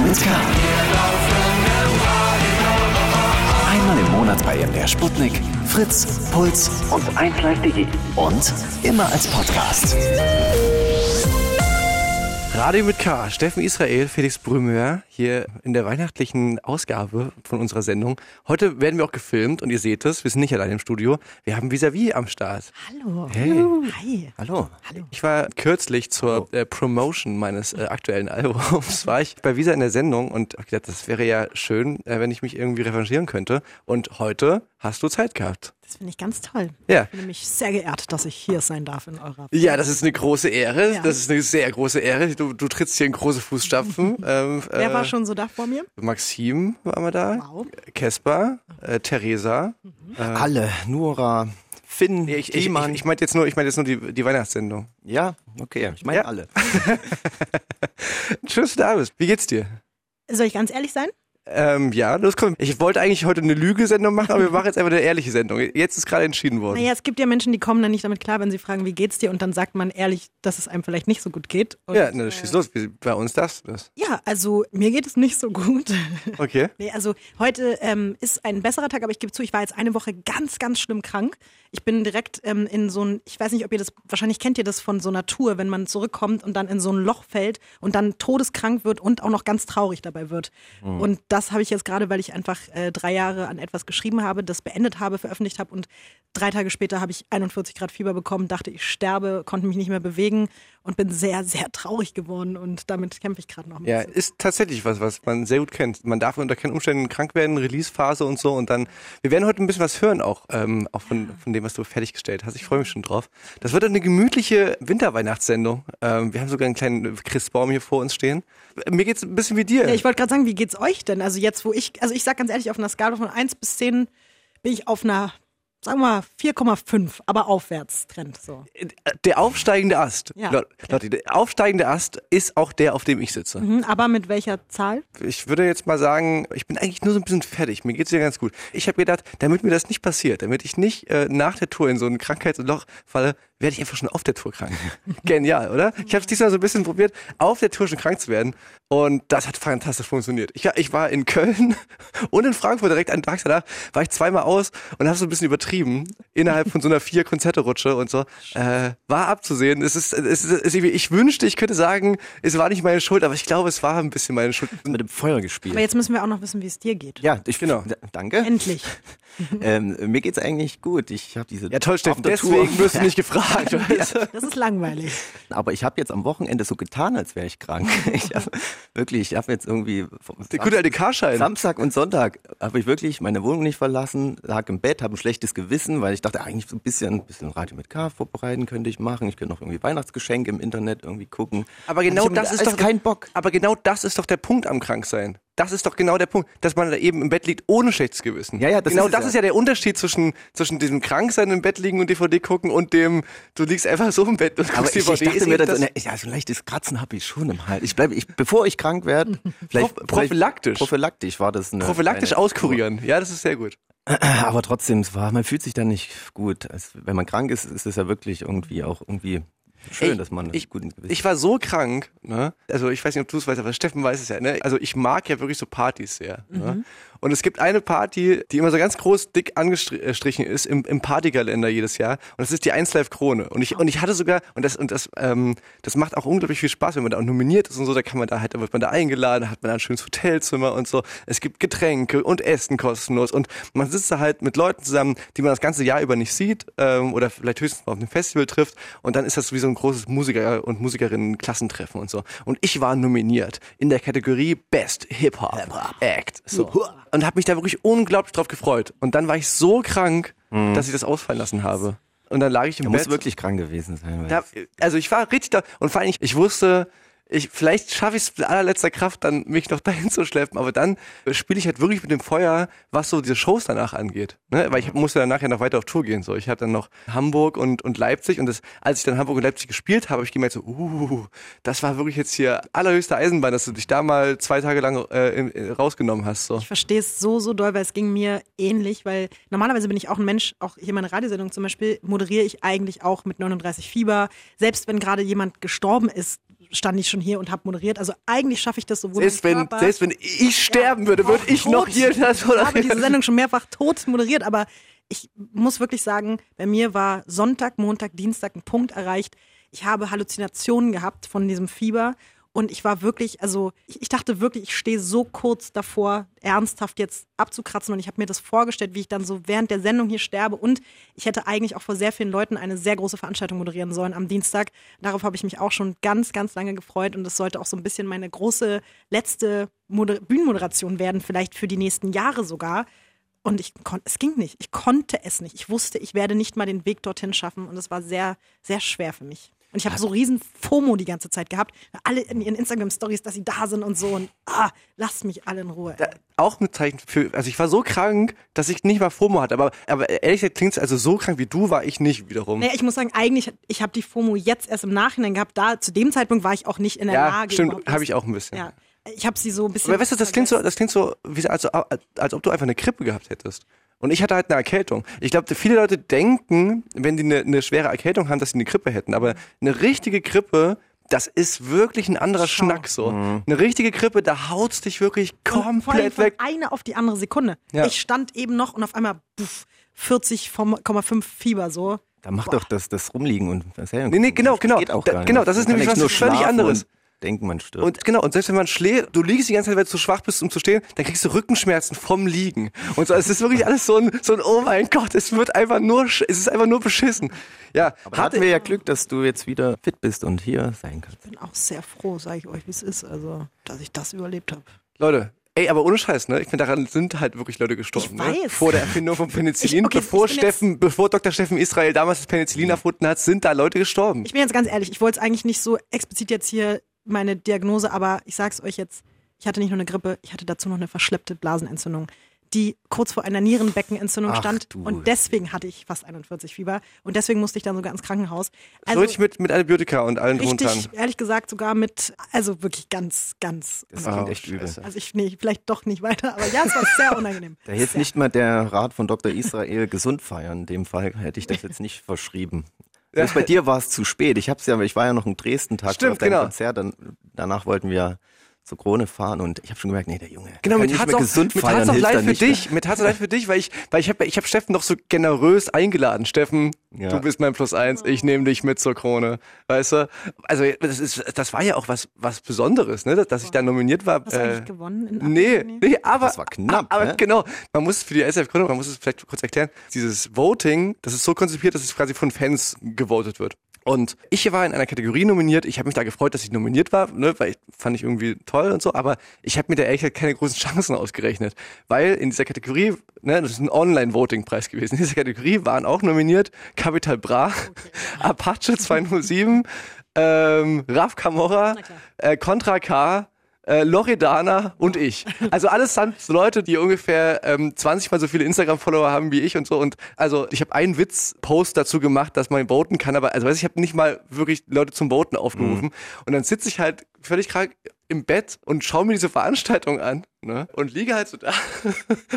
Mit K. Einmal im Monat bei MDR Sputnik, Fritz, Puls und 1Live.de. Und immer als Podcast. Radio mit K. Steffen Israel, Felix Brümmer hier in der weihnachtlichen Ausgabe von unserer Sendung. Heute werden wir auch gefilmt und ihr seht es, wir sind nicht allein im Studio. Wir haben Vis-a-vis am Start. Hallo. Hey. Hi. Hallo. Hallo. Ich war kürzlich zur äh, Promotion meines äh, aktuellen Albums, war ich bei Visa in der Sendung und hab gedacht, das wäre ja schön, äh, wenn ich mich irgendwie revanchieren könnte. Und heute hast du Zeit gehabt. Das finde ich ganz toll. Ja. Ich bin nämlich sehr geehrt, dass ich hier sein darf in eurer. Ja, das ist eine große Ehre. Ja. Das ist eine sehr große Ehre. Du, du trittst hier in große Fußstapfen. ähm, Wer äh, war schon so da vor mir? Maxim war mal da. Wow. Kesper, äh, Theresa. Alle, Nora, Finn, Nee, ich, ich, ich, ich meinte jetzt nur, ich meinte jetzt nur die, die Weihnachtssendung. ja, okay, ich meine Ja. alle. Schön, dass du da bist. Wie geht's dir? Soll ich ganz ehrlich sein? Ähm, ja, los komm. Ich wollte eigentlich heute eine Lüge-Sendung machen, aber wir machen jetzt einfach eine ehrliche Sendung. Jetzt ist gerade entschieden worden. Naja, es gibt ja Menschen, die kommen dann nicht damit klar, wenn sie fragen, wie geht's dir? Und dann sagt man ehrlich, dass es einem vielleicht nicht so gut geht. Und, ja, na, schieß los. Wie- Bei uns das. das. ja, also mir geht es nicht so gut. Okay. Nee, also heute ähm, ist ein besserer Tag, aber ich gebe zu, ich war jetzt eine Woche ganz, ganz schlimm krank. Ich bin direkt ähm, in so ein, ich weiß nicht, ob ihr das, wahrscheinlich kennt ihr das von so einer Tour, wenn man zurückkommt und dann in so ein Loch fällt und dann todeskrank wird und auch noch ganz traurig dabei wird. Und das habe ich jetzt gerade, weil ich einfach äh, drei Jahre an etwas geschrieben habe, das beendet habe, veröffentlicht habe und drei Tage später habe ich 41 Grad Fieber bekommen, dachte, ich sterbe, konnte mich nicht mehr bewegen und bin sehr, sehr traurig geworden und damit kämpfe ich gerade noch ein Ja, bisschen. ist tatsächlich was, was man sehr gut kennt. Man darf unter keinen Umständen krank werden, Release-Phase und so. Und dann, wir werden heute ein bisschen was hören, auch, ähm, auch von, von dem, was du fertiggestellt hast. Ich freue mich schon drauf. Das wird eine gemütliche Winterweihnachtssendung. Ähm, wir haben sogar einen kleinen Christbaum hier vor uns stehen. Mir geht's ein bisschen wie dir. Ja, ich wollte gerade sagen, wie geht's euch denn? Also jetzt, wo ich, also ich sag ganz ehrlich, auf einer Skala von 1 bis 10 bin ich auf einer, sagen wir mal, 4,5, aber Aufwärtstrend. So. der aufsteigende Ast. Ja. Leute, Leute, der aufsteigende Ast ist auch der, auf dem ich sitze. Mhm, aber mit welcher Zahl? Ich würde jetzt mal sagen, ich bin eigentlich nur so ein bisschen fertig. Mir geht's ja ganz gut. Ich habe gedacht, damit mir das nicht passiert, damit ich nicht äh, nach der Tour in so ein Krankheitsloch falle, werde ich einfach schon auf der Tour krank. Genial, oder? Ich habe es diesmal so ein bisschen probiert, auf der Tour schon krank zu werden. Und das hat fantastisch funktioniert. Ich, ich war in Köln und in Frankfurt direkt einen Tag danach, war ich zweimal aus und habe so ein bisschen übertrieben. Innerhalb von so einer vier Konzerte-Rutsche und so. Äh, war abzusehen. Es ist, es ist, es ist, ich wünschte, ich könnte sagen, es war nicht meine Schuld, aber ich glaube, es war ein bisschen meine Schuld. Mit dem Feuer gespielt. Aber jetzt müssen wir auch noch wissen, wie es dir geht. ja, ich, Genau. Danke. Endlich. Ähm, mir geht's eigentlich gut. Ich habe diese Ja, toll, Steffen, auf der deswegen Tour. wirst du nicht gefragt. Weißt du? Das ist langweilig. Aber ich habe jetzt am Wochenende so getan, als wäre ich krank. Ich hab, wirklich, ich habe jetzt irgendwie vom Der gute alte Karschein. Samstag und Sonntag habe ich wirklich meine Wohnung nicht verlassen, lag im Bett, habe ein schlechtes Gewissen, weil ich dachte, eigentlich so ein bisschen, ein bisschen Radio mit K vorbereiten könnte ich machen. Ich könnte noch irgendwie Weihnachtsgeschenke im Internet irgendwie gucken. Aber genau das mir ist doch kein Bock. Aber genau das ist doch der Punkt am Kranksein. Das ist doch genau der Punkt, dass man da eben im Bett liegt ohne schlechtes Gewissen. Ja, ja, das genau ist das ja. ist ja der Unterschied zwischen zwischen diesem Kranksein im Bett liegen und DVD gucken und dem du liegst einfach so im Bett und Aber guckst ich, ich DVD. dachte Ist mir dann so, das- ja, so ein leichtes Kratzen habe ich schon im Hals. Ich bleibe, ich, bevor ich krank werde, vielleicht, Pro- prophylaktisch. vielleicht prophylaktisch war das eine prophylaktisch kleine- auskurieren. Ja, das ist sehr gut. Aber trotzdem, es war, man fühlt sich dann nicht gut. Also, wenn man krank ist, ist es ja wirklich irgendwie auch irgendwie schön, Ey, dass man ich- guten Gewissen. Ich war so krank, ne? Also ich weiß nicht, ob du es weißt, aber Steffen weiß es ja, ne? Also ich mag ja wirklich so Partys sehr. Ne? Und es gibt eine Party, die immer so ganz groß dick angestrichen ist im, im Partykalender jedes Jahr. Und das ist die 1 Live Krone. Und ich, und ich hatte sogar, und das, und das, ähm, das macht auch unglaublich viel Spaß, wenn man da auch nominiert ist und so, da kann man da halt, da wird man da eingeladen, hat man da ein schönes Hotelzimmer und so. Es gibt Getränke und Essen kostenlos. Und man sitzt da halt mit Leuten zusammen, die man das ganze Jahr über nicht sieht, ähm, oder vielleicht höchstens mal auf einem Festival trifft. Und dann ist das wie so ein großes Musiker- und Musikerinnen-Klassentreffen und so. Und ich war nominiert in der Kategorie Best Hip-Hop Act. So. Und habe mich da wirklich unglaublich drauf gefreut. Und dann war ich so krank, dass ich das ausfallen lassen habe. Und dann lag ich im Du Bett. musst wirklich krank gewesen sein. Da, also ich war richtig da und vor allem, ich, ich wusste, ich, vielleicht schaffe ich es mit allerletzter Kraft, dann mich noch dahin zu schleppen, aber dann spiele ich halt wirklich mit dem Feuer, was so diese Shows danach angeht. Ne? Weil ich musste danach ja noch weiter auf Tour gehen. So, ich hatte dann noch Hamburg und, und Leipzig und das, als ich dann Hamburg und Leipzig gespielt habe, habe ich gemerkt so, uh, das war wirklich jetzt hier allerhöchste Eisenbahn, dass du dich da mal zwei Tage lang äh, äh, rausgenommen hast. So. Ich verstehe es so, so doll, weil es ging mir ähnlich, weil normalerweise bin ich auch ein Mensch, auch hier meine Radiosendung zum Beispiel, moderiere ich eigentlich auch mit 39 Fieber. Selbst wenn gerade jemand gestorben ist, stand ich schon hier und habe moderiert. Also eigentlich schaffe ich das sowohl Selbst wenn, selbst wenn ich sterben würde, würde auch ich noch tot. hier das Ich habe diese Sendung schon mehrfach tot moderiert, aber ich muss wirklich sagen, bei mir war Sonntag, Montag, Dienstag ein Punkt erreicht. Ich habe Halluzinationen gehabt von diesem Fieber und ich war wirklich, also ich, ich dachte wirklich, ich stehe so kurz davor, ernsthaft jetzt abzukratzen und ich habe mir das vorgestellt, wie ich dann so während der Sendung hier sterbe und ich hätte eigentlich auch vor sehr vielen Leuten eine sehr große Veranstaltung moderieren sollen am Dienstag. Darauf habe ich mich auch schon ganz, ganz lange gefreut und es sollte auch so ein bisschen meine große letzte Moder Bühnenmoderation werden, vielleicht für die nächsten Jahre sogar. Und ich konnte, es ging nicht. Ich konnte es nicht. Ich wusste, ich werde nicht mal den Weg dorthin schaffen. Und es war sehr, sehr schwer für mich. Und ich habe so riesen FOMO die ganze Zeit gehabt. Alle in ihren Instagram-Stories, dass sie da sind und so. Und ah, lasst mich alle in Ruhe. Da- auch ein Zeichen für, also ich war so krank, dass ich nicht mal FOMO hatte, aber, aber ehrlich gesagt klingt also so krank wie du war ich nicht wiederum. Naja, ich muss sagen, eigentlich, ich habe die FOMO jetzt erst im Nachhinein gehabt. Da, zu dem Zeitpunkt war ich auch nicht in der ja, Lage. stimmt, habe ich auch ein bisschen. Ja. Ich habe sie so ein bisschen. Aber weißt du, das klingt so, das klingt so, wie, als, als ob du einfach eine Grippe gehabt hättest. Und ich hatte halt eine Erkältung. Ich glaube, viele Leute denken, wenn die eine, eine schwere Erkältung haben, dass sie eine Grippe hätten. Aber eine richtige Grippe, das ist wirklich ein anderer Schau. Schnack so. Eine richtige Grippe, da haut's dich wirklich Und vor allem komplett von weg. eine auf die andere Sekunde. Ja. Ich stand eben noch und auf einmal puff, 40,5 Fieber so. Da macht doch das, das Rumliegen und das Nee, nee, genau, genau. Geht auch Da- gar nicht. genau, das ist nämlich was völlig anderes. Denken, man stirbt. Und genau, und selbst wenn man schläft, du liegst die ganze Zeit, weil du zu schwach bist, um zu stehen, dann kriegst du Rückenschmerzen vom Liegen. Und so, es ist wirklich alles so ein, so ein, oh mein Gott, es wird einfach nur, es ist einfach nur beschissen. Ja, Aber hatten wir ja Glück, dass du jetzt wieder fit bist und hier sein kannst. Ich bin auch sehr froh, sage ich euch, wie es ist. Also, dass ich das überlebt habe. Leute, ey, aber ohne Scheiß, ne? Ich finde, daran sind halt wirklich Leute gestorben. Ich Ne? weiß. Vor der Erfindung von Penicillin, Ich- okay, bevor ich Steffen, bevor Dr. Steffen Israel damals das Penicillin erfunden hat, sind da Leute gestorben. Ich bin jetzt ganz ehrlich, ich wollte es eigentlich nicht so explizit jetzt hier meine Diagnose, aber ich sag's euch jetzt, ich hatte nicht nur eine Grippe, ich hatte dazu noch eine verschleppte Blasenentzündung, die kurz vor einer Nierenbeckenentzündung Ach stand du. und deswegen hatte ich fast 41 Fieber und deswegen musste ich dann sogar ins Krankenhaus. Also, richtig mit, mit Antibiotika und allen richtig, ehrlich gesagt sogar mit, also wirklich ganz, ganz. Das klingt echt übel. Also ich, nee, vielleicht doch nicht weiter, aber ja, es war sehr unangenehm. Da hilft nicht mal der Rat von Dr. Israel gesund feiern. In dem Fall hätte ich das jetzt nicht verschrieben. Selbst bei dir war es zu spät. Ich hab's ja, ich war ja noch im Dresden-Tag Stimmt, auf deinem genau. Konzert. Dann, danach wollten wir zur Krone fahren und ich habe schon gemerkt, nee, der Junge, Genau, mehr auch, gesund feiern, tat's auch dann für dich. Tat's auch leid für dich, weil ich, weil ich habe ich hab Steffen noch so generös eingeladen. Steffen, Ja. du bist mein Plus eins, ich nehme dich mit zur Krone. Weißt du? Also das, ist, das war ja auch was, was Besonderes, ne? dass, dass ich da nominiert war. Hast du eigentlich gewonnen? In Nee, nee, aber. Das war knapp, Aber ne? genau, man muss für die SF-Gründung, man muss es vielleicht kurz erklären, dieses Voting, das ist so konzipiert, dass es quasi von Fans gewotet wird. Und ich war in einer Kategorie nominiert. Ich habe mich da gefreut, dass ich nominiert war, ne, weil ich, fand ich irgendwie toll und so. Aber ich habe mir da ehrlich gesagt keine großen Chancen ausgerechnet, weil in dieser Kategorie, ne, das ist ein Online-Voting-Preis gewesen. In dieser Kategorie waren auch nominiert Capital Bra, Apache 207, ähm, Raf Camorra, äh, Contra K, äh, Loredana und ich. Also alles sind Leute, die ungefähr ähm, 20 mal so viele Instagram-Follower haben wie ich und so. Und also ich habe einen Witz-Post dazu gemacht, dass man voten kann, aber also weiß ich, ich habe nicht mal wirklich Leute zum Voten aufgerufen. Und dann sitze ich halt völlig krank im Bett und schaue mir diese Veranstaltung an ne? und liege halt so da.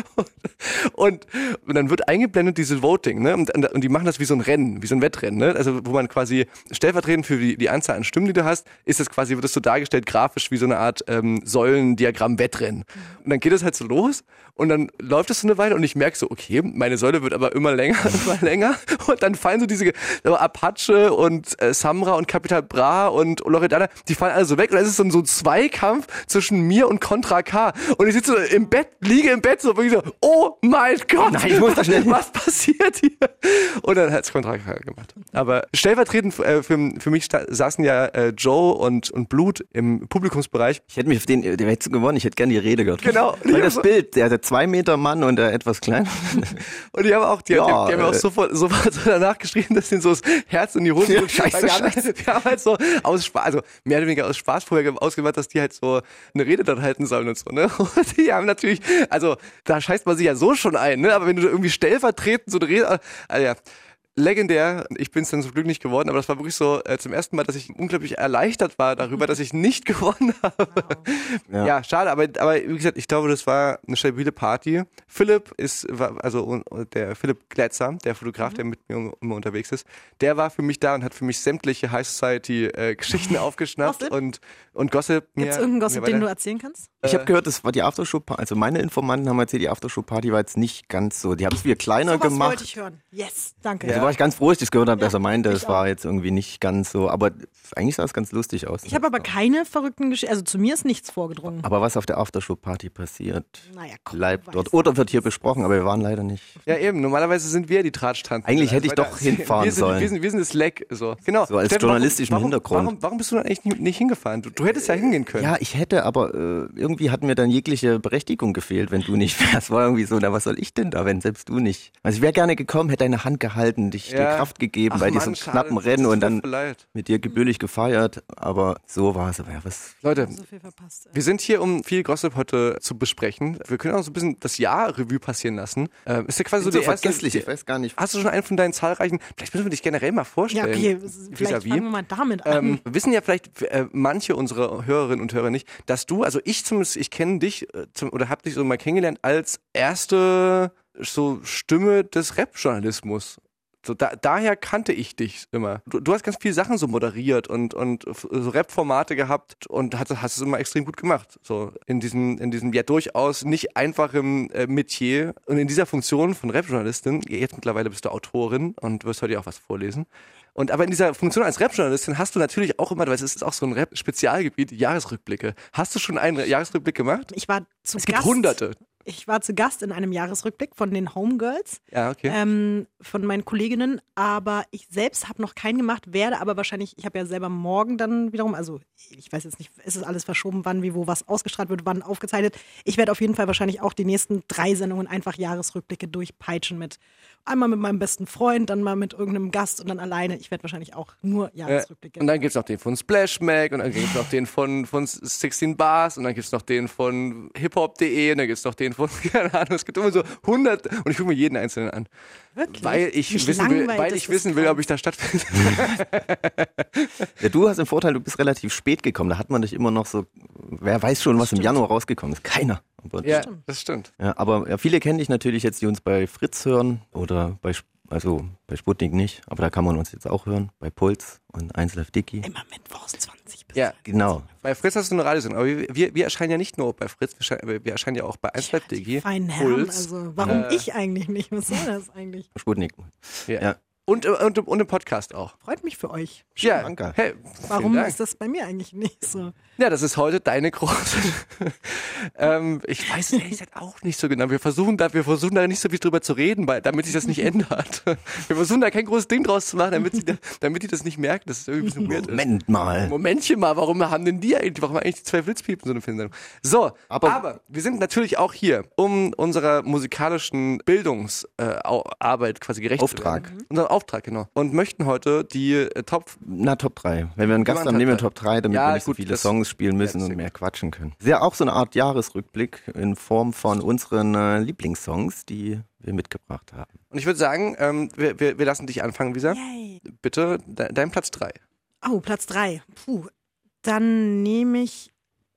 und, und dann wird eingeblendet diese Voting, ne? Und, und die machen das wie so ein Rennen, wie so ein Wettrennen, ne? Also wo man quasi stellvertretend für die, die Anzahl an Stimmen, die du hast, ist das quasi, wird das so dargestellt, grafisch wie so eine Art ähm, Säulendiagramm-Wettrennen. Und dann geht es halt so los und dann läuft es so eine Weile und ich merke so, okay, meine Säule wird aber immer länger, immer länger. Und dann fallen so diese Apache und äh, Samra und Capital Bra und Loredana, die fallen alle so weg. Und dann ist es so ein, so ein Zweikampf zwischen mir und Contra K. Und ich sitze so im Bett, liege im Bett so wirklich so, oh mein Gott, Nein, ich muss da schnell was passiert hier? Und dann hat's Contra K gemacht. Aber stellvertretend äh, für, für mich saßen ja äh, Joe und, und Blut im Publikumsbereich. Ich hätte mich auf den, der hätte gewonnen, ich hätte gerne die Rede gehört. Genau. Weil das Bild, der, der zwei Meter Mann und der etwas klein. Und die haben auch, die, Ja, die, die haben auch äh. sofort, sofort so danach geschrieben, dass ihnen so das Herz in die Hose Ja, scheiße, wir, haben, scheiße. wir haben halt so aus Spaß, also mehr oder weniger aus Spaß vorher ge- ausgemacht, dass die halt so eine Rede dann halten sollen und so, ne? Die haben natürlich, also da scheißt man sich ja so schon ein, ne? Aber wenn du irgendwie stellvertretend so Rede, also ja, legendär. Ich bin es dann zum Glück nicht geworden, aber das war wirklich so äh, zum ersten Mal, dass ich unglaublich erleichtert war darüber, dass ich nicht gewonnen habe. Ja. Ja. schade, aber, aber wie gesagt, ich glaube, das war eine stabile Party. Philipp ist, war, also der Philipp Glätzer, der Fotograf, Mhm. der mit mir immer unterwegs ist, der war für mich da und hat für mich sämtliche High Society äh, Geschichten aufgeschnappt Gossip? und, und Gossip. Gibt es mir- irgendeinen Gossip, den du erzählen kannst? Ich habe gehört, das war die Aftershow-Party. Also meine Informanten haben erzählt, die Aftershow-Party war jetzt nicht ganz so. Die haben es wieder kleiner Sowas gemacht. wollte ich hören. Yes, danke. Da war ich ganz froh, dass ich das gehört habe, dass er meinte, es war jetzt irgendwie nicht ganz so. Aber eigentlich sah es ganz lustig aus. Ich habe aber keine verrückten Geschichten. Also zu mir ist nichts vorgedrungen. aber was auf der Aftershow-Party passiert, Naja, komm, bleibt dort. Oder wird hier besprochen, aber wir waren leider nicht. Ja, eben. Normalerweise sind wir die Tratschtanten. Eigentlich hätte ich doch hinfahren wir sind, sollen. Wir sind, wir sind das Leck. So, genau. So als Steffen, journalistischen warum, Hintergrund. Warum, warum bist du dann eigentlich nicht, nicht hingefahren? Du, du hättest ja hingehen können. Ja, ich hätte, aber äh, irgendwie hat mir dann jegliche Berechtigung gefehlt, wenn du nicht wärst. War irgendwie so, na was soll ich denn da, wenn selbst du nicht? Also ich wäre gerne gekommen, hätte deine Hand gehalten, dich dir Ja. Kraft gegeben Ach bei Mann, diesem schade. knappen Rennen und dann leid. mit dir gebührlich gefeiert. Aber so war es. Aber ja, was Leute, So viel verpasst. wir sind hier, um viel Gossip heute zu besprechen. Wir können auch so ein bisschen das Jahr Revue passieren lassen. Ähm, ist ja quasi so so der erste. vergesslich, ich weiß gar nicht. Hast du schon einen von deinen zahlreichen? Vielleicht müssen wir dich generell mal Ja, vorstellen. okay, vielleicht fangen wir mal damit an. Ähm, wissen ja vielleicht äh, manche unserer Hörerinnen und Hörer nicht, dass du, also ich zumindest, ich kenne dich äh, zum, oder habe dich so mal kennengelernt als erste so Stimme des Rap-Journalismus. So, da, daher kannte ich dich immer. Du, du hast ganz viele Sachen so moderiert und, und so Rap-Formate gehabt und hast, hast es immer extrem gut gemacht. So in diesem, in diesem ja durchaus nicht einfachen äh, Metier und in dieser Funktion von Rap-Journalistin, jetzt mittlerweile bist du Autorin und wirst heute auch was vorlesen. Und aber in dieser Funktion als Rap-Journalistin hast du natürlich auch immer, weil es ist auch so ein Rap-Spezialgebiet, Jahresrückblicke. Hast du schon einen Jahresrückblick gemacht? ich war zu Es gibt Gast. hunderte. Ich war zu Gast in einem Jahresrückblick von den Homegirls, Ja, okay. ähm, von meinen Kolleginnen, aber ich selbst habe noch keinen gemacht, werde aber wahrscheinlich, ich habe ja selber morgen dann wiederum, also ich weiß jetzt nicht, ist es alles verschoben, wann, wie, wo was ausgestrahlt wird, wann aufgezeichnet. Ich werde auf jeden Fall wahrscheinlich auch die nächsten drei Sendungen einfach Jahresrückblicke durchpeitschen mit einmal mit meinem besten Freund, dann mal mit irgendeinem Gast und dann alleine. Ich werde wahrscheinlich auch nur Ja, Jahresrückblicke. und dann gibt's noch den von Splash Mag und dann gibt's noch den von, von 16 Bars und dann gibt's noch den von hiphop.de und dann gibt's noch den von, keine Ahnung, es gibt immer so 100 und ich gucke mir jeden einzelnen an. Wirklich? Weil ich Mich wissen will, weil ich wissen will, ob ich da stattfinde. Ja, du hast den Vorteil, du bist relativ spät gekommen. Da hat man dich immer noch so, wer weiß schon, was im Januar rausgekommen ist. Keiner. Aber, Ja, das stimmt. ja, aber ja, viele kennen dich natürlich jetzt, die uns bei Fritz hören oder bei, Sp- also bei Sputnik nicht, aber da kann man uns jetzt auch hören, bei Puls und 1 Live Dicky. Immer mittwochs 20 bis Ja, Genau. bei Fritz hast du eine Radiosendung, aber wir, wir, wir erscheinen ja nicht nur bei Fritz, wir erscheinen, wir erscheinen ja auch bei 1 Die DG, feinen Herren, Puls. also warum Äh. ich eigentlich nicht? Was soll das eigentlich? Sputnik. ja. ja. Und, und, und im Podcast auch. Freut mich für euch. Ja, danke. hey, Warum Dank. ist das bei mir eigentlich nicht so? Ja, das ist heute deine große. ähm, ich weiß es ehrlich gesagt auch nicht so genau. Wir versuchen da, wir versuchen da nicht so viel drüber zu reden, weil, damit sich das nicht ändert. Wir versuchen da kein großes Ding draus zu machen, damit sie, da, damit die das nicht merken, dass es irgendwie ein bisschen weird ist. Moment mal. Momentchen mal, warum haben denn die eigentlich, warum haben eigentlich die zwei Flitzpiepen so eine Filmsendung? So, aber, Aber- wir sind natürlich auch hier, um unserer musikalischen Bildungsarbeit äh, quasi gerecht Auftrag. zu werden. Unseren Auftrag, genau. Und möchten heute die äh, Top Na, Top 3. Wenn wir einen Gast haben, nehmen wir Top Top 3, damit Ja, wir nicht so gut, viele das- Songs spielen müssen und sehr mehr quatschen können. Ist ja auch so eine Art Jahresrückblick in Form von unseren äh, Lieblingssongs, die wir mitgebracht haben. Und ich würde sagen, ähm, wir, wir, wir lassen dich anfangen, Lisa. Yay. Bitte de dein Platz 3. Oh, Platz drei. Puh. Dann nehme ich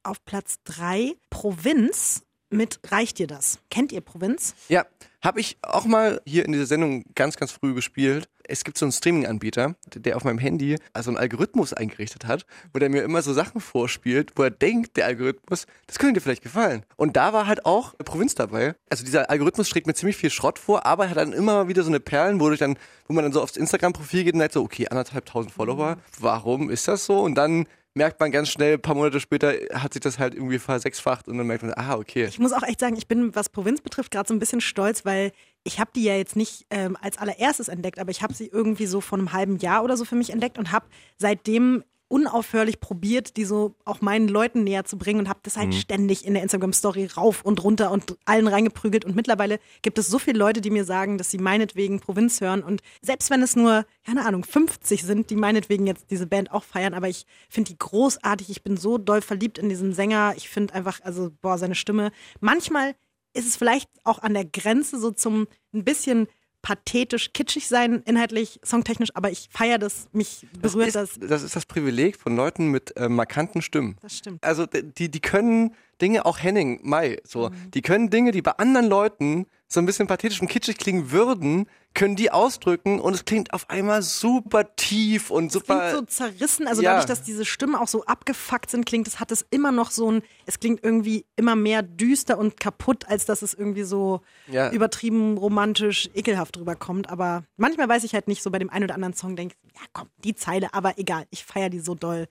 auf Platz drei Provinz mit Reicht dir das? Kennt ihr Provinz? Ja, habe ich auch mal hier in dieser Sendung ganz, ganz früh gespielt. Es gibt so einen Streaming-Anbieter, der auf meinem Handy also einen Algorithmus eingerichtet hat, wo der mir immer so Sachen vorspielt, wo er denkt, der Algorithmus, das könnte dir vielleicht gefallen. Und da war halt auch Provinz dabei. Also dieser Algorithmus schlägt mir ziemlich viel Schrott vor, aber er hat dann immer wieder so eine Perlen, wo, dann, wo man dann so aufs Instagram-Profil geht und halt so, okay, anderthalb tausend Follower, warum ist das so? Und dann merkt man ganz schnell, ein paar Monate später hat sich das halt irgendwie versechsfacht und dann merkt man, ah, okay. Ich muss auch echt sagen, ich bin, was Provinz betrifft, gerade so ein bisschen stolz, weil ich habe die ja jetzt nicht ähm, als allererstes entdeckt, aber ich habe sie irgendwie so vor einem halben Jahr oder so für mich entdeckt und habe seitdem unaufhörlich probiert, die so auch meinen Leuten näher zu bringen und habe das halt ständig in der Instagram-Story rauf und runter und allen reingeprügelt. Und mittlerweile gibt es so viele Leute, die mir sagen, dass sie meinetwegen Provinz hören. Und selbst wenn es nur, keine Ahnung, 50 sind, die meinetwegen jetzt diese Band auch feiern, aber ich finde die großartig. Ich bin so doll verliebt in diesen Sänger. Ich finde einfach, also, boah, seine Stimme. Manchmal ist es vielleicht auch an der Grenze so zum ein bisschen pathetisch kitschig sein, inhaltlich, songtechnisch, aber ich feiere das, mich berührt das. ist, das ist das Privileg von Leuten mit äh, markanten Stimmen. Das stimmt. Also die, die können Dinge, auch Henning, Mai, so, Mhm. die können Dinge, die bei anderen Leuten so ein bisschen pathetisch und kitschig klingen würden, können die ausdrücken und es klingt auf einmal super tief und Es super. klingt so zerrissen, also Ja. dadurch, dass diese Stimmen auch so abgefuckt sind, klingt es, hat es immer noch so ein, es klingt irgendwie immer mehr düster und kaputt, als dass es irgendwie so Ja. übertrieben romantisch, ekelhaft rüberkommt. Aber manchmal weiß ich halt nicht so bei dem einen oder anderen Song, denke ich, ja komm, die Zeile, aber egal, ich feiere die so doll.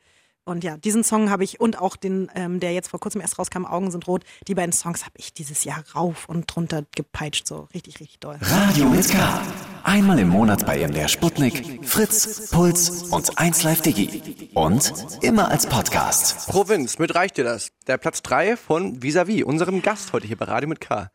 Und ja, diesen Song habe ich und auch den, ähm, der jetzt vor kurzem erst rauskam, Augen sind rot, die beiden Songs habe ich dieses Jahr rauf und drunter gepeitscht, so richtig, richtig doll. Radio mit K. Einmal im Monat bei MDR Sputnik, Fritz, Puls und 1 Live Digi. Und immer als Podcast. Provinz, mit reicht dir das? Der Platz 3 von Visavi, unserem Gast heute hier bei Radio mit K.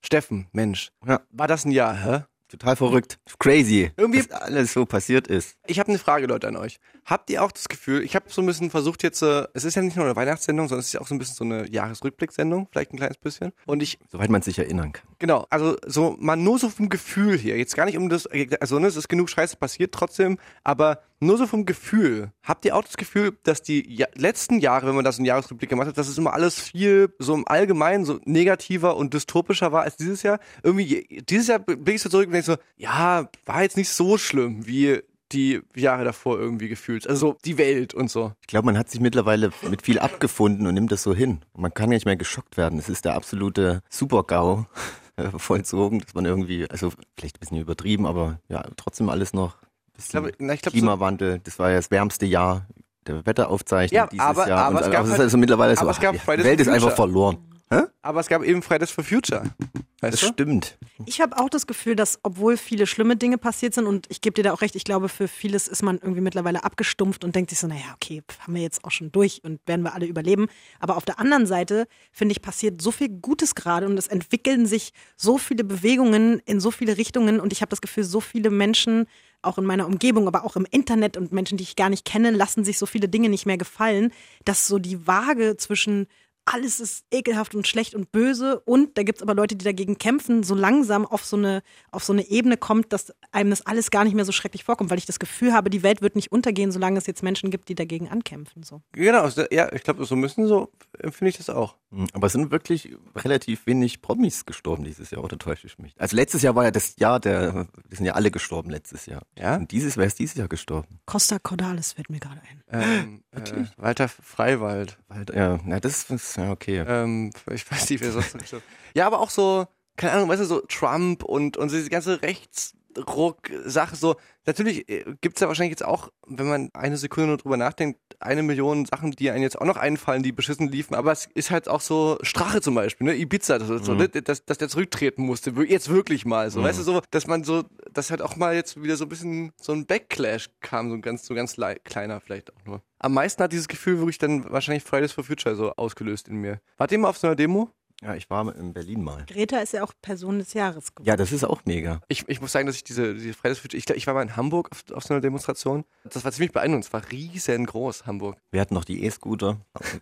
Steffen, Mensch, Ja. war das ein Jahr, hä? Total verrückt. Crazy. Irgendwie- dass alles so passiert ist. Ich habe eine Frage, Leute, an euch. Habt ihr auch das Gefühl, ich habe so ein bisschen versucht jetzt, äh, es ist ja nicht nur eine Weihnachtssendung, sondern es ist ja auch so ein bisschen so eine Jahresrückblicksendung, vielleicht ein kleines bisschen. Und ich, Soweit man sich erinnern kann. Genau, also so mal nur so vom Gefühl hier, jetzt gar nicht um das, also ne, es ist genug Scheiße passiert trotzdem, aber nur so vom Gefühl. Habt ihr auch das Gefühl, dass die ja letzten Jahre, wenn man das in Jahresrückblick gemacht hat, dass es immer alles viel so im Allgemeinen so negativer und dystopischer war als dieses Jahr? Irgendwie, dieses Jahr blicke ich so zurück und denke so, ja, war jetzt nicht so schlimm wie die Jahre davor irgendwie gefühlt. Also so die Welt und so. Ich glaube, man hat sich mittlerweile mit viel abgefunden und nimmt das so hin. Man kann nicht mehr geschockt werden. Es ist der absolute Super-GAU äh, vollzogen, dass man irgendwie, also vielleicht ein bisschen übertrieben, aber ja, trotzdem alles noch. Ich glaube, na, ich glaube, so, Klimawandel, das war ja das wärmste Jahr der Wetteraufzeichnung Ja, dieses aber- Jahr. aber und, es gab es ist halt- also mittlerweile so, aber es gab ach, Fridays Welt ist einfach verloren. aber es gab eben Fridays for Future. Weißt Das du? stimmt. Ich habe auch das Gefühl, dass obwohl viele schlimme Dinge passiert sind und ich gebe dir da auch recht, ich glaube, für vieles ist man irgendwie mittlerweile abgestumpft und denkt sich so, naja, okay, haben wir jetzt auch schon durch und werden wir alle überleben. Aber auf der anderen Seite, finde ich, passiert so viel Gutes gerade und es entwickeln sich so viele Bewegungen in so viele Richtungen und ich habe das Gefühl, so viele Menschen, auch in meiner Umgebung, aber auch im Internet und Menschen, die ich gar nicht kenne, lassen sich so viele Dinge nicht mehr gefallen, dass so die Waage zwischen alles ist ekelhaft und schlecht und böse und da gibt's aber Leute, die dagegen kämpfen, so langsam auf so eine auf so eine Ebene kommt, dass einem das alles gar nicht mehr so schrecklich vorkommt, weil ich das Gefühl habe, die Welt wird nicht untergehen, solange es jetzt Menschen gibt, die dagegen ankämpfen. So. Genau, ja, ich glaube, so müssen so empfinde ich das auch. Hm, Aber es sind wirklich relativ wenig Promis gestorben dieses Jahr, oder täusche ich mich? Also letztes Jahr war ja das Jahr der, die sind ja alle gestorben letztes Jahr. Ja? Und dieses, wer ist dieses Jahr gestorben? Costa Cordalis fällt mir gerade ein. Ähm, äh, Walter Freiwald. Halt, ja, na, das ist, ja, okay. Ähm, ich weiß nicht, wer sonst noch gestorben Ja, aber auch so, keine Ahnung, weißt du, so Trump und, und so diese ganze Rechtsruck-Sache, so, natürlich äh, gibt's ja wahrscheinlich jetzt auch, wenn man eine Sekunde nur drüber nachdenkt, eine Million Sachen, die einem jetzt auch noch einfallen, die beschissen liefen, aber es ist halt auch so Strache zum Beispiel, ne, Ibiza, das, so, ne? dass, dass der zurücktreten musste, jetzt wirklich mal, so, weißt du, so, dass man so, dass halt auch mal jetzt wieder so ein bisschen so ein Backlash kam, so ein ganz, so ganz lei- kleiner vielleicht auch nur. Am meisten hat dieses Gefühl wirklich dann wahrscheinlich Fridays for Future so ausgelöst in mir. Wart ihr mal auf so einer Demo? Ja, ich war in Berlin mal. Greta ist ja auch Person des Jahres geworden. Ja, das ist auch mega. Ich, ich muss sagen, dass ich diese, diese Fridays for Future, ich, ich war mal in Hamburg auf, auf so einer Demonstration. Das war ziemlich beeindruckend. Es war riesengroß, Hamburg. Wir hatten noch die E-Scooter,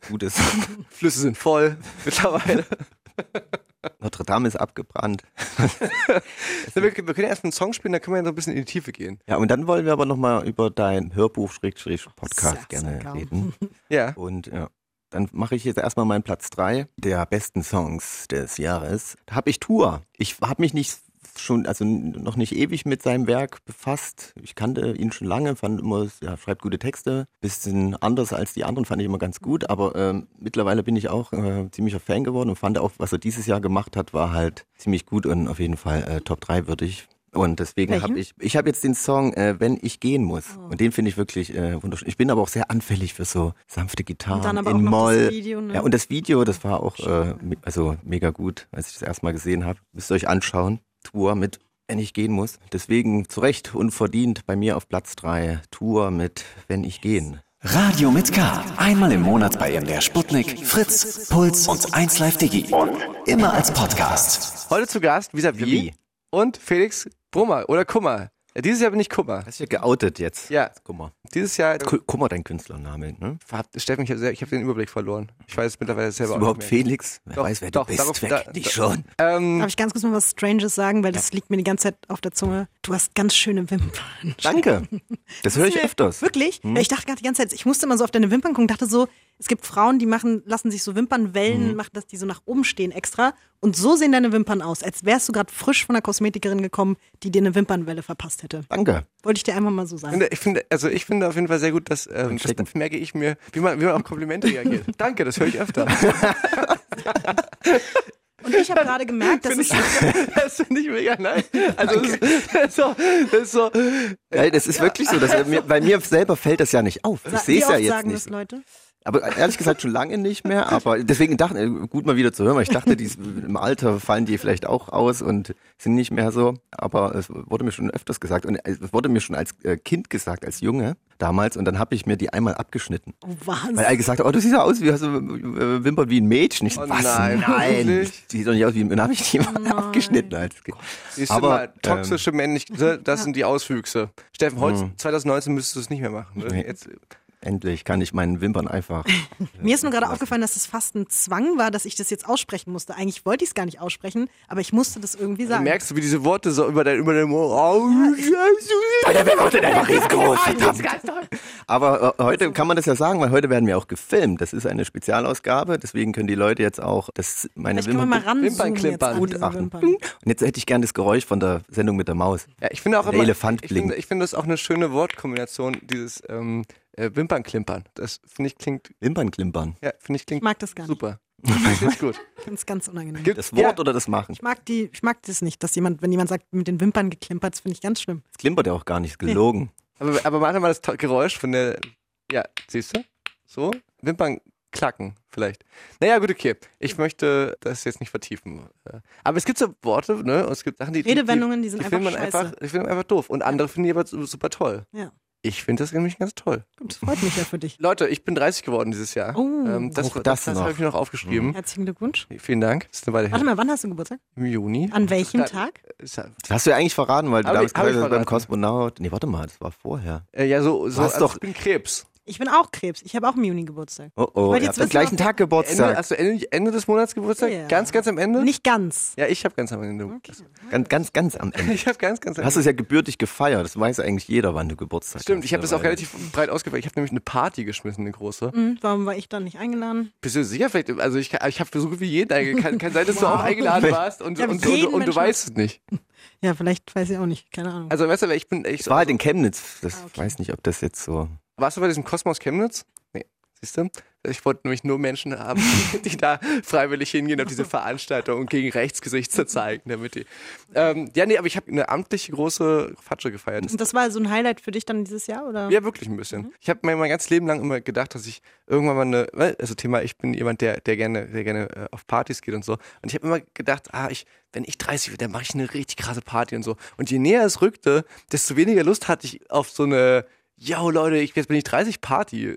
gutes. Flüsse sind voll mittlerweile. Notre Dame ist abgebrannt. wir, wir können ja erst einen Song spielen, dann können wir ja so ein bisschen in die Tiefe gehen. Ja, und dann wollen wir aber nochmal über dein Hörbuch-Podcast Sehr, gerne klar. reden. Ja. Und ja, dann mache ich jetzt erstmal meinen Platz drei der besten Songs des Jahres. Da habe ich Tour. Ich habe mich nicht schon, also noch nicht ewig mit seinem Werk befasst. Ich kannte ihn schon lange, fand immer, er schreibt gute Texte. Bisschen anders als die anderen, fand ich immer ganz gut. Aber ähm, mittlerweile bin ich auch äh, ziemlicher Fan geworden und fand auch, was er dieses Jahr gemacht hat, war halt ziemlich gut und auf jeden Fall äh, Top 3 würdig. Und deswegen habe ich, ich habe jetzt den Song äh, Wenn ich gehen muss. Und den finde ich wirklich äh, wunderschön. Ich bin aber auch sehr anfällig für so sanfte Gitarren Und dann aber in Moll. das Video, ne? Ja, und das Video, das war auch äh, also mega gut, als ich das erstmal gesehen habe. Müsst ihr euch anschauen. Tour mit Wenn ich gehen muss. Deswegen zu Recht unverdient bei mir auf Platz drei Tour mit Wenn ich gehen. Radio mit K. Einmal im Monat bei MDR Sputnik, Fritz, Puls und 1 Live Digi. Und immer als Podcast. Heute zu Gast Visavi Wie? und Felix Brummer oder Kummer. Dieses Jahr bin ich Kummer. Hast du ja geoutet jetzt. Ja. Mal. Dieses Jahr, Guck mal, dein Künstlername, ne? hat Steffen, ich habe hab den Überblick verloren. Ich weiß mittlerweile selber Ist auch überhaupt nicht mehr. Felix? Wer Doch, weiß, wer doch, du bist. darauf- wer da- kennt dich schon? Ähm, Darf ich ganz kurz mal was Stranges sagen, weil das liegt mir die ganze Zeit auf der Zunge. Du hast ganz schöne Wimpern. Danke. Das höre ich öfters. Wirklich? Ja, ich dachte gerade die ganze Zeit, ich musste immer so auf deine Wimpern gucken, dachte so, es gibt Frauen, die machen, lassen sich so Wimpernwellen, machen, dass die so nach oben stehen extra. Und so sehen deine Wimpern aus, als wärst du gerade frisch von einer Kosmetikerin gekommen, die dir eine Wimpernwelle verpasst hätte. Danke. Wollte ich dir einfach mal so sagen. ich finde, also ich finde auf jeden Fall sehr gut, dass ähm, das, merke ich mir, wie man, wie man auf Komplimente reagiert. Danke, das höre ich öfter. Und ich habe gerade gemerkt, dass es das finde ich mega nice. Also das ist, das ist so, das ist so Ja, das ist wirklich so. Dass mir, bei mir selber fällt das ja nicht auf. Ich sehe es ja jetzt sagen nicht. das Leute? Aber ehrlich gesagt schon lange nicht mehr. Aber deswegen dachte ich, gut mal wieder zu hören, weil ich dachte, die, im Alter fallen die vielleicht auch aus und sind nicht mehr so. Aber es wurde mir schon öfters gesagt und es wurde mir schon als äh, Kind gesagt, als Junge damals. Und dann habe ich mir die einmal abgeschnitten. Oh, Wahnsinn. Weil alle gesagt haben, oh, du siehst ja aus wie, hast du äh, Wimpern wie ein Mädchen. Ich Oh was? nein, Nein. sieht doch nicht aus wie ein Dann habe ich die mal abgeschnitten als Kind. Siehst Aber, mal, toxische Männlichkeit, das sind die Auswüchse. Steffen, heute 2019 müsstest du es nicht mehr machen. Ne? Nee. Jetzt, Endlich kann ich meinen Wimpern einfach. Mir ist nur gerade aufgefallen, dass es fast ein Zwang war, dass ich das jetzt aussprechen musste. Eigentlich wollte ich es gar nicht aussprechen, aber ich musste das irgendwie sagen. merkst du, wie diese Worte so über dein, über dein oh, Der Wimpern sind einfach riesengroß. Aber äh, heute kann man das ja sagen, weil heute werden wir auch gefilmt. Das ist eine Spezialausgabe, deswegen können die Leute jetzt auch das meine Vielleicht können wir Wimpern mal Wimpern klimpern. diese Gutachten. Wimpern. Und jetzt hätte ich gern das Geräusch von der Sendung mit der Maus. Ja, ich finde auch Der immer, Elefant ich finde, blinkt. ich finde das auch eine schöne Wortkombination, dieses ähm, äh, Wimpernklimpern. Das finde ich klingt, Wimpernklimpern. ja, finde ich klingt Ich mag das gar nicht. super. Finde ich gut. Ich finde es ganz unangenehm. Gibt- Das Wort ja, oder das Machen? Ich mag die, ich mag das nicht, dass jemand, wenn jemand sagt, mit den Wimpern geklimpert, das finde ich ganz schlimm. Das klimpert ja auch gar nicht, gelogen. aber, aber mach doch mal das Geräusch von der, ja, siehst du? So, Wimpern klacken vielleicht. Naja, gut, okay. Ich möchte das jetzt nicht vertiefen. Äh, Aber es gibt so Worte, ne? Und es gibt Sachen, die. die- Redewendungen, die sind man einfach einfach, ich finde einfach doof. Und andere finden die aber su- super toll. Ja. Ich finde das nämlich ganz toll. Gut, das freut mich ja für dich. Leute, ich bin 30 geworden dieses Jahr. Oh. ähm, das das, das das, habe ich mir noch aufgeschrieben. Herzlichen Glückwunsch. Vielen Dank. Das ist eine Weile Warte mal, wann hast du Geburtstag? Im Juni. An welchem Da- Tag? Das hast du ja eigentlich verraten, weil du damals gesagt hast, beim. Kosmonaut. Nee, warte mal, das war vorher. Äh, ja, so, so hast also doch- ich bin Krebs. Ich bin auch Krebs. Ich habe auch im Juni Geburtstag. Oh oh, ihr habt am gleichen Tag Ende, Geburtstag. hast du Ende, Ende des Monats Geburtstag? Ja. Ganz, ganz am Ende? Nicht ganz. Ja, ich habe ganz am Ende. Ganz, ganz, ganz am Ende. Ich habe ganz, ganz am Hast Ende. es ja gebürtig gefeiert. Das weiß eigentlich jeder, wann du Geburtstag Stimmt, hast. ich habe das auch relativ breit ausgefeiert. Ich habe nämlich eine Party geschmissen, eine große. Hm, warum war ich dann nicht eingeladen? Bist du sicher? Vielleicht, also ich, ich habe so gut wie jeden eingeladen. Kann, kann sein, dass du auch eingeladen warst und, Ich und, und, und, du weißt es nicht. Ja, vielleicht weiß ich auch nicht. Keine Ahnung. Also weißt du, ich bin ich Es war halt in Chemnitz. Das Ah, okay. weiß nicht, ob das jetzt so. Warst du bei diesem Kosmos Chemnitz? Nee. Siehst du? Ich wollte nämlich nur Menschen haben, die da freiwillig hingehen auf diese Veranstaltung und gegen Rechtsgesichter zeigen, damit die. Ähm, ja, nee, aber ich habe eine amtliche große Fatsche gefeiert. Und das war so ein Highlight für dich dann dieses Jahr, oder? Ja, wirklich ein bisschen. Ich habe mir mein ganzes Leben lang immer gedacht, dass ich irgendwann mal eine, also Thema, ich bin jemand, der, der gerne, der gerne äh, auf Partys geht und so. Und ich habe immer gedacht, ah, ich, wenn ich 30 werde, dann mache ich eine richtig krasse Party und so. Und je näher es rückte, desto weniger Lust hatte ich auf so eine, yo Leute, ich, jetzt bin ich 30 Party,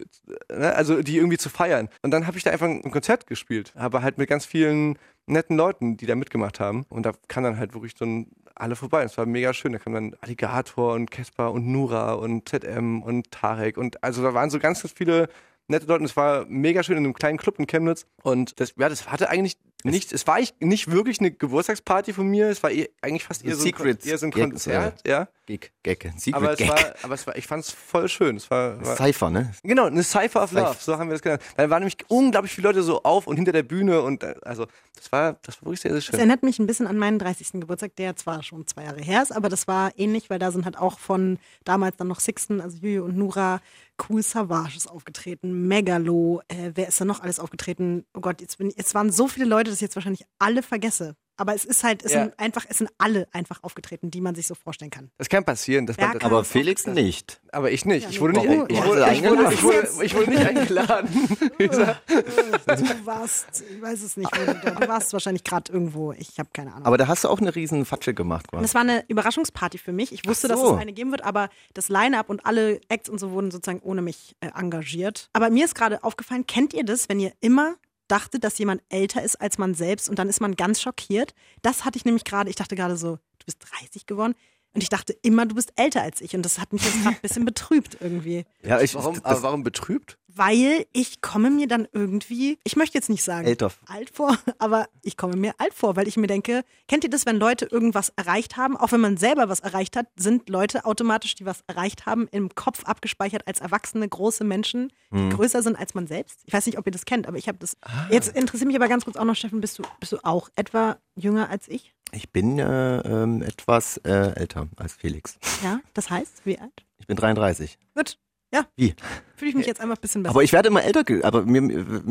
ne? also die irgendwie zu feiern. Und dann habe ich da einfach ein Konzert gespielt, aber halt mit ganz vielen netten Leuten, die da mitgemacht haben. Und da kam dann halt wirklich dann alle vorbei. Es war mega schön. Da kam dann Alligator und Kesper und Nura und ZM und Tarek. Und also da waren so ganz, ganz viele nette Leute. Und es war mega schön in einem kleinen Club in Chemnitz. Und das, ja, das hatte eigentlich nichts, es war eigentlich nicht wirklich eine Geburtstagsparty von mir. Es war eh, eigentlich fast eher so, ein, Secret eher so ein Gag, Konzert, ja. Gag, Gag, Secret Aber es Gag. war, aber es war, ich fand es voll schön. Es war, war Cypher, ne? Genau, eine Cypher of Love, so haben wir das genannt. Da waren nämlich unglaublich viele Leute so auf und hinter der Bühne und äh, also das war, das war wirklich sehr, sehr Das schön. erinnert mich ein bisschen an meinen 30. Geburtstag, der zwar schon zwei Jahre her ist, aber das war ähnlich, weil da sind halt auch von damals dann noch Sixten, also Juju und Nura, Cool Savage ist aufgetreten, Megalo, äh, wer ist da noch alles aufgetreten? Oh Gott, jetzt, bin, jetzt waren so viele Leute, dass ich jetzt wahrscheinlich alle vergesse. Aber es ist halt, es Ja. sind einfach, es sind alle einfach aufgetreten, die man sich so vorstellen kann. Das kann passieren. Das Berghain. Aber Felix nicht. aber ich nicht. Ja, Ich wurde nicht, ich wurde, ich wurde, ich eingeladen. wurde, ich wurde nicht eingeladen. Du warst, ich weiß es nicht, du, warst wahrscheinlich gerade irgendwo, ich habe keine Ahnung. Aber da hast du auch eine riesen Fatsche gemacht quasi. es war eine Überraschungsparty für mich. Ich wusste, Ach dass so. es eine geben wird, aber das Line-Up und alle Acts und so wurden sozusagen ohne mich äh, engagiert. Aber mir ist gerade aufgefallen, kennt ihr das, wenn ihr immer dachtet, dass jemand älter ist als man selbst und dann ist man ganz schockiert? Das hatte ich nämlich gerade, ich dachte gerade so, du bist 30 geworden. Und ich dachte immer, du bist älter als ich. Und das hat mich jetzt gerade ein bisschen betrübt irgendwie. Ja, ich, Warum, das, aber warum betrübt? Weil ich komme mir dann irgendwie, ich möchte jetzt nicht sagen Älter. alt vor, aber ich komme mir alt vor, weil ich mir denke, kennt ihr das, wenn Leute irgendwas erreicht haben, auch wenn man selber was erreicht hat, sind Leute automatisch, die was erreicht haben, im Kopf abgespeichert als erwachsene, große Menschen, die Mhm. größer sind als man selbst? Ich weiß nicht, ob ihr das kennt, aber ich habe das. Ah. Jetzt interessiert mich aber ganz kurz auch noch, Steffen, bist du, bist du auch etwa jünger als ich? Ich bin äh, ähm, etwas äh, älter als Felix. Ja, das heißt, wie alt? Ich bin 33. Gut. Ja, Wie? fühle ich mich jetzt einfach ein bisschen besser. Aber ich werde immer älter, aber mir,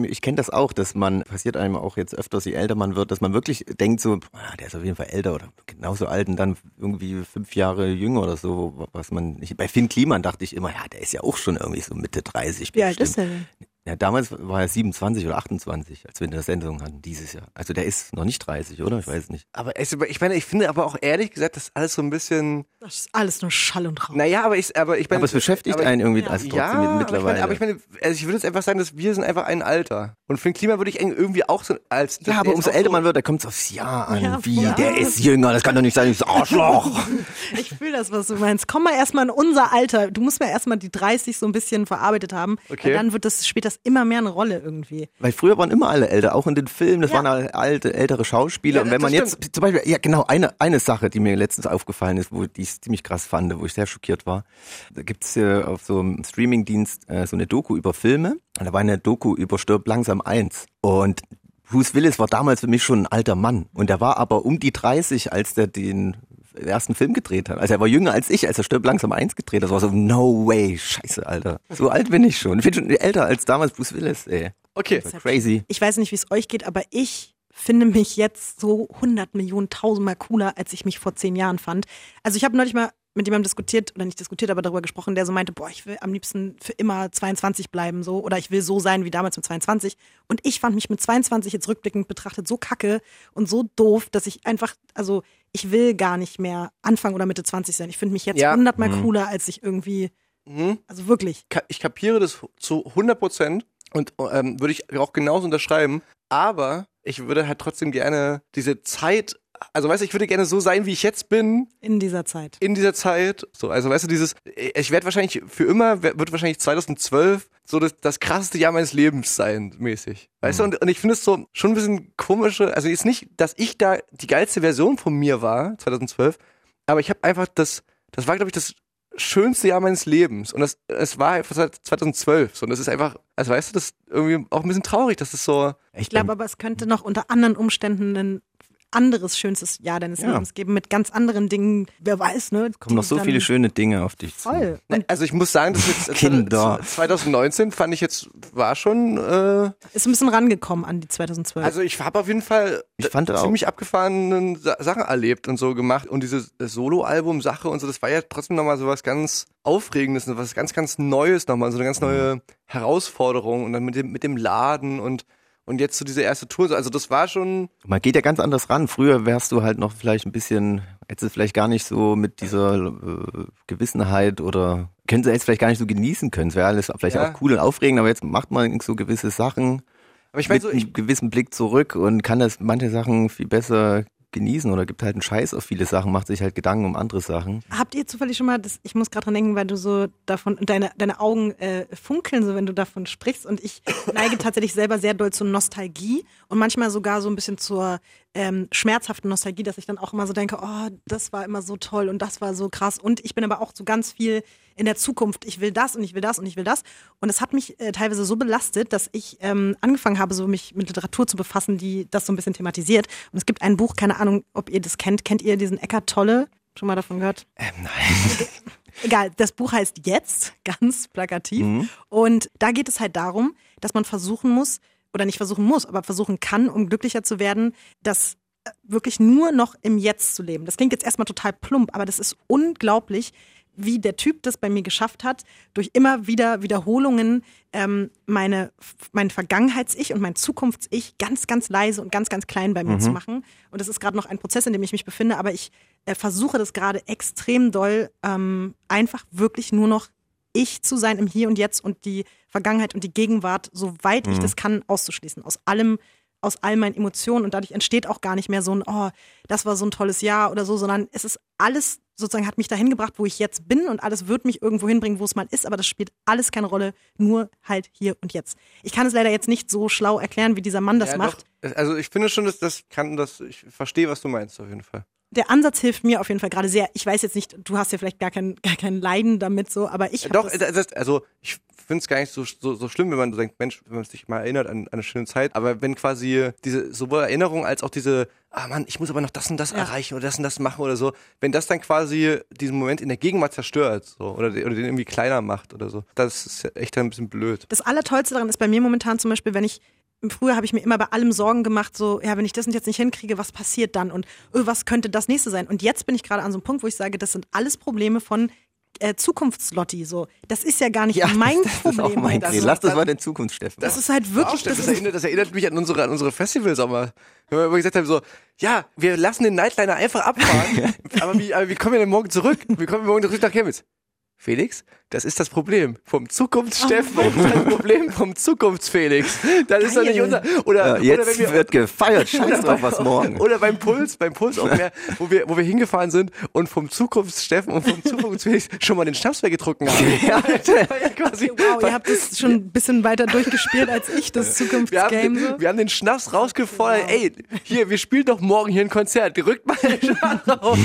ich kenne das auch, dass man, passiert einem auch jetzt öfters, je älter man wird, dass man wirklich denkt so, ah, der ist auf jeden Fall älter oder genauso alt und dann irgendwie fünf Jahre jünger oder so, was man, ich, bei Finn Kliman dachte ich immer, ja, der ist ja auch schon irgendwie so Mitte 30. wie alt bestimmt. ist er denn? Ja, damals war er 27 oder 28, als wir in der Sendung hatten, dieses Jahr. Also der ist noch nicht 30, oder? Ich weiß es nicht. Aber es- ich meine, ich finde aber auch ehrlich gesagt, das ist alles so ein bisschen. Das ist alles nur Schall und Rauch. Naja, aber ich, aber ich meine. Aber es beschäftigt aber- einen irgendwie ja. als trotzdem Ja, mit- aber ich mittlerweile. meine, aber ich meine, also ich würde jetzt einfach sagen, dass wir sind einfach ein Alter. Und für ein Klima würde ich irgendwie auch so als. ja, aber umso älter man wird, da kommt es aufs Jahr an. Ja, Wie, voll. der ist jünger, das kann doch nicht sein, das Arschloch. Ich fühle das, was du meinst. Komm mal erstmal in unser Alter. Du musst mal erstmal die 30 so ein bisschen verarbeitet haben. Okay. Weil dann wird das, spielt das immer mehr eine Rolle irgendwie. Weil früher waren immer alle älter, auch in den Filmen, das Ja. waren alte, ältere Schauspieler. Ja, und wenn man jetzt, zum Beispiel, ja genau, eine, eine Sache, die mir letztens aufgefallen ist, wo die ich ziemlich krass fand, wo ich sehr schockiert war. Da gibt's äh, auf so einem Streamingdienst äh, so eine Doku über Filme. Und da war eine Doku über Stirb langsam eins. Und Bruce Willis war damals für mich schon ein alter Mann. Und er war aber um die 30, als der den ersten Film gedreht hat. Also er war jünger als ich, als er Stirb langsam eins gedreht hat. Das war so, no way, scheiße, Alter. So alt bin ich schon. Ich bin schon älter als damals Bruce Willis, ey. Okay. Crazy. Ich weiß nicht, wie es euch geht, aber ich finde mich jetzt so 100 Millionen, tausendmal cooler, als ich mich vor zehn Jahren fand. Also ich habe neulich mal mit jemandem diskutiert, oder nicht diskutiert, aber darüber gesprochen, der so meinte, boah, ich will am liebsten für immer 22 bleiben, so, oder ich will so sein wie damals mit 22. Und ich fand mich mit 22 jetzt rückblickend betrachtet so kacke und so doof, dass ich einfach, also ich will gar nicht mehr Anfang oder Mitte 20 sein. Ich finde mich jetzt Ja. hundertmal cooler, als ich irgendwie, Mhm. also wirklich. Ich kapiere das zu 100 Prozent und ähm, würde ich auch genauso unterschreiben. Aber ich würde halt trotzdem gerne diese Zeit, also weißt du, ich würde gerne so sein, wie ich jetzt bin, In dieser Zeit. in dieser Zeit. So, also weißt du, dieses, ich werde wahrscheinlich für immer, wird wahrscheinlich 2012 so das, das krasseste Jahr meines Lebens sein, mäßig. Weißt du, und, und ich finde es so schon ein bisschen komische, also jetzt nicht, dass ich da die geilste Version von mir war, 2012, aber ich habe einfach das, das war, glaube ich, das schönste Jahr meines Lebens. Und das, es war einfach seit 2012. So, und das ist einfach, also weißt du, das ist irgendwie auch ein bisschen traurig, dass es so, Ich glaube aber, es könnte noch unter anderen Umständen ein anderes schönstes Jahr deines Ja. Lebens geben mit ganz anderen Dingen. Wer weiß, ne? kommen noch so viele schöne Dinge auf dich zu. Voll. Ne, Also ich muss sagen, dass jetzt Kinder. 2019 fand ich jetzt, war schon, äh, Ist ein bisschen rangekommen an die 2012. also ich habe auf jeden Fall Ich fand auch. ziemlich abgefahrenen Sa Sachen erlebt und so gemacht. Und diese Solo-Album-Sache und so, das war ja trotzdem nochmal so was ganz Aufregendes, und was ganz, ganz Neues nochmal, so eine ganz neue Herausforderung und dann mit dem, mit dem Laden und, und jetzt so diese erste Tour. Also das war schon, Man geht ja ganz anders ran. Früher wärst du halt noch vielleicht ein bisschen, hättest du vielleicht gar nicht so mit dieser äh, Gewissenheit oder könntest du jetzt vielleicht gar nicht so genießen können. Es wäre alles vielleicht Ja. auch cool und aufregend, aber jetzt macht man so gewisse Sachen aber ich meine mit so, ich, einem gewissen Blick zurück und kann das manche Sachen viel besser genießen oder gibt halt einen Scheiß auf viele Sachen, macht sich halt Gedanken um andere Sachen. Habt ihr zufällig schon mal, das, ich muss gerade dran denken, weil du so davon, deine, deine Augen äh, funkeln, so wenn du davon sprichst. Und ich neige tatsächlich selber sehr doll zur Nostalgie und manchmal sogar so ein bisschen zur ähm, schmerzhaften Nostalgie, dass ich dann auch immer so denke, oh, das war immer so toll und das war so krass. Und ich bin aber auch so ganz viel in der Zukunft. Ich will das und ich will das und ich will das. Und es hat mich äh, teilweise so belastet, dass ich ähm, angefangen habe, so mich mit Literatur zu befassen, die das so ein bisschen thematisiert. Und es gibt ein Buch, keine Ahnung, ob ihr das kennt. Kennt ihr diesen Eckart Tolle? Schon mal davon gehört? Ähm, nein. Egal, das Buch heißt Jetzt, ganz plakativ. Und da geht es halt darum, dass man versuchen muss, oder nicht versuchen muss, aber versuchen kann, um glücklicher zu werden, das äh, wirklich nur noch im Jetzt zu leben. Das klingt jetzt erstmal total plump, aber das ist unglaublich, wie der Typ das bei mir geschafft hat, durch immer wieder Wiederholungen ähm, meine, mein Vergangenheits-Ich und mein Zukunfts-Ich ganz, ganz leise und ganz, ganz klein bei mir zu machen. Und das ist gerade noch ein Prozess, in dem ich mich befinde, aber ich äh, versuche das gerade extrem doll, ähm, einfach wirklich nur noch ich zu sein im Hier und Jetzt und die Vergangenheit und die Gegenwart, soweit ich das kann, auszuschließen. Aus allem, aus all meinen Emotionen und dadurch entsteht auch gar nicht mehr so ein, oh, das war so ein tolles Jahr oder so, sondern es ist alles sozusagen hat mich dahin gebracht, wo ich jetzt bin und alles wird mich irgendwo hinbringen, wo es mal ist, aber das spielt alles keine Rolle, nur halt hier und jetzt. Ich kann es leider jetzt nicht so schlau erklären, wie dieser Mann das Ja, macht. Doch. Also ich finde schon, dass das kann das, ich verstehe, was du meinst auf jeden Fall. Der Ansatz hilft mir auf jeden Fall gerade sehr. Ich weiß jetzt nicht, du hast ja vielleicht gar kein, gar kein Leiden damit so, aber ich Doch, das, das, also ich finde es gar nicht so, so, so schlimm, wenn man so denkt, Mensch, wenn man sich mal erinnert an, an eine schöne Zeit, aber wenn quasi diese sowohl Erinnerung als auch diese, ah Mann, ich muss aber noch das und das Ja. erreichen oder das und das machen oder so, wenn das dann quasi diesen Moment in der Gegenwart zerstört so, oder, den- oder den irgendwie kleiner macht oder so, das ist ja echt ein bisschen blöd. Das Allertollste daran ist bei mir momentan zum Beispiel, wenn ich Früher habe ich mir immer bei allem Sorgen gemacht, so, ja, wenn ich das und jetzt nicht hinkriege, was passiert dann und öh, was könnte das nächste sein? Und jetzt bin ich gerade an so einem Punkt, wo ich sage, das sind alles Probleme von äh, Zukunftslotti. So, das ist ja gar nicht mein das ist auch Problem. mein heute. Ziel. Lass das mal in Zukunft, Steffen. Das ist halt wirklich, das, das ist, erinnert, das erinnert mich an unsere, an unsere Festivalsommer. Wenn wir immer gesagt haben, so, ja, wir lassen den Nightliner einfach abfahren, aber, wie, aber wie kommen wir denn morgen zurück? Wie kommen wir morgen zurück nach Chemnitz? Felix, das ist das Problem. Vom Zukunftssteffen Oh das ist das Problem vom Zukunftsfelix. Das ist doch nicht Geil. unser. Oder, Ja, oder jetzt wenn wir, wird gefeiert. Scheiß drauf, was morgen. Oder beim Puls, beim Puls auch mehr, wo wir, wo wir hingefahren sind und vom Zukunftssteffen und vom Zukunftsfelix schon mal den Schnaps weggetrunken haben. Ja, quasi. wow, ihr habt das schon ein bisschen weiter durchgespielt als ich, das Wir haben, Zukunftsgame. So. wir haben den Schnaps rausgefordert. Ey, hier, wir spielen doch morgen hier ein Konzert. Rückt mal den Schnaps raus.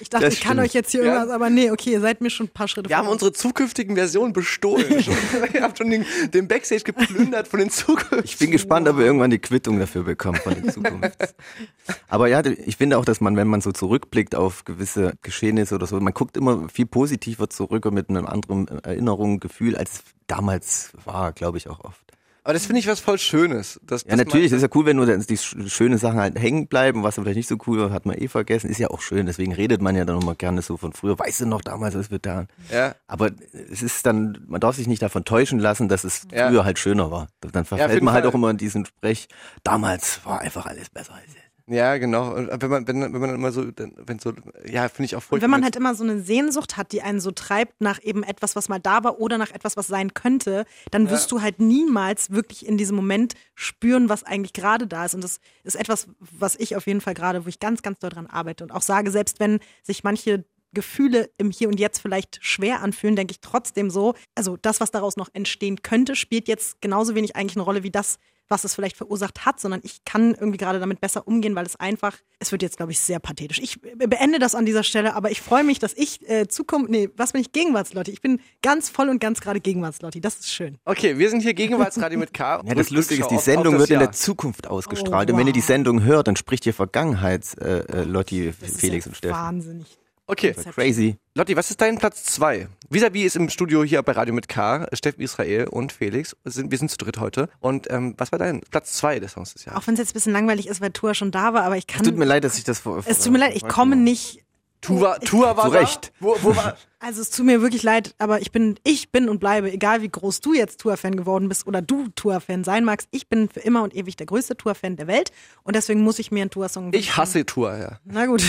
Ich dachte, Das ich kann stimmt. euch jetzt hier Ja. irgendwas, aber nee, okay, ihr seid mir schon ein paar Schritte Wir haben unsere zukünftigen Versionen bestohlen. Schon. Ihr habt schon den, den Backstage geplündert von den Zukünftigen. Ich bin gespannt, ob wir irgendwann die Quittung dafür bekommen von der Zukunft. Aber ja, ich finde auch, dass man, wenn man so zurückblickt auf gewisse Geschehnisse oder so, man guckt immer viel positiver zurück und mit einem anderen Erinnerung, Gefühl, als es damals war, glaube ich auch oft. Aber das finde ich was voll Schönes. Dass, Ja, natürlich, das ist ja cool, wenn nur die sch- schönen Sachen halt hängen bleiben, was vielleicht nicht so cool war, hat man eh vergessen, ist ja auch schön, deswegen redet man ja dann immer gerne so von früher, weißt du noch damals, was wir da. Ja. Aber es ist dann, man darf sich nicht davon täuschen lassen, dass es Ja. früher halt schöner war. Dann verfällt jeden man halt Fall. auch immer in diesen Sprech, damals war einfach alles besser als jetzt. Ja, genau. Und wenn man, wenn, wenn man immer so, wenn so, ja, finde ich auch voll. Und wenn man halt immer so eine Sehnsucht hat, die einen so treibt nach eben etwas, was mal da war oder nach etwas, was sein könnte, dann wirst du halt niemals wirklich in diesem Moment spüren, was eigentlich gerade da ist. Und das ist etwas, was ich auf jeden Fall gerade, wo ich ganz, ganz doll dran arbeite und auch sage, selbst wenn sich manche Gefühle im Hier und Jetzt vielleicht schwer anfühlen, denke ich trotzdem so, also das, was daraus noch entstehen könnte, spielt jetzt genauso wenig eigentlich eine Rolle wie das, was es vielleicht verursacht hat, sondern ich kann irgendwie gerade damit besser umgehen, weil es einfach, es wird jetzt, glaube ich, sehr pathetisch. Ich beende das an dieser Stelle, aber ich freue mich, dass ich äh, Zukunft, nee, was bin ich, Gegenwartslotti? Ich bin ganz voll und ganz gerade Gegenwartslotti. Das ist schön. Okay, wir sind hier Gegenwartsradio mit K. Ja, das Lustige ist, die Sendung wird in der Jahr. Zukunft ausgestrahlt. Oh, Und wenn ihr wow. die Sendung hört, dann spricht ihr Vergangenheit, äh, äh, Lotti, Das ist Felix ja und Steffen. Wahnsinnig. Okay, Crazy. Lotti, was ist dein Platz zwei? Visavi ist im Studio hier bei Radio mit K. Steffen Israel und Felix. Sind, wir sind zu dritt heute. Und ähm, was war dein Platz zwei des Songs des Jahres? Auch wenn es jetzt ein bisschen langweilig ist, weil Tua schon da war, aber ich kann. Tut mir leid, dass ich das vor. es tut mir leid, ich komme nicht. Tua, Tua war Zu Recht. da. Wo, wo war, Also es tut mir wirklich leid, aber ich bin, ich bin und bleibe, egal wie groß du jetzt Tour-Fan geworden bist oder du Tour-Fan sein magst, ich bin für immer und ewig der größte Tour-Fan der Welt und deswegen muss ich mir einen Tour-Song ich hasse Tua, ja. Na gut,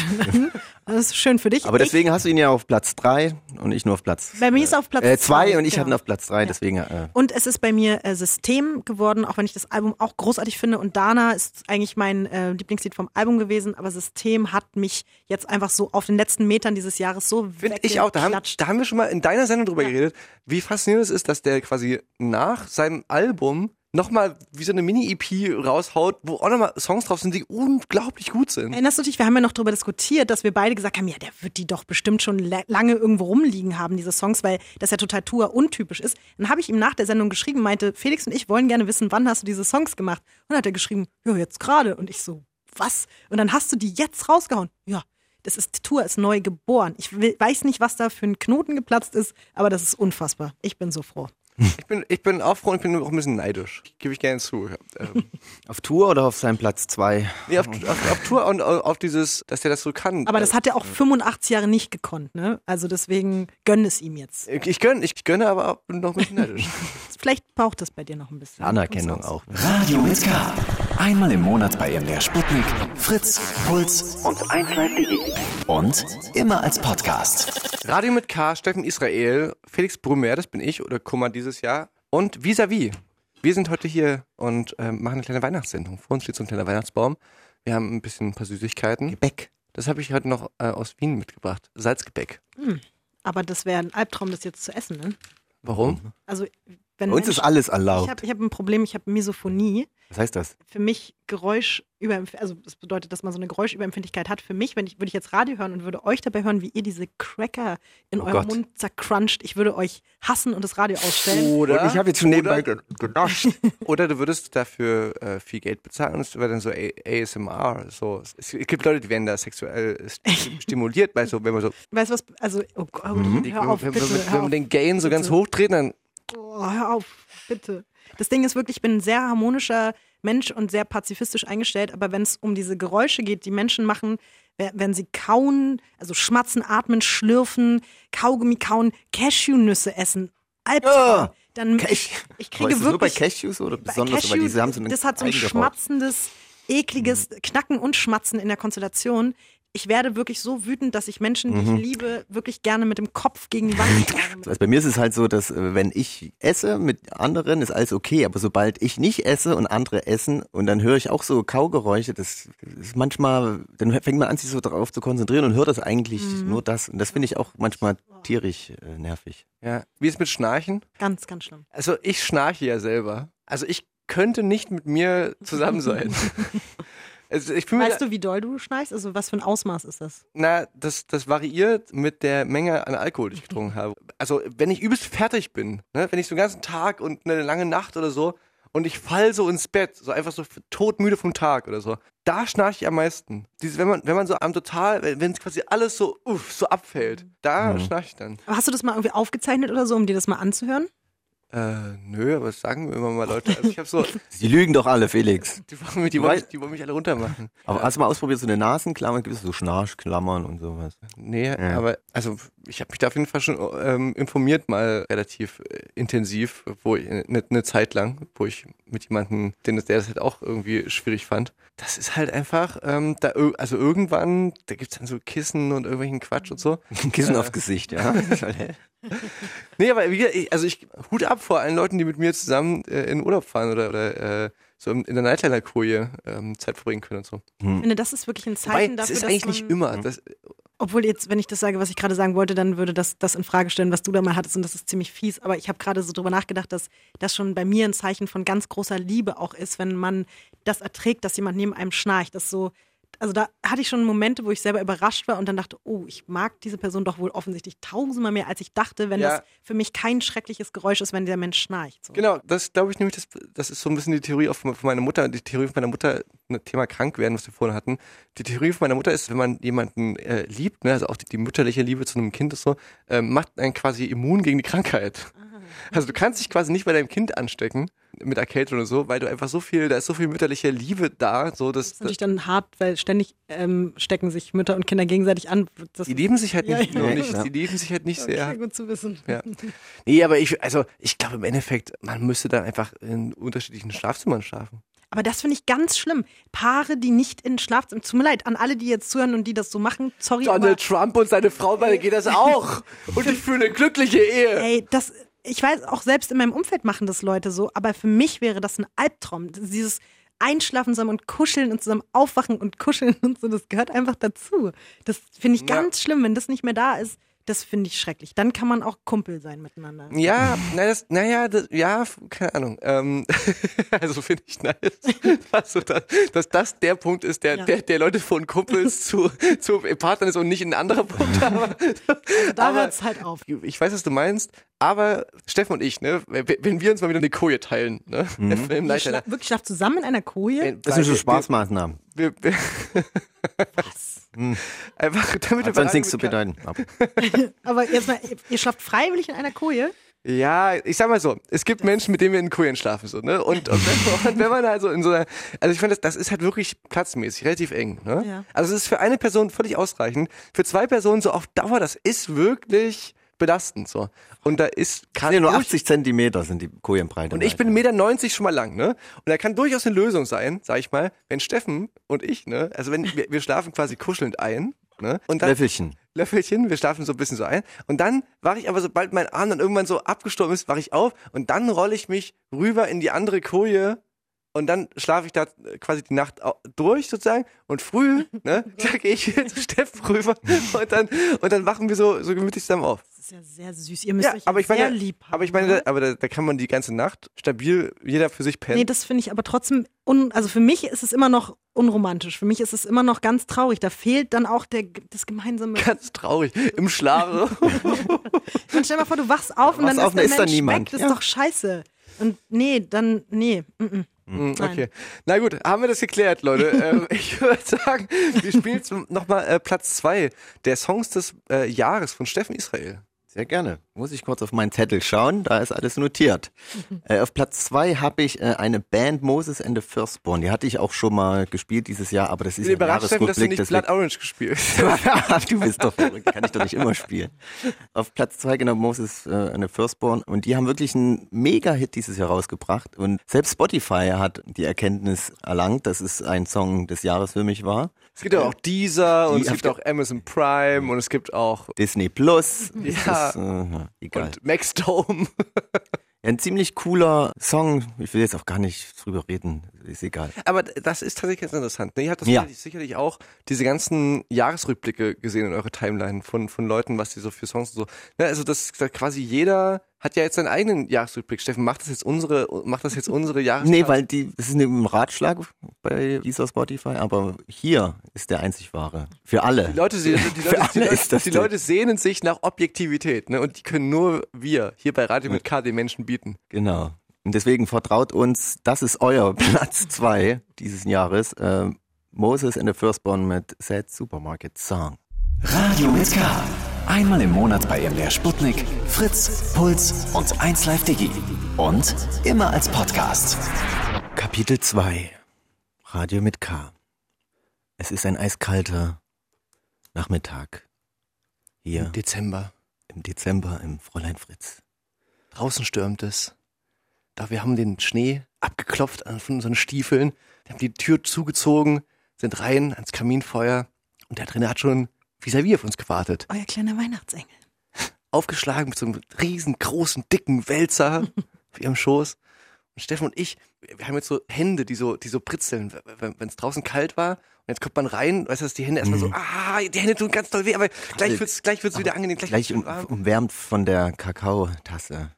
das ist schön für dich. Aber deswegen hast du ihn ja auf Platz drei und ich nur auf Platz. ich, bei mir ist er auf Platz äh, zwei und ich genau. hatte ihn auf Platz drei, deswegen. Äh, Und es ist bei mir äh, System geworden, auch wenn ich das Album auch großartig finde. Und Dana ist eigentlich mein äh, Lieblingslied vom Album gewesen, aber System hat mich jetzt einfach so auf den letzten Metern dieses Jahres so Finde ich auch. Da haben, weggeklatscht. da haben wir schon mal in deiner Sendung drüber geredet, wie faszinierend es ist, dass der quasi nach seinem Album nochmal wie so eine Mini-EP raushaut, wo auch nochmal Songs drauf sind, die unglaublich gut sind. Erinnerst du dich, wir haben ja noch darüber diskutiert, dass wir beide gesagt haben, ja, der wird die doch bestimmt schon la- lange irgendwo rumliegen haben, diese Songs, weil das ja total Tour untypisch ist. Dann habe ich ihm nach der Sendung geschrieben, meinte, Felix und ich wollen gerne wissen, wann hast du diese Songs gemacht? Und dann hat er geschrieben, ja, jetzt gerade. Und ich so, was? Und dann hast du die jetzt rausgehauen. Ja, das ist, die Tour ist neu geboren. Ich will, weiß nicht, was da für ein Knoten geplatzt ist, aber das ist unfassbar. Ich bin so froh. Ich bin, ich bin auch froh und ich bin auch ein bisschen neidisch. Gebe ich gerne zu. Ähm, auf Tour oder auf seinem Platz zwei? nee, auf, auf, auf Tour und auf dieses, dass der das so kann. Aber das hat er auch 85 Jahre nicht gekonnt, ne? Also deswegen gönn es ihm jetzt. ich, ich gönne, ich gönne, aber auch- bin noch ein bisschen neidisch. Vielleicht braucht es bei dir noch ein bisschen. Anerkennung auch. Radio mit K. Einmal im Monat bei MDR Sputnik, Fritz, Puls und 1Live.de. Und immer als Podcast. Radio mit K, Steffen Israel, Felix Brumer, das bin ich, oder Kummer dieses Jahr. Und Vis-a-vis. Wir sind heute hier und ähm, machen eine kleine Weihnachtssendung. Vor uns steht so ein kleiner Weihnachtsbaum. Wir haben ein bisschen ein paar Süßigkeiten. Gebäck. Das habe ich heute noch äh, aus Wien mitgebracht. Salzgebäck. Aber das wäre ein Albtraum, das jetzt zu essen, ne? Warum? Also, wenn Bei uns ist Menschen- alles Ich erlaubt. habe ich hab ein Problem, ich habe Misophonie. Was heißt das? Für mich Geräusch also das bedeutet, dass man so eine Geräuschüberempfindlichkeit hat. Für mich, wenn ich, würde ich jetzt Radio hören und würde euch dabei hören, wie ihr diese Cracker in Oh eurem Gott. Mund zercruncht, ich würde euch hassen und das Radio ausstellen. Oder, Und ich habe jetzt schon nebenbei genascht. oder du würdest dafür äh, viel Geld bezahlen und es wäre dann so A ASMR. So. Es, gibt Leute, die werden da sexuell st stimuliert, bei so, wenn man so Weißt du was? Also, oh Gott, Mhm. hör auf, wenn, bitte. wenn, wenn hör man auf. den Gain so ganz Bitte. hochdreht, dann Oh, hör auf, bitte. Das Ding ist wirklich, ich bin ein sehr harmonischer Mensch und sehr pazifistisch eingestellt, aber wenn es um diese Geräusche geht, die Menschen machen, wenn sie kauen, also schmatzen, atmen, schlürfen, Kaugummi kauen, Cashewnüsse essen, Albtraum, Ja. dann ich, ich kriege ist das nur bei wirklich Cashews oder besonders? Cashew, diese haben so das hat so ein schmatzendes, ekliges Mhm. Knacken und Schmatzen in der Konstellation. Ich werde wirklich so wütend, dass ich Menschen, die Mhm. ich liebe, wirklich gerne mit dem Kopf gegen die Wand schlage. Also bei mir ist es halt so, dass äh, wenn ich esse mit anderen, ist alles okay, aber sobald ich nicht esse und andere essen und dann höre ich auch so Kaugeräusche, das ist manchmal, dann fängt man an, sich so darauf zu konzentrieren und hört das eigentlich Mhm. nur das. Und das finde ich auch manchmal tierisch äh, nervig. ja. Wie ist mit Schnarchen? Ganz, ganz schlimm. Also ich schnarche ja selber. Also ich könnte nicht mit mir zusammen sein. also ich bin mir Weißt du, wie doll du schnarchst? Also was für ein Ausmaß ist das? Na, das, das variiert mit der Menge an Alkohol, die ich getrunken habe. Also, wenn ich übelst fertig bin, ne, wenn ich so den ganzen Tag und eine lange Nacht oder so und ich fall so ins Bett, so einfach so todmüde vom Tag oder so, da schnarche ich am meisten. Dieses, wenn man, wenn man so am total, wenn wenn quasi alles so, uff, so abfällt, da schnarche ich dann. Aber hast du das mal irgendwie aufgezeichnet oder so, um dir das mal anzuhören? Äh, nö, aber das sagen mir immer mal Leute. Also ich habe so, Die lügen doch alle, Felix. die wollen, mich, die, wollen mich, die wollen mich alle runtermachen. Aber hast du mal ausprobiert, so eine Nasenklammern, gibt es so Schnarchklammern und sowas? Nee, Ja. aber also ich habe mich da auf jeden Fall schon ähm, informiert, mal relativ äh, intensiv, wo ich eine ne Zeit lang, wo ich mit jemandem, den der das halt auch irgendwie schwierig fand. Das ist halt einfach, ähm, da also irgendwann, da gibt's dann so Kissen und irgendwelchen Quatsch und so. Kissen Äh. aufs Gesicht, ja. Nee, aber wie, gesagt, ich, also ich Hut ab vor allen Leuten, die mit mir zusammen äh, in Urlaub fahren oder, oder äh, so in der Nightliner-Koje ähm, Zeit verbringen können und so. Ich finde, das ist wirklich ein Wobei, Zeichen das dafür, ist dass eigentlich man, nicht immer. Das, Obwohl jetzt, wenn ich das sage, was ich gerade sagen wollte, dann würde das das in Frage stellen, was du da mal hattest und das ist ziemlich fies. Aber ich habe gerade so drüber nachgedacht, dass das schon bei mir ein Zeichen von ganz großer Liebe auch ist, wenn man das erträgt, dass jemand neben einem schnarcht. Das so, also da hatte ich schon Momente, wo ich selber überrascht war und dann dachte, oh, ich mag diese Person doch wohl offensichtlich tausendmal mehr, als ich dachte, wenn Ja. das für mich kein schreckliches Geräusch ist, wenn der Mensch schnarcht. So. Genau, das glaube ich nämlich, das, das ist so ein bisschen die Theorie auch von, von meiner Mutter. Die Theorie von meiner Mutter, ne, Thema krank werden, was wir vorhin hatten. Die Theorie von meiner Mutter ist, wenn man jemanden äh, liebt, ne, also auch die, die mütterliche Liebe zu einem Kind ist so, äh, macht einen quasi immun gegen die Krankheit. Also du kannst dich quasi nicht bei deinem Kind anstecken mit Erkältung oder so, weil du einfach so viel, da ist so viel mütterliche Liebe da, so dass Das ist natürlich dann hart, weil ständig ähm, stecken sich Mütter und Kinder gegenseitig an. Das die lieben sich halt Ja, nicht, ja. nur nicht, Ja. die lieben sich halt nicht sehr. okay, gut zu wissen. Ja. Nee, aber ich, also ich glaube im Endeffekt, man müsste dann einfach in unterschiedlichen Schlafzimmern schlafen. Aber das finde ich ganz schlimm. Paare, die nicht in Schlafzimmer. Tut mir leid an alle, die jetzt zuhören und die das so machen. Sorry, aber, Donald Trump und seine Frau, beide geht das auch. Und ich fühle eine glückliche Ehe. ey, das. Ich weiß, auch selbst in meinem Umfeld machen das Leute so, aber für mich wäre das ein Albtraum. Dieses Einschlafen zusammen und kuscheln und zusammen aufwachen und kuscheln und so, das gehört einfach dazu. Das finde ich Ja. ganz schlimm, wenn das nicht mehr da ist. Das finde ich schrecklich. Dann kann man auch Kumpel sein miteinander. Ja, na, das, naja, das, ja, keine Ahnung. Ähm, also finde ich nice, dass, so da- dass das der Punkt ist, der, Ja. der, der Leute von Kumpels zu, zu Partnern ist und nicht ein anderer Punkt. Aber, Da aber- hört es halt auf. ich weiß, was du meinst, aber Steffen und ich, ne, wenn wir uns mal wieder eine Koje teilen, ne, im Ihr Nightliner, schla wirklich schlaft zusammen in einer Koje? wenn- Das sind wir- Spaßmaßnahmen. Wir, wir, Einfach damit Hat wir sonst nichts zu bedeuten. Aber jetzt mal, ihr- ihr schlaft freiwillig in einer Koje? Ja, ich sag mal so, es gibt Menschen, mit denen wir in Kojen schlafen, so, ne? Und, und, wenn, und wenn man also in so einer, also ich finde, das, das ist halt wirklich platzmäßig, relativ eng, ne? Ja. Also es ist für eine Person völlig ausreichend. Für zwei Personen so auf Dauer, das ist wirklich belastend, so. Und da ist, kann nee, nur durch- 80 Zentimeter sind die Kojenbreite. und ich bin 1,90 Meter schon mal lang, ne? Und da kann durchaus eine Lösung sein, sag ich mal, wenn Steffen und ich, ne? Also wenn wir, wir schlafen quasi kuschelnd ein Ne? Und dann, Löffelchen. Löffelchen, wir schlafen so ein bisschen so ein. Und dann wache ich aber, sobald mein Arm dann irgendwann so abgestorben ist, wache ich auf und dann rolle ich mich rüber in die andere Koje und dann schlafe ich da quasi die Nacht durch sozusagen und früh, ne, da gehe ich zu Steff rüber und dann, und dann wachen wir so, so gemütlich zusammen auf. Das ist ja sehr süß. Ihr müsst Ja, euch aber ich meine, sehr lieb haben. aber ich meine, ne? da, aber da, da kann man die ganze Nacht stabil jeder für sich pennen. Nee, das finde ich aber trotzdem, un, also für mich ist es immer noch unromantisch. Für mich ist es immer noch ganz traurig. Da fehlt dann auch der, das gemeinsame. Ganz traurig. Im Schlaf. Man stell dir mal vor, du wachst auf und dann auf, ist der da ist da niemand. weg. Das Ja. ist doch scheiße. Und nee, dann, nee. Mm -mm. Nein. Okay. Na gut, haben wir das geklärt, Leute. ähm, ich würde sagen, wir spielen jetzt nochmal äh, Platz zwei der Songs des äh, Jahres von Steffen Israel. Sehr gerne. Muss ich kurz auf meinen Zettel schauen, da ist alles notiert. äh, auf Platz zwei habe ich äh, eine Band Moses and the Firstborn. Die hatte ich auch schon mal gespielt dieses Jahr, aber das ist Ich bin ein Steffen, dass du Jahresrückblick. nicht Blood deswegen- Orange gespielt du bist doch verrückt, kann ich doch nicht immer spielen. Auf Platz zwei genau Moses äh, and the Firstborn und die haben wirklich einen Mega-Hit dieses Jahr rausgebracht und selbst Spotify hat die Erkenntnis erlangt, dass es ein Song des Jahres für mich war. Es gibt ja auch Deezer und Die- es gibt auch Amazon Prime und es gibt auch Disney Plus. Ja. Ist, äh, egal. und Max Dome. Ja, ein ziemlich cooler Song. Ich will jetzt auch gar nicht drüber reden. Ist egal. Aber das ist tatsächlich ganz interessant. Ne? Ihr habt das Ja. sicherlich, auch diese ganzen Jahresrückblicke gesehen in eurer Timeline von, von Leuten, was die so für Songs und so. Ne? Also das quasi jeder hat ja jetzt seinen eigenen Jahresrückblick. Steffen, macht das jetzt unsere, macht das jetzt unsere Jahres Nee, weil die, das ist ein Ratschlag bei dieser Spotify, aber hier ist der einzig wahre. Für alle. Die Leute, die, die, Für Leute, die, alle Leute, ist das die. Leute sehnen sich nach Objektivität, ne? Und die können nur wir hier bei Radio mit K den Menschen bieten. Genau. Und deswegen vertraut uns, das ist euer Platz zwei dieses Jahres. Ähm, Moses and the Firstborn mit Sad Supermarket Song. Radio mit K. Einmal im Monat bei MDR Sputnik, Fritz, Puls und 1Live Digi. Und immer als Podcast. Kapitel 2 Radio mit K. Es ist ein eiskalter Nachmittag. Hier Dezember. im Dezember im Fräulein Fritz. Draußen stürmt es. Da wir haben den Schnee abgeklopft von unseren Stiefeln, wir haben die Tür zugezogen, sind rein ans Kaminfeuer und der drinnen hat schon vis-à-vis auf uns gewartet. Euer kleiner Weihnachtsengel. Aufgeschlagen mit so einem riesengroßen, dicken Wälzer auf ihrem Schoß. Und Steffen und ich, wir haben jetzt so Hände, die so, die so britzeln, wenn es draußen kalt war. Und jetzt kommt man rein, weißt du, dass die Hände erstmal so, ah, die Hände tun ganz doll weh, aber gleich wird's, gleich wird's wieder angenehm, gleich, Gleich um, umwärmt von der Kakaotasse.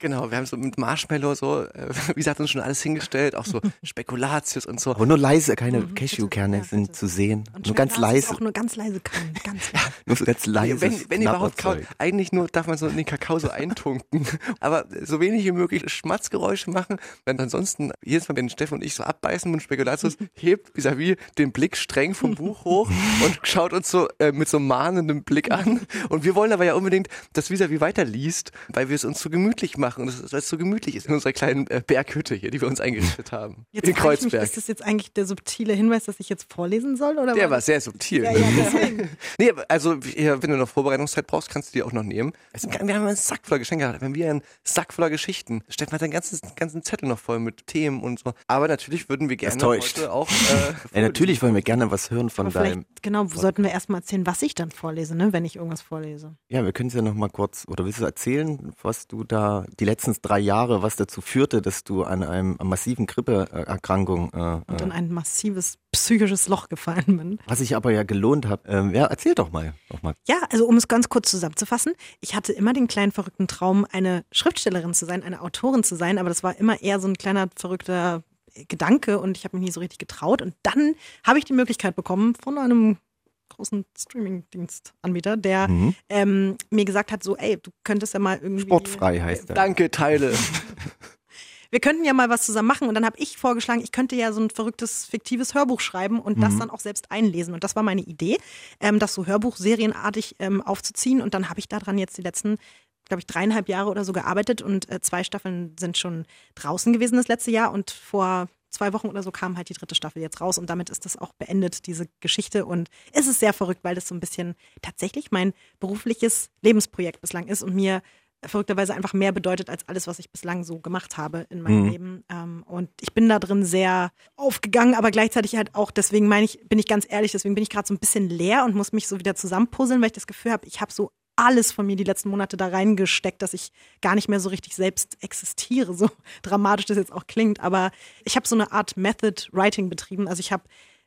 Genau, wir haben so mit Marshmallow so, äh, wie gesagt, uns schon alles hingestellt, auch so Spekulatius und so. Aber nur leise, keine Mhm, Cashewkerne sind bitte. zu sehen. Und nur ganz leise. Auch nur ganz leise kann. Ganz leise. Nur so ganz leise. wenn, wenn überhaupt kaut, eigentlich nur darf man so in den Kakao so eintunken, aber so wenig wie möglich Schmatzgeräusche machen, denn ansonsten jedes Mal, wenn Steffen und ich so abbeißen mit Spekulatius, hebt vis-à-vis den Blick streng vom Buch hoch und schaut uns so äh, mit so mahnendem Blick an und wir wollen aber ja unbedingt, dass vis-à-vis weiterliest, weil wir es uns so gemütlich machen und es, weil es so gemütlich ist in unserer kleinen äh, Berghütte hier, die wir uns eingerichtet haben, Jetzt in ich mich, Kreuzberg. ist das jetzt eigentlich der subtile Hinweis, dass ich jetzt vorlesen soll? Oder Der war sehr subtil. Ja, ja, deswegen. Nee, also wenn du noch Vorbereitungszeit brauchst, kannst du die auch noch nehmen. Wir haben einen Sack voller Geschenke gehabt. Wir haben wieder einen Sack voller Geschichten. Steffen hat einen ganzen, ganzen Zettel noch voll mit Themen und so. Aber natürlich würden wir gerne täuscht. heute auch. Äh, Ja, natürlich wollen wir gerne was hören von Aber deinem. genau, sollten wir erstmal erzählen, was ich dann vorlese, ne, wenn ich irgendwas vorlese. Ja, wir können es ja noch mal kurz, oder willst du erzählen, was du da, die letzten drei Jahre, was dazu führte, dass du an einem an massiven Grippeerkrankung, äh, Und äh, in ein massives psychisches Loch gefallen bin. was ich aber ja gelohnt habe. Ähm, ja, erzähl doch mal. Doch mal. Ja, also um es ganz kurz zusammenzufassen, ich hatte immer den kleinen verrückten Traum, eine Schriftstellerin zu sein, eine Autorin zu sein, aber das war immer eher so ein kleiner verrückter Gedanke und ich habe mich nie so richtig getraut. Und dann habe ich die Möglichkeit bekommen von einem großen Streaming-Dienstanbieter, der Mhm. ähm, mir gesagt hat, so, ey, du könntest ja mal irgendwie Sportfrei heißt er. Danke, Teile. wir könnten ja mal was zusammen machen. Und dann habe ich vorgeschlagen, ich könnte ja so ein verrücktes, fiktives Hörbuch schreiben und das dann auch selbst einlesen. Und das war meine Idee, ähm, das so Hörbuch-serienartig ähm, aufzuziehen. Und dann habe ich daran jetzt die letzten, glaube ich, dreieinhalb Jahre oder so gearbeitet und äh, zwei Staffeln sind schon draußen gewesen das letzte Jahr. Und vor zwei Wochen oder so kam halt die dritte Staffel jetzt raus und damit ist das auch beendet, diese Geschichte. Und es ist sehr verrückt, weil das so ein bisschen tatsächlich mein berufliches Lebensprojekt bislang ist und mir verrückterweise einfach mehr bedeutet als alles, was ich bislang so gemacht habe in meinem mhm. Leben. Ähm, und ich bin da drin sehr aufgegangen, aber gleichzeitig halt auch, deswegen meine ich, bin ich ganz ehrlich, deswegen bin ich gerade so ein bisschen leer und muss mich so wieder zusammenpuzzeln, weil ich das Gefühl habe, ich habe so alles von mir die letzten Monate da reingesteckt, dass ich gar nicht mehr so richtig selbst existiere, so dramatisch das jetzt auch klingt. Aber ich habe so eine Art Method Writing betrieben. Also ich habe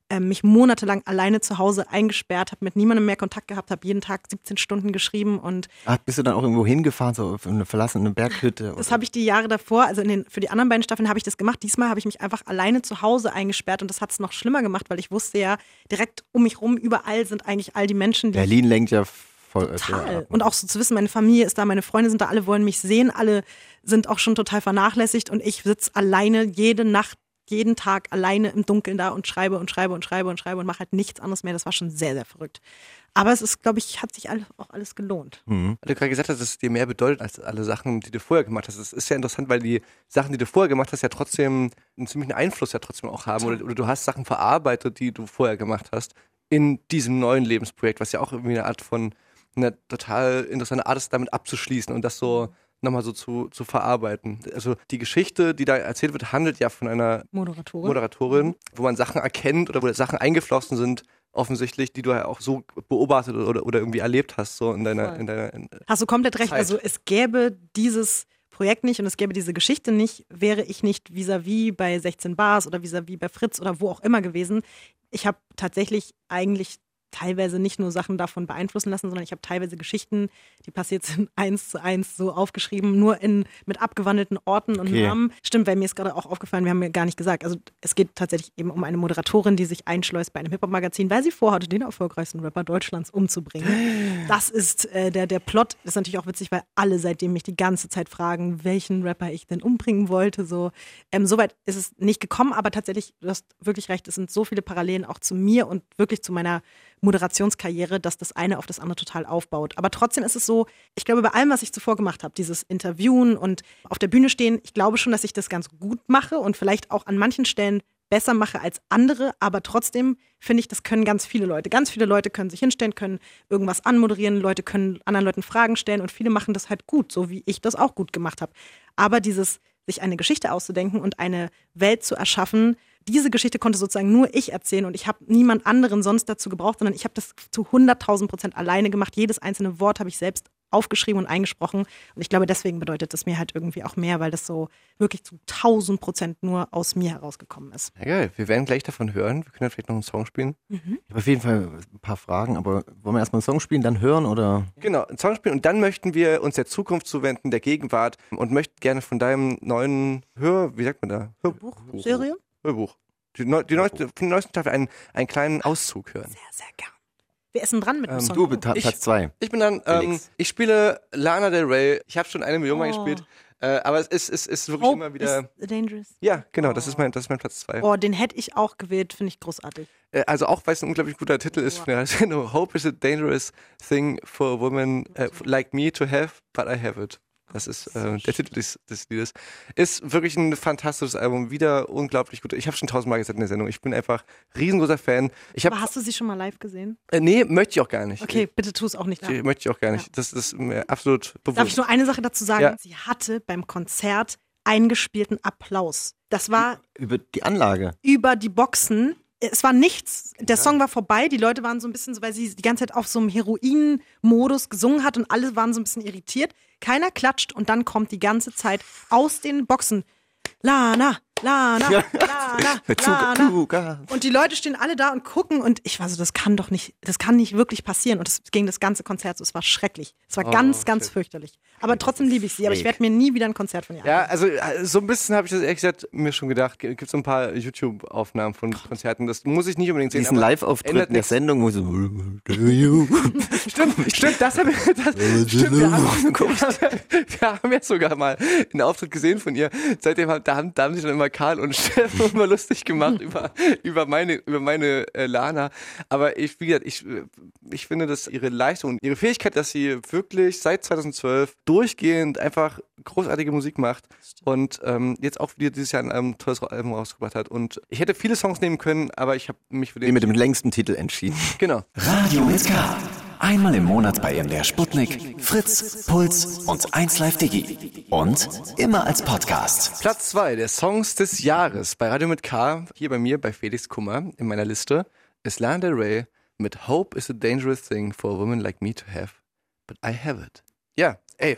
ähm, mich monatelang alleine zu Hause eingesperrt, habe mit niemandem mehr Kontakt gehabt, habe jeden Tag 17 Stunden geschrieben und Ach, bist du dann auch irgendwo hingefahren, so auf eine verlassene Berghütte? Das habe ich die Jahre davor, also den, für die anderen beiden Staffeln habe ich das gemacht. Diesmal habe ich mich einfach alleine zu Hause eingesperrt und das hat es noch schlimmer gemacht, weil ich wusste ja, direkt um mich rum, überall sind eigentlich all die Menschen, die. Berlin lenkt ja voll. Total. Ja, und auch so zu wissen, meine Familie ist da, meine Freunde sind da, alle wollen mich sehen, alle sind auch schon total vernachlässigt und ich sitze alleine jede Nacht jeden Tag alleine im Dunkeln da und schreibe und schreibe und schreibe und schreibe und mache halt nichts anderes mehr. Das war schon sehr, sehr verrückt. Aber es ist, glaube ich, hat sich auch alles gelohnt. Mhm. Weil du gerade gesagt hast, dass es dir mehr bedeutet als alle Sachen, die du vorher gemacht hast. Das ist ja interessant, weil die Sachen, die du vorher gemacht hast, ja trotzdem einen ziemlichen Einfluss ja trotzdem auch haben. Oder, oder du hast Sachen verarbeitet, die du vorher gemacht hast, in diesem neuen Lebensprojekt, was ja auch irgendwie eine Art von, eine total interessante Art ist, damit abzuschließen und das so nochmal so zu, zu verarbeiten. Also die Geschichte, die da erzählt wird, handelt ja von einer Moderatorin, Moderatorin wo man Sachen erkennt oder wo Sachen eingeflossen sind, offensichtlich, die du ja auch so beobachtet oder, oder irgendwie erlebt hast, so in deiner, in deiner in Hast du komplett recht. Zeit. Also es gäbe dieses Projekt nicht und es gäbe diese Geschichte nicht, wäre ich nicht vis-à-vis -vis bei 16 Bars oder vis-à-vis -vis bei Fritz oder wo auch immer gewesen. Ich habe tatsächlich eigentlich teilweise nicht nur Sachen davon beeinflussen lassen, sondern ich habe teilweise Geschichten, die passiert sind, eins zu eins so aufgeschrieben, nur in, mit abgewandelten Orten und okay. Namen. Stimmt, weil mir ist gerade auch aufgefallen, wir haben mir gar nicht gesagt. Also es geht tatsächlich eben um eine Moderatorin, die sich einschleust bei einem Hip-Hop-Magazin, weil sie vorhatte, den erfolgreichsten Rapper Deutschlands umzubringen. Das ist äh, der, der Plot. Das ist natürlich auch witzig, weil alle seitdem mich die ganze Zeit fragen, welchen Rapper ich denn umbringen wollte. So, ähm, Soweit ist es nicht gekommen, aber tatsächlich, du hast wirklich recht, es sind so viele Parallelen auch zu mir und wirklich zu meiner Moderationskarriere, dass das eine auf das andere total aufbaut. Aber trotzdem ist es so, ich glaube, bei allem, was ich zuvor gemacht habe, dieses Interviewen und auf der Bühne stehen, ich glaube schon, dass ich das ganz gut mache und vielleicht auch an manchen Stellen besser mache als andere, aber trotzdem finde ich, das können ganz viele Leute. Ganz viele Leute können sich hinstellen, können irgendwas anmoderieren, Leute können anderen Leuten Fragen stellen und viele machen das halt gut, so wie ich das auch gut gemacht habe. Aber dieses sich eine Geschichte auszudenken und eine Welt zu erschaffen, diese Geschichte konnte sozusagen nur ich erzählen und ich habe niemand anderen sonst dazu gebraucht, sondern ich habe das zu 100.000 Prozent alleine gemacht. Jedes einzelne Wort habe ich selbst aufgeschrieben und eingesprochen. Und ich glaube, deswegen bedeutet das mir halt irgendwie auch mehr, weil das so wirklich zu 1000 Prozent nur aus mir herausgekommen ist. Ja, geil. Wir werden gleich davon hören. Wir können vielleicht noch einen Song spielen. Mhm. Ich habe auf jeden Fall ein paar Fragen, aber wollen wir erstmal einen Song spielen, dann hören oder? Genau, einen Song spielen und dann möchten wir uns der Zukunft zuwenden, der Gegenwart und möchten gerne von deinem neuen Hör, wie sagt man da? Hörbuch? Serie? Hörbuch. Die, neu, die neueste, von der neuesten Staffel einen, einen kleinen Auszug hören. Sehr, sehr gern. Wer ist denn dran mit dem ähm, Song? Du, Platz zwei. Ich bin dann, ähm, ich spiele Lana Del Rey. Ich habe schon eine Million oh. Mal gespielt. Äh, aber es ist, es ist wirklich Hope immer wieder. Is dangerous. Ja, genau, das ist mein, das ist mein Platz zwei. Oh, den hätte ich auch gewählt, finde ich großartig. Äh, also auch, weil es ein unglaublich guter Titel ist von der Sendung. Hope is a dangerous thing for a woman uh, like me to have, but I have it. Das ist äh, der Titel des, des Liedes. Ist wirklich ein fantastisches Album, wieder unglaublich gut. Ich habe schon tausendmal gesagt in der Sendung. Ich bin einfach riesengroßer Fan. Ich hab, Aber hast du sie schon mal live gesehen? Äh, nee, möchte ich auch gar nicht. Okay, bitte tu es auch nicht. Ja. Möchte ich auch gar nicht. Ja. Das ist mir absolut bewusst. Darf ich nur eine Sache dazu sagen? Ja. Sie hatte beim Konzert eingespielten Applaus. Das war über die Anlage. Über die Boxen es war nichts. Der ja. Song war vorbei. Die Leute waren so ein bisschen so, weil sie die ganze Zeit auf so einem Heroin-Modus gesungen hat und alle waren so ein bisschen irritiert. Keiner klatscht und dann kommt die ganze Zeit aus den Boxen Lana, Lana, ja. Lana, Lana. Und die Leute stehen alle da und gucken und ich war so, das kann doch nicht, das kann nicht wirklich passieren. Und das ging das ganze Konzert so, es war schrecklich. Es war oh, ganz, ganz shit. fürchterlich. Aber trotzdem liebe ich sie, aber ich werde mir nie wieder ein Konzert von ihr Ja, also äh, so ein bisschen habe ich das ehrlich gesagt mir schon gedacht. Gibt so ein paar YouTube-Aufnahmen von Konzerten, das muss ich nicht unbedingt sehen. Diesen Live-Auftritt in der Sendung, wo so Stimmt, stimmt, das haben wir, das, stimmt, wir haben, wir haben ja sogar mal einen Auftritt gesehen von ihr. Seitdem haben, da haben, da haben sich dann immer Karl und Steffen immer lustig gemacht über, über meine, über meine äh, Lana. Aber ich, wie gesagt, ich, äh, ich finde, dass ihre Leistung, ihre Fähigkeit, dass sie wirklich seit 2012 durchgehend einfach großartige Musik macht und ähm, jetzt auch wieder dieses Jahr ein tolles Album rausgebracht hat. Und ich hätte viele Songs nehmen können, aber ich habe mich für den. Den mit dem längsten Titel entschieden. Genau. Radio SK. Einmal im Monat bei MDR Sputnik, Fritz, Puls und 1Live Digi. Und immer als Podcast. Platz zwei der Songs des Jahres bei Radio mit K, hier bei mir bei Felix Kummer in meiner Liste, ist Lana Del Rey mit Hope is a dangerous thing for a woman like me to have, but I have it. Ja, ey,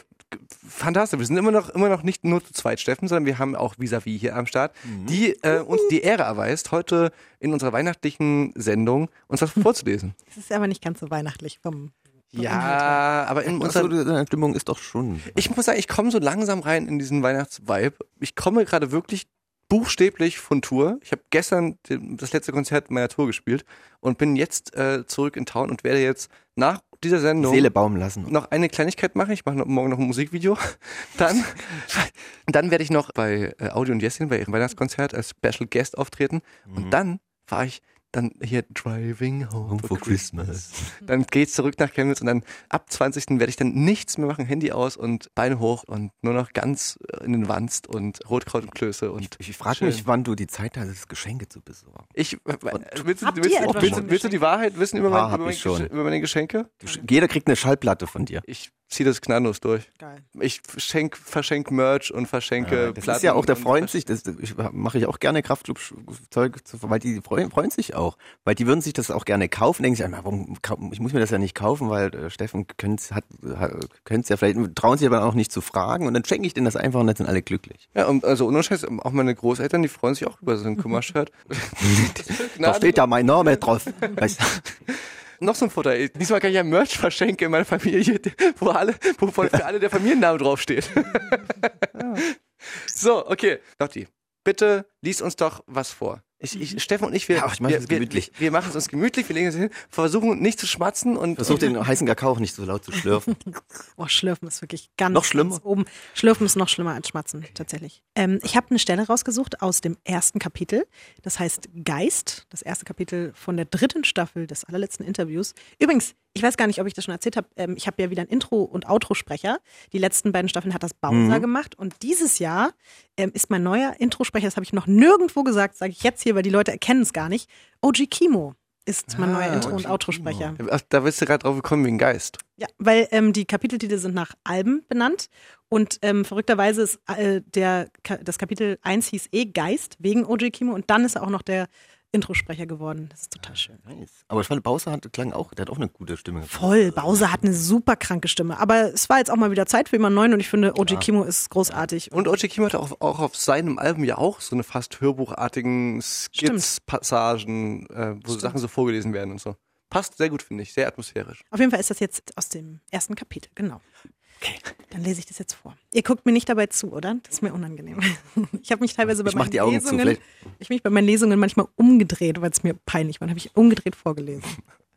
fantastisch. Wir sind immer noch, immer noch nicht nur zu zweit, Steffen, sondern wir haben auch Vis-a-vis hier am Start, die äh, uns die Ehre erweist, heute in unserer weihnachtlichen Sendung uns was vorzulesen. Es ist aber nicht ganz so weihnachtlich vom. Ja, aber in unserer deine Stimmung ist doch schon. Ich muss sagen, ich komme so langsam rein in diesen Weihnachtsvibe. Ich komme gerade wirklich buchstäblich von Tour. Ich habe gestern das letzte Konzert meiner Tour gespielt und bin jetzt äh, zurück in Town und werde jetzt nach dieser Sendung Seele baumen lassen. noch eine Kleinigkeit machen. Ich mache noch- morgen noch ein Musikvideo. Dann, dann werde ich noch bei äh, Audi und Jessin bei ihrem Weihnachtskonzert als Special Guest auftreten. Und dann fahre ich dann hier Driving Home, Home for Christmas. Christmas. Dann geht's zurück nach Chemnitz und dann ab 20. werde ich dann nichts mehr machen, Handy aus und Beine hoch und nur noch ganz äh, in den Wanst und Rotkraut und Klöße und Ich frage schön. mich, wann du die Zeit hast, Geschenke zu besorgen. ich, äh, willst, du, willst, willst, willst du die Wahrheit wissen über, mein, über, mein ich über meine Geschenke? Du, jeder kriegt eine Schallplatte von dir. Ich ziehe das gnadenlos durch. Geil. Ich schenk, verschenk Merch und verschenke das Platten. ist ja auch, der freut sich, das mache ich auch gerne Kraftclub-Zeug, weil die freuen, freuen sich auch. Weil die würden sich das auch gerne kaufen, denken sich, "Ah, warum, ich muss mir das ja nicht kaufen, weil äh, Steffen könnte es ja vielleicht, trauen sich aber auch nicht zu fragen und dann schenke ich denen das einfach und dann sind alle glücklich. Ja, und also ohne Scheiß, auch meine Großeltern, die freuen sich auch über so ein Kummershirt. Da steht ja mein Name drauf. Weißt, du? Noch so ein Vorteil. Diesmal kann ich ja Merch verschenken in meiner Familie, wo alle, wo für alle der Familienname draufsteht. So, okay. Lotti, bitte lies uns doch was vor. Ich, ich, Steffen und ich, wir, Ja, ich wir, es gemütlich. wir, wir machen es uns gemütlich, wir legen es hin, versuchen nicht zu schmatzen und Versuch den heißen Kakao auch nicht so laut zu schlürfen. Oh, Schlürfen ist wirklich ganz, Noch schlimmer? ganz oben. Schlürfen ist noch schlimmer als Schmatzen, tatsächlich. Ähm, ich habe eine Stelle rausgesucht aus dem ersten Kapitel. Das heißt Geist, das erste Kapitel von der dritten Staffel des allerletzten Interviews. Übrigens, ich weiß gar nicht, ob ich das schon erzählt habe. Ähm, ich habe ja wieder ein Intro- und Outro-Sprecher. Die letzten beiden Staffeln hat das Bowser gemacht. Und dieses Jahr ähm, ist mein neuer Intro-Sprecher, das habe ich noch nirgendwo gesagt, sage ich jetzt hier, weil die Leute erkennen es gar nicht. OG Kimo ist mein neuer Intro- und Outro-Sprecher. Da bist du gerade drauf gekommen wegen Geist. Ja, weil ähm, die Kapiteltitel sind nach Alben benannt und ähm, verrückterweise ist äh, der, das Kapitel 1 hieß eh Geist wegen OJ Kimo und dann ist er auch noch der Introsprecher geworden. Das ist total schön. Nice. Aber ich fand, Bowser hat, klang auch, der hat auch eine gute Stimme. Voll, Bowser hat eine super kranke Stimme, aber es war jetzt auch mal wieder Zeit für jemanden neuen und ich finde OJ Kimo ist großartig. Und Oji Kimo hatte auch, auch auf seinem Album ja auch so eine fast hörbuchartigen Skizz-Passagen, äh, wo Sachen so vorgelesen werden und so. Passt sehr gut, finde ich. Sehr atmosphärisch. Auf jeden Fall ist das jetzt aus dem ersten Kapitel, genau. Okay, dann lese ich das jetzt vor. Ihr guckt mir nicht dabei zu, oder? Das ist mir unangenehm. Ich habe mich teilweise bei Ich meinen die Augen zu, Lesungen, vielleicht- ich mich bei meinen Lesungen manchmal umgedreht, weil es mir peinlich war. Dann habe ich umgedreht vorgelesen.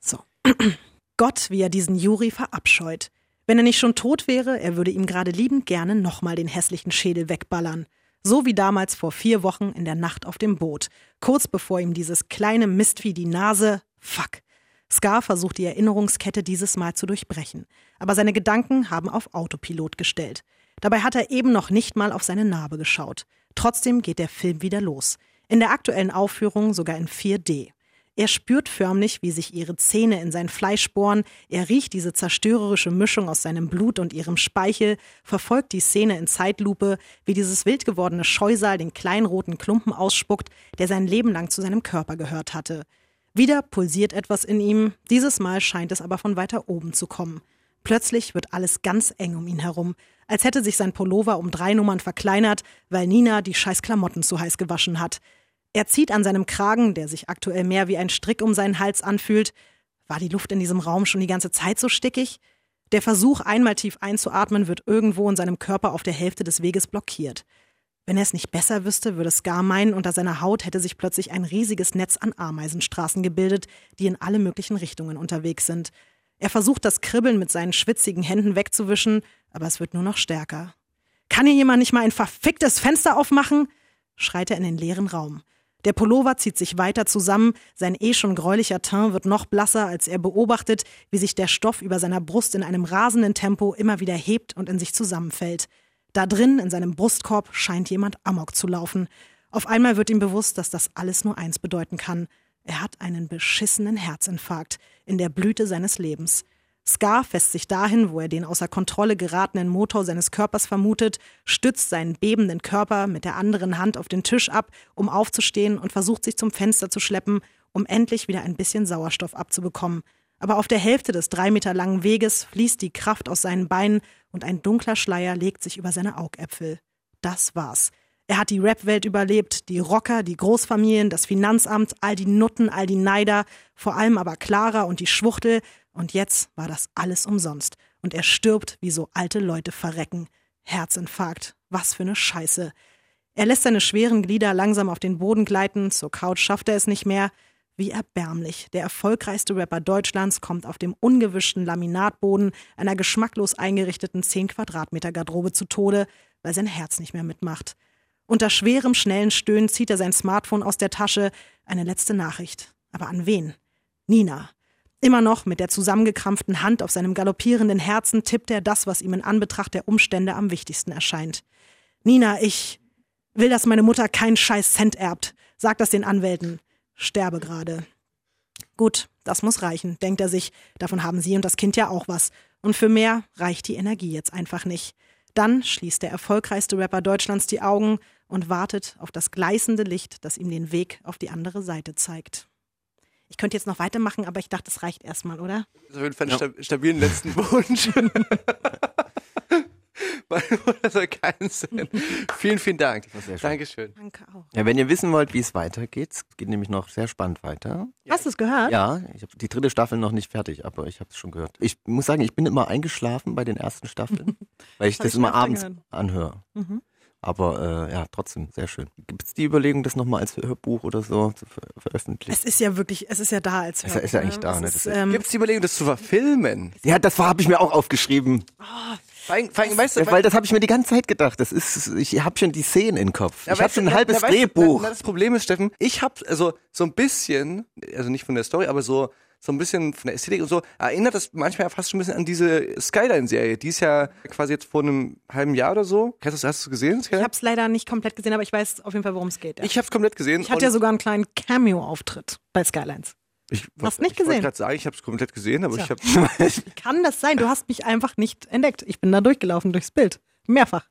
So. Gott, wie er diesen Juri verabscheut. Wenn er nicht schon tot wäre, er würde ihm gerade liebend gerne nochmal den hässlichen Schädel wegballern. So wie damals vor vier Wochen in der Nacht auf dem Boot. Kurz bevor ihm dieses kleine Mistvieh die Nase. Fuck. Scar versucht die Erinnerungskette dieses Mal zu durchbrechen. Aber seine Gedanken haben auf Autopilot gestellt. Dabei hat er eben noch nicht mal auf seine Narbe geschaut. Trotzdem geht der Film wieder los. In der aktuellen Aufführung sogar in 4D. Er spürt förmlich, wie sich ihre Zähne in sein Fleisch bohren, er riecht diese zerstörerische Mischung aus seinem Blut und ihrem Speichel, verfolgt die Szene in Zeitlupe, wie dieses wild gewordene Scheusal den kleinen roten Klumpen ausspuckt, der sein Leben lang zu seinem Körper gehört hatte. Wieder pulsiert etwas in ihm, dieses Mal scheint es aber von weiter oben zu kommen. Plötzlich wird alles ganz eng um ihn herum, als hätte sich sein Pullover um drei Nummern verkleinert, weil Nina die scheiß Klamotten zu heiß gewaschen hat. Er zieht an seinem Kragen, der sich aktuell mehr wie ein Strick um seinen Hals anfühlt. War die Luft in diesem Raum schon die ganze Zeit so stickig? Der Versuch, einmal tief einzuatmen, wird irgendwo in seinem Körper auf der Hälfte des Weges blockiert. Wenn er es nicht besser wüsste, würde Scar meinen, unter seiner Haut hätte sich plötzlich ein riesiges Netz an Ameisenstraßen gebildet, die in alle möglichen Richtungen unterwegs sind. Er versucht, das Kribbeln mit seinen schwitzigen Händen wegzuwischen, aber es wird nur noch stärker. Kann hier jemand nicht mal ein verficktes Fenster aufmachen? schreit er in den leeren Raum. Der Pullover zieht sich weiter zusammen, sein eh schon gräulicher Teint wird noch blasser, als er beobachtet, wie sich der Stoff über seiner Brust in einem rasenden Tempo immer wieder hebt und in sich zusammenfällt. Da drin, in seinem Brustkorb, scheint jemand Amok zu laufen. Auf einmal wird ihm bewusst, dass das alles nur eins bedeuten kann. Er hat einen beschissenen Herzinfarkt in der Blüte seines Lebens. Scar fässt sich dahin, wo er den außer Kontrolle geratenen Motor seines Körpers vermutet, stützt seinen bebenden Körper mit der anderen Hand auf den Tisch ab, um aufzustehen und versucht sich zum Fenster zu schleppen, um endlich wieder ein bisschen Sauerstoff abzubekommen. Aber auf der Hälfte des drei Meter langen Weges fließt die Kraft aus seinen Beinen und ein dunkler Schleier legt sich über seine Augäpfel. Das war's. Er hat die Rap-Welt überlebt, die Rocker, die Großfamilien, das Finanzamt, all die Nutten, all die Neider, vor allem aber Clara und die Schwuchtel, und jetzt war das alles umsonst. Und er stirbt, wie so alte Leute verrecken. Herzinfarkt. Was für eine Scheiße. Er lässt seine schweren Glieder langsam auf den Boden gleiten, zur Couch schafft er es nicht mehr. Wie erbärmlich. Der erfolgreichste Rapper Deutschlands kommt auf dem ungewischten Laminatboden einer geschmacklos eingerichteten 10 Quadratmeter Garderobe zu Tode, weil sein Herz nicht mehr mitmacht. Unter schwerem, schnellen Stöhnen zieht er sein Smartphone aus der Tasche. Eine letzte Nachricht. Aber an wen? Nina. Immer noch mit der zusammengekrampften Hand auf seinem galoppierenden Herzen tippt er das, was ihm in Anbetracht der Umstände am wichtigsten erscheint. Nina, ich will, dass meine Mutter keinen scheiß Cent erbt. Sag das den Anwälten. Sterbe gerade. Gut, das muss reichen, denkt er sich. Davon haben sie und das Kind ja auch was. Und für mehr reicht die Energie jetzt einfach nicht. Dann schließt der erfolgreichste Rapper Deutschlands die Augen und wartet auf das gleißende Licht, das ihm den Weg auf die andere Seite zeigt. Ich könnte jetzt noch weitermachen, aber ich dachte, es reicht erstmal, oder? Das ist auf jeden Fall einen ja. stabilen letzten Wunsch. Das soll keinen Sinn. Vielen, vielen Dank. Dankeschön. Danke auch. Ja, wenn ihr wissen wollt, wie es weitergeht, es geht nämlich noch sehr spannend weiter. Hast du es gehört? Ja, ich habe die dritte Staffel noch nicht fertig, aber ich habe es schon gehört. Ich muss sagen, ich bin immer eingeschlafen bei den ersten Staffeln, weil ich das ich immer abends gehört. anhöre. Mhm. Aber äh, ja, trotzdem, sehr schön. Gibt es die Überlegung, das nochmal als Hörbuch oder so zu ver veröffentlichen? Es ist ja wirklich, es ist ja da als Hörbuch. Es ist ja eigentlich da, ne? Ähm, Gibt es die Überlegung, das zu verfilmen? Ja, das habe ich mir auch aufgeschrieben. Oh, Fein, fein, weißt du, ja, weil das habe ich mir die ganze Zeit gedacht. Das ist, ich habe schon die Szenen im Kopf. Ja, ich habe schon ein halbes na, Drehbuch. Na, das Problem ist, Steffen, ich habe also so ein bisschen, also nicht von der Story, aber so so ein bisschen von der Ästhetik und so, erinnert das manchmal fast schon ein bisschen an diese Skyline-Serie. Die ist ja quasi jetzt vor einem halben Jahr oder so. Hast du, hast du gesehen? Skyline? Ich habe es leider nicht komplett gesehen, aber ich weiß auf jeden Fall, worum es geht. Ja. Ich habe es komplett gesehen. Ich hatte ja sogar einen kleinen Cameo-Auftritt bei Skylines. Ich, hast nicht ich gesehen? Ich wollte gerade sagen, ich habe es komplett gesehen, aber Tja. ich habe. Kann das sein? Du hast mich einfach nicht entdeckt. Ich bin da durchgelaufen durchs Bild. Mehrfach.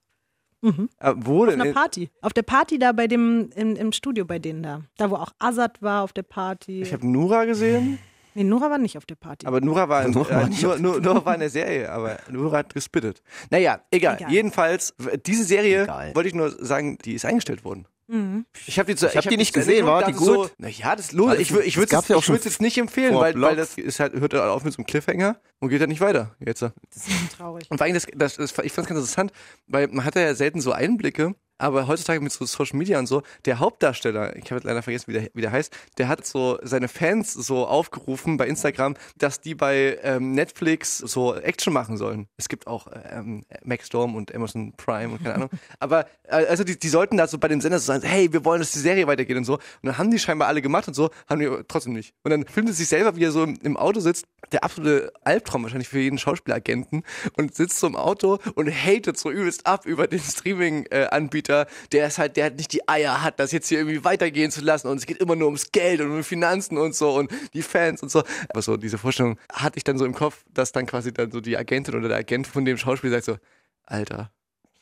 Mhm. Äh, wo denn? Auf einer Party. Auf der Party da bei dem, im, im Studio bei denen da. Da, wo auch Azad war auf der Party. Ich habe Nura gesehen. Nee, Nura war nicht auf der Party. Aber Nura war, in, Nura, äh, Nura, Nura, Nura war in der Serie, aber Nura hat gespittet. Naja, egal. egal. Jedenfalls, diese Serie, egal. wollte ich nur sagen, die ist eingestellt worden. Mhm. Ich habe die, ich hab die, die nicht gesehen, war die gut? So, naja, das lohnt. Ich, ich würde es ja jetzt nicht empfehlen, weil, weil das ist halt, hört halt auf mit so einem Cliffhanger und geht halt nicht weiter. Jetzt. Das ist traurig. Und vor allem, das, das, das, ich fand es ganz interessant, weil man hat ja selten so Einblicke aber heutzutage mit so Social Media und so, der Hauptdarsteller, ich habe leider vergessen, wie der, wie der heißt, der hat so seine Fans so aufgerufen bei Instagram, dass die bei ähm, Netflix so Action machen sollen. Es gibt auch ähm, Max Storm und Amazon Prime und keine Ahnung. Aber äh, also die, die sollten da so bei den Sendern so sagen, hey, wir wollen, dass die Serie weitergeht und so. Und dann haben die scheinbar alle gemacht und so, haben die trotzdem nicht. Und dann filmt es sich selber, wie er so im, im Auto sitzt, der absolute Albtraum wahrscheinlich für jeden Schauspielagenten und sitzt so im Auto und hatet so übelst ab über den Streaming-Anbieter. Anbieter, der ist halt, der hat nicht die Eier hat, das jetzt hier irgendwie weitergehen zu lassen und es geht immer nur ums Geld und um Finanzen und so und die Fans und so. Aber so diese Vorstellung hatte ich dann so im Kopf, dass dann quasi dann so die Agentin oder der Agent von dem Schauspiel sagt so, Alter,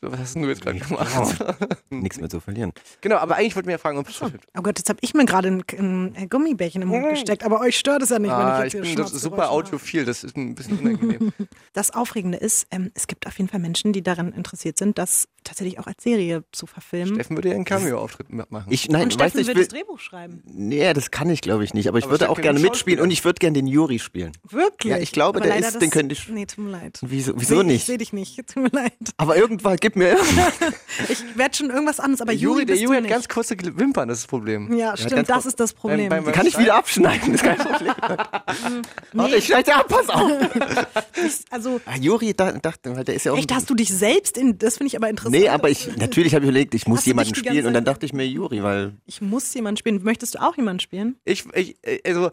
was hast du jetzt gerade gemacht? Oh, nichts mehr zu verlieren. Genau, aber eigentlich wollten wir ja fragen, ob es so. Oh Gott, jetzt habe ich mir gerade ein, ein, Gummibärchen im Mund gesteckt, aber euch stört es ja nicht, ah, wenn ich jetzt ich bin das super audiophil, das ist ein bisschen unangenehm. Das Aufregende ist, ähm, es gibt auf jeden Fall Menschen, die daran interessiert sind, das tatsächlich auch als Serie zu verfilmen. Steffen würde ja einen Cameo-Auftritt machen. Ich, nein, und Steffen weißt, will das Drehbuch schreiben. Nee, das kann ich glaube ich nicht, aber ich aber würde auch gerne mitspielen und ich würde gerne den Juri spielen. Wirklich? Ja, ich glaube, aber der ist, den könnte ich. Nee, tut mir leid. Wieso, wieso nee, nicht? Ich sehe dich nicht, tut mir leid. Aber irgendwann, gib mir irgendwas. ich werde schon irgendwas anderes, aber Juri, Juri der Juri hat nicht. ganz kurze Wimpern, das ist das Problem. Ja, stimmt, das ist das Problem. Beim, beim kann ich wieder abschneiden, ist kein Problem. nee. ich schneide ab, pass auf. also, ah, Juri dachte, der ist ja auch. Echt, hast du dich selbst in, das finde ich aber interessant. Nee, aber ich, natürlich habe ich überlegt, ich muss jemanden spielen und dann dachte ich mir Juri, weil. Ich muss jemanden spielen. Möchtest du auch jemanden spielen? Ich, ich also,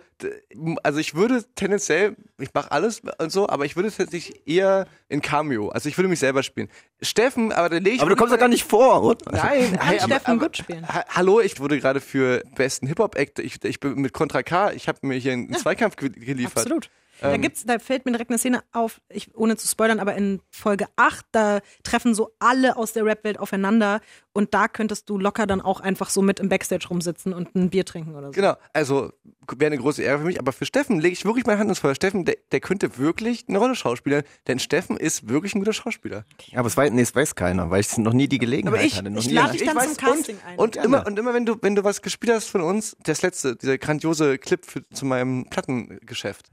also ich würde tendenziell, ich mache alles und so, aber ich würde tatsächlich eher in Cameo, also ich würde mich selber spielen. Steffen, aber der lege Aber du kommst doch gar nicht vor, oder? Nein, hey, Steffen aber, gut spielen. Ha hallo, ich wurde gerade für besten Hip-Hop-Act, ich, ich bin mit Contra K, ich habe mir hier einen Zweikampf ge geliefert. Absolut. Da gibt's, da fällt mir direkt eine Szene auf, ich, ohne zu spoilern, aber in Folge 8, da treffen so alle aus der Rap-Welt aufeinander und da könntest du locker dann auch einfach so mit im Backstage rumsitzen und ein Bier trinken oder so. Genau, also wäre eine große Ehre für mich, aber für Steffen lege ich wirklich meine Hand ins Feuer. Steffen, der, der könnte wirklich eine Rolle schauspielen, denn Steffen ist wirklich ein guter Schauspieler. Ja, aber es weiß, nee, es weiß keiner, weil ich noch nie die Gelegenheit Aber ich- hatte. Noch ich nie lade dich dann zum Casting ein. Und Gerne. immer, und immer wenn du, wenn du was gespielt hast von uns, das letzte, dieser grandiose Clip für, zu meinem Plattengeschäft.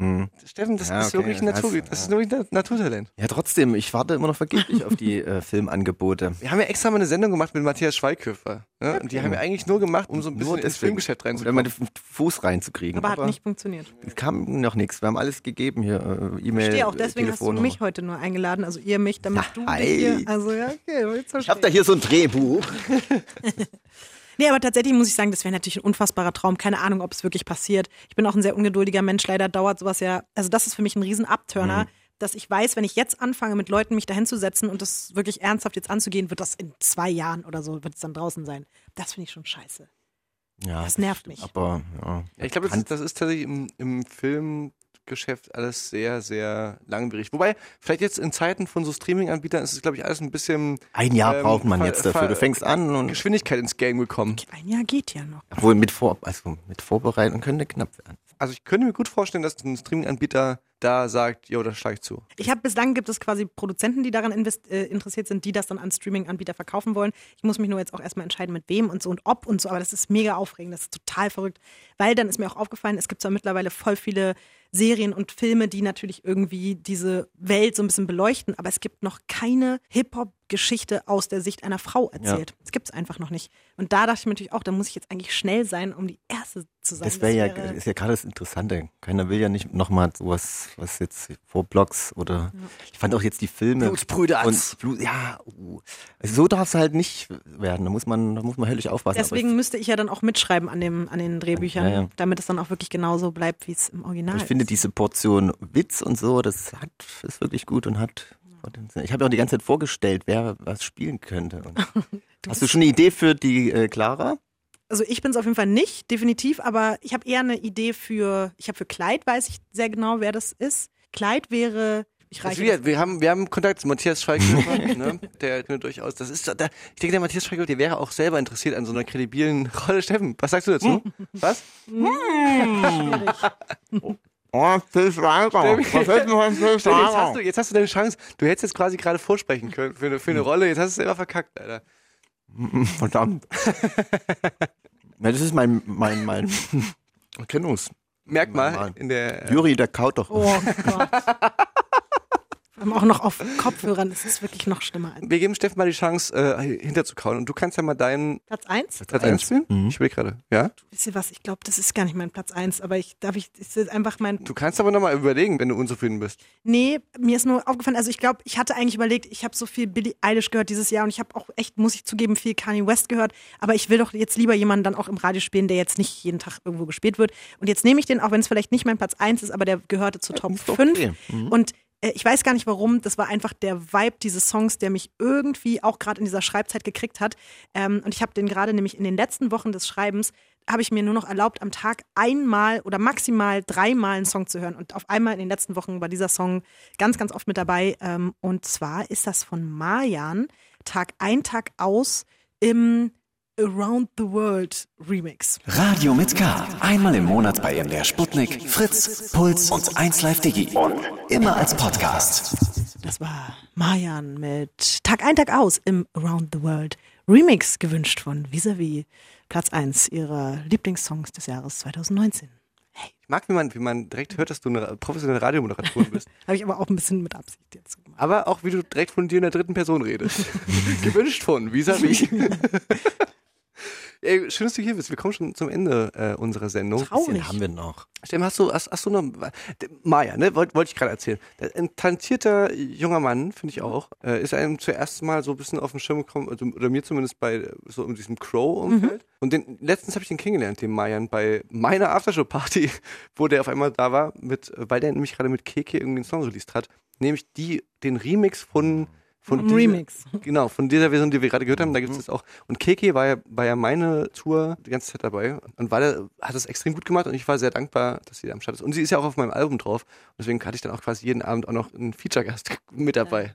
Steffen, das Ja, ist okay, wirklich das Natur, heißt, das ist wirklich ein Naturtalent. Ja, trotzdem, ich warte immer noch vergeblich auf die äh, Filmangebote. Wir haben ja extra mal eine Sendung gemacht mit Matthias Schweighöfer. Ne? Und die haben wir eigentlich nur gemacht, um so ein bisschen ins deswegen. Filmgeschäft Um da reinzukommen. den Fuß reinzukriegen. aber hat nicht funktioniert. Es kam noch nichts. Wir haben alles gegeben hier. Äh, E-Mail, Ich stehe auch, deswegen hast du mich heute nur eingeladen, also ihr mich, damit Ja, du hi. dich hier, also ja, okay, Ich habe da hier so ein Drehbuch. Nee, aber tatsächlich muss ich sagen, das wäre natürlich ein unfassbarer Traum. Keine Ahnung, ob es wirklich passiert. Ich bin auch ein sehr ungeduldiger Mensch. Leider dauert sowas ja. Also, das ist für mich ein riesen Abturner, Mhm. dass ich weiß, wenn ich jetzt anfange, mit Leuten mich dahin zu setzen und das wirklich ernsthaft jetzt anzugehen, wird das in zwei Jahren oder so, wird es dann draußen sein. Das finde ich schon scheiße. Ja, Das nervt mich. Aber ja. Ja, ich glaube, das, ist- das ist tatsächlich im, im Filmgeschäft alles sehr, sehr langwierig. Wobei, vielleicht jetzt in Zeiten von so Streaming-Anbietern ist es, glaube ich, alles ein bisschen ein Jahr Ähm, braucht man jetzt dafür. Du fängst an und Geschwindigkeit ins Game gekommen. Ein Jahr geht ja noch. obwohl mit vor also mit Vorbereitung könnte knapp werden. Also ich könnte mir gut vorstellen, dass ein Streaming-Anbieter da sagt, jo, das schlage ich zu. Ich habe bislang gibt es quasi Produzenten, die daran invest, äh, interessiert sind, die das dann an Streaming-Anbieter verkaufen wollen. Ich muss mich nur jetzt auch erstmal entscheiden, mit wem und so und ob und so, aber das ist mega aufregend, das ist total verrückt. Weil dann ist mir auch aufgefallen, es gibt zwar mittlerweile voll viele Serien und Filme, die natürlich irgendwie diese Welt so ein bisschen beleuchten, aber es gibt noch keine Hip-Hop-Geschichte aus der Sicht einer Frau erzählt. Das gibt es einfach noch nicht. Und da dachte ich mir natürlich auch, da muss ich jetzt eigentlich schnell sein, um die Erste zu sein. Das wäre ja, ist ja gerade das Interessante. Keiner will ja nicht nochmal sowas, was jetzt vor Blogs oder. Ich fand auch jetzt die Filme. Blutsbrüder. Und Blut, ja, uh. also so darf es halt nicht werden. Da muss man, da muss man höllisch aufpassen. Deswegen Aber müsste ich ja dann auch mitschreiben an, dem, an den Drehbüchern, Ja, ja. damit es dann auch wirklich genauso bleibt, wie es im Original ich, ich ist. Finde diese Portion Witz und so, das hat, ist wirklich gut und hat. Potenzial. Ich habe ja auch die ganze Zeit vorgestellt, wer was spielen könnte. Und hast du schon eine Idee für die äh, Clara? also ich bin es auf jeden Fall nicht, definitiv, aber ich habe eher eine Idee für, ich habe für Kleid, weiß ich sehr genau, wer das ist. Kleid wäre, ich Also wir, wir, haben, wir haben Kontakt zu Matthias Schweighöfer, ne? der der durchaus, das ist, der, ich denke, der Matthias Schweighöfer, der wäre auch selber interessiert an so einer kredibilen Rolle. Steffen, was sagst du dazu? Was? Oh, Phil Schreiber. Was hält man von Phil Jetzt hast, du, jetzt hast du deine Chance. Du hättest jetzt quasi gerade vorsprechen können für eine, für eine Rolle. Jetzt hast du es selber verkackt, Alter. Verdammt. ja, das ist mein, mein, mein Erkennungs. Merkmal Normal. in der. Juri, der kaut doch. Oh Gott. Allem auch noch auf Kopfhörern, das ist wirklich noch schlimmer. Wir geben Steffen mal die Chance, äh, hinterzukauen. Und du kannst ja mal deinen Platz 1? Platz 1 spielen. Mhm. Ich will gerade. Ja? Wisst ihr was, ich glaube, das ist gar nicht mein Platz 1, aber ich, darf ich, ist das einfach mein Du kannst aber nochmal überlegen, wenn du unzufrieden bist. Nee, mir ist nur aufgefallen, also ich glaube, ich hatte eigentlich überlegt, ich habe so viel Billie Eilish gehört dieses Jahr und ich habe auch echt, muss ich zugeben, viel Kanye West gehört, aber ich will doch jetzt lieber jemanden dann auch im Radio spielen, der jetzt nicht jeden Tag irgendwo gespielt wird. Und jetzt nehme ich den, auch wenn es vielleicht nicht mein Platz 1 ist, aber der gehörte zu Top ist doch 5. okay. Und äh, ich weiß gar nicht warum, das war einfach der Vibe dieses Songs, der mich irgendwie auch gerade in dieser Schreibzeit gekriegt hat. Ähm, und ich habe den gerade nämlich in den letzten Wochen des Schreibens, habe ich mir nur noch erlaubt, am Tag einmal oder maximal dreimal einen Song zu hören. Und auf einmal in den letzten Wochen war dieser Song ganz, ganz oft mit dabei. Ähm, und zwar ist das von Marjan, Tag ein, Tag aus im Around the World Remix. Radio mit K. Einmal im Monat bei MDR Sputnik, Fritz, Puls und 1Live Digi. Und immer als Podcast. Das war Marjan mit Tag ein, Tag aus im Around the World Remix gewünscht von Visavi, Platz 1 ihrer Lieblingssongs des Jahres 2019. Ich mag, wie man, wie man direkt hört, dass du eine professionelle Radiomoderatorin bist. Habe ich aber auch ein bisschen mit Absicht jetzt gemacht. Aber auch, wie du direkt von dir in der dritten Person redest. Gewünscht von, vis-à-vis. Ey, schön, dass du hier bist. Wir kommen schon zum Ende äh, unserer Sendung. Traurig. Den haben wir noch. Steffen, hast du, hast, hast du noch, Maja, ne, wollte wollt ich gerade erzählen. Ein talentierter junger Mann, finde ich auch, äh, ist einem zuerst mal so ein bisschen auf den Schirm gekommen, also, oder mir zumindest bei so in diesem Crow-Umfeld. Und den, letztens habe ich den kennengelernt, den Mayan, bei meiner Aftershow-Party, wo der auf einmal da war, mit, weil der nämlich gerade mit Keke irgendwie einen Song released hat, nämlich die, den Remix von Von dieser- Remix. Genau, von dieser Version, die wir gerade gehört haben, da gibt es das auch. Und Keke war ja, war ja meine Tour die ganze Zeit dabei und war da, hat das extrem gut gemacht und ich war sehr dankbar, dass sie da am Start ist. Und sie ist ja auch auf meinem Album drauf. Und deswegen hatte ich dann auch quasi jeden Abend auch noch einen Feature-Gast mit dabei. Ja,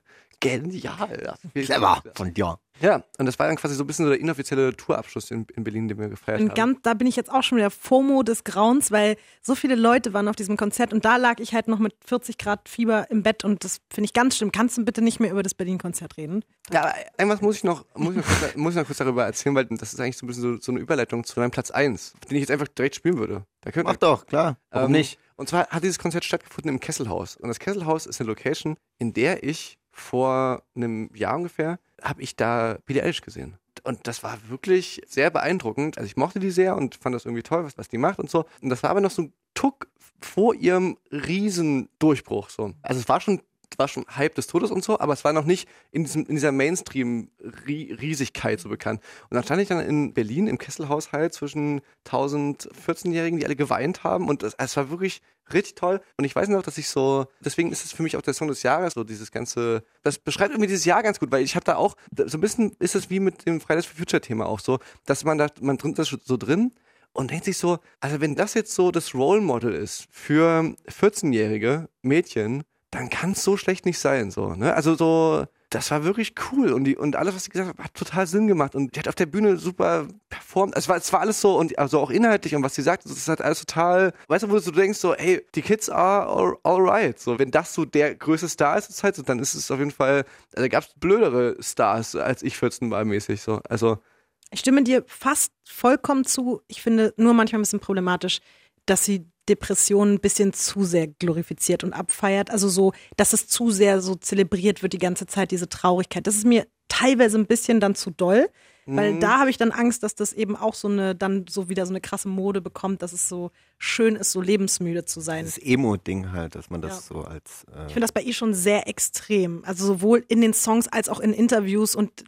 viel Clever von dir. Ja, und das war dann quasi so ein bisschen so der inoffizielle Tourabschluss in, in Berlin, den wir gefeiert Und haben. ganz, da bin ich jetzt auch schon wieder FOMO des Grauens, weil so viele Leute waren auf diesem Konzert und da lag ich halt noch mit 40 Grad Fieber im Bett und das finde ich ganz schlimm. Kannst du bitte nicht mehr über das Berlin-Konzert reden? Ja, aber irgendwas muss ich noch, muss ich noch, kurz, muss ich noch kurz darüber erzählen, weil das ist eigentlich so ein bisschen so, so eine Überleitung zu meinem Platz 1, den ich jetzt einfach direkt spielen würde. Mach doch, klar. Warum Ähm, nicht? Und zwar hat dieses Konzert stattgefunden im Kesselhaus. Und das Kesselhaus ist eine Location, in der ich vor einem Jahr ungefähr, habe ich da Billie Eilish gesehen. Und das war wirklich sehr beeindruckend. Also ich mochte die sehr und fand das irgendwie toll, was, was die macht und so. Und das war aber noch so ein Tuck vor ihrem Riesendurchbruch. So. Also es war schon war schon Hype des Todes und so, aber es war noch nicht in, diesem, in dieser Mainstream-Riesigkeit so bekannt. Und dann stand ich dann in Berlin im Kesselhaushalt zwischen 1000 14-Jährigen, die alle geweint haben und es, es war wirklich richtig toll. Und ich weiß noch, dass ich so, deswegen ist es für mich auch der Song des Jahres, so dieses ganze, das beschreibt irgendwie dieses Jahr ganz gut, weil ich habe da auch, so ein bisschen ist es wie mit dem Fridays for Future Thema auch so, dass man da, man drin ist so drin und denkt sich so, also wenn das jetzt so das Role Model ist für 14-jährige Mädchen, dann kann es so schlecht nicht sein, so, ne? Also so, das war wirklich cool und die und alles, was sie gesagt hat, hat total Sinn gemacht und die hat auf der Bühne super performt. Es war, es war alles so und also auch inhaltlich und was sie sagt, das hat alles total, weißt du, wo du denkst so, hey, die Kids are all, right. So, wenn das so der größte Star ist zur Zeit, so, dann ist es auf jeden Fall, also gab es blödere Stars als ich 14 war mäßig, so, also Ich stimme dir fast vollkommen zu. Ich finde nur manchmal ein bisschen problematisch, dass sie Depressionen ein bisschen zu sehr glorifiziert und abfeiert. Also so, dass es zu sehr so zelebriert wird die ganze Zeit, diese Traurigkeit. Das ist mir teilweise ein bisschen dann zu doll, weil da habe ich dann Angst, dass das eben auch so eine, dann so wieder so eine krasse Mode bekommt, dass es so schön ist, so lebensmüde zu sein. Das Emo-Ding halt, dass man das Ja. so als. Äh, Ich finde das bei ihr schon sehr extrem. Also sowohl in den Songs als auch in Interviews und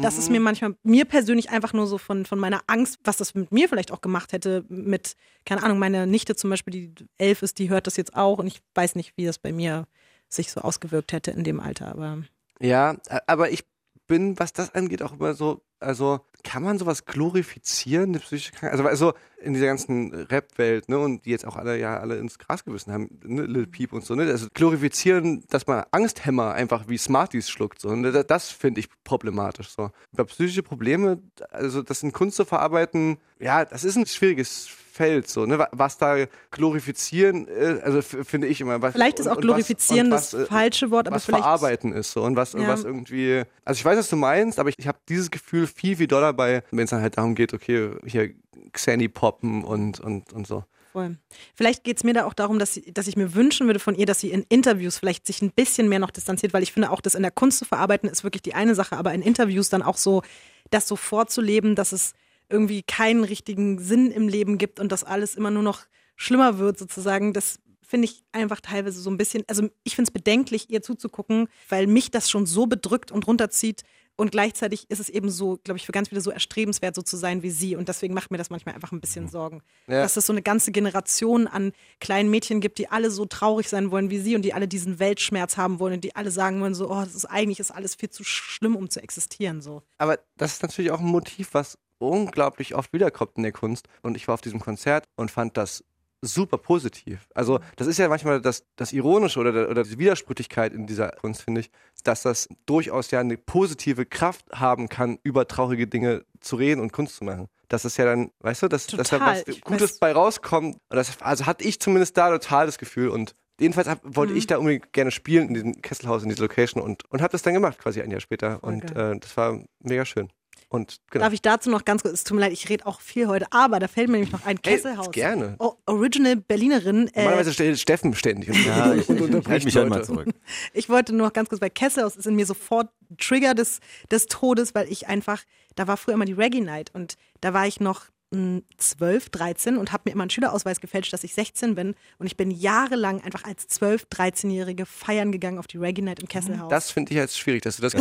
das ist mir manchmal, mir persönlich einfach nur so von, von meiner Angst, was das mit mir vielleicht auch gemacht hätte, mit, keine Ahnung, meine Nichte zum Beispiel, die elf ist, die hört das jetzt auch und ich weiß nicht, wie das bei mir sich so ausgewirkt hätte in dem Alter, aber Ja, aber ich bin, was das angeht, auch immer so, also kann man sowas glorifizieren, eine psychische Krankheit? Also, also in dieser ganzen Rap-Welt, ne, und die jetzt auch alle ja alle ins Gras gebissen haben, ne, Lil Peep und so, ne? Also glorifizieren, dass man Angsthämmer einfach wie Smarties schluckt, so. Ne? Das, das finde ich problematisch. So. Über psychische Probleme, also das in Kunst zu verarbeiten, ja, das ist ein schwieriges Feld, so, ne? wa- Was da glorifizieren, äh, also finde ich immer. Was, vielleicht ist und- auch und glorifizieren was, das und was, äh, falsche Wort, aber was vielleicht. verarbeiten ist so und was, und Ja. was irgendwie. Also ich weiß, was du meinst, aber ich, ich habe dieses Gefühl viel, viel doller bei, wenn es dann halt darum geht, okay, hier Xanny poppen und, und, und so. Voll. Vielleicht geht es mir da auch darum, dass, sie, dass ich mir wünschen würde von ihr, dass sie in Interviews vielleicht sich ein bisschen mehr noch distanziert, weil ich finde auch, das in der Kunst zu verarbeiten ist wirklich die eine Sache, aber in Interviews dann auch so, das so vorzuleben, dass es irgendwie keinen richtigen Sinn im Leben gibt und dass alles immer nur noch schlimmer wird sozusagen, das finde ich einfach teilweise so ein bisschen, also ich finde es bedenklich, ihr zuzugucken, weil mich das schon so bedrückt und runterzieht und gleichzeitig ist es eben so, glaube ich, für ganz viele so erstrebenswert, so zu sein wie sie und deswegen macht mir das manchmal einfach ein bisschen Sorgen, Ja. dass es so eine ganze Generation an kleinen Mädchen gibt, die alle so traurig sein wollen wie sie und die alle diesen Weltschmerz haben wollen und die alle sagen wollen so, oh, das ist eigentlich ist alles viel zu schlimm, um zu existieren so. Aber das ist natürlich auch ein Motiv, was unglaublich oft wiederkommt in der Kunst. Und ich war auf diesem Konzert und fand das super positiv. Also das ist ja manchmal das, das Ironische oder, der- oder die Widersprüchlichkeit in dieser Kunst, finde ich, dass das durchaus ja eine positive Kraft haben kann, über traurige Dinge zu reden und Kunst zu machen. Das ist ja dann, weißt du, dass, dass da was Ich Gutes weiß- bei rauskommt. Und das, also hatte ich zumindest da total das Gefühl und Jedenfalls hab, wollte Mhm. ich da unbedingt gerne spielen in diesem Kesselhaus, in dieser Location und, und habe das dann gemacht, quasi ein Jahr später. Voll und äh, das war mega schön. Und genau. Darf ich dazu noch ganz kurz, es tut mir leid, ich rede auch viel heute, aber da fällt mir nämlich noch ein Hey, Kesselhaus. gerne. O Original Berlinerin. Äh, Normalerweise stellt Steffen ständig und, ja, ich, und unterbricht mich halt mal Leute. zurück. Ich wollte nur noch ganz kurz bei Kesselhaus ist in mir sofort Trigger des, des Todes, weil ich einfach, da war früher immer die Reggae Night und da war ich noch 12, 13 und habe mir immer einen Schülerausweis gefälscht, dass ich 16 bin und ich bin jahrelang einfach als 12, 13-Jährige feiern gegangen auf die Reggae Night im Kesselhaus. Das finde ich jetzt schwierig, dass du das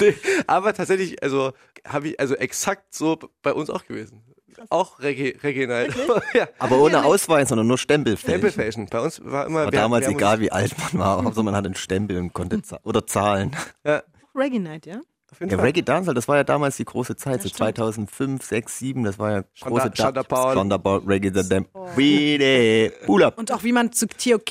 nee, aber tatsächlich, also habe ich also exakt so bei uns auch gewesen. auch Reggae, Reggae Night. ja. Aber ohne Ausweis, sondern nur Stempelfälschen. Stempelfälschen. Bei uns war immer War wer- damals wer egal, wie alt man war. Hauptsache man hatte einen Stempel und konnte oder zahlen. Ja, Reggae Night, ja? Auf jeden Ja, Fall. Reggae Dancehall, das war ja damals die große Zeit, so stimmt. 2005, 6, 7, das war ja große. Shonda Paul, Reggae the Damn. We the Pull up. Und auch wie man zu TOK,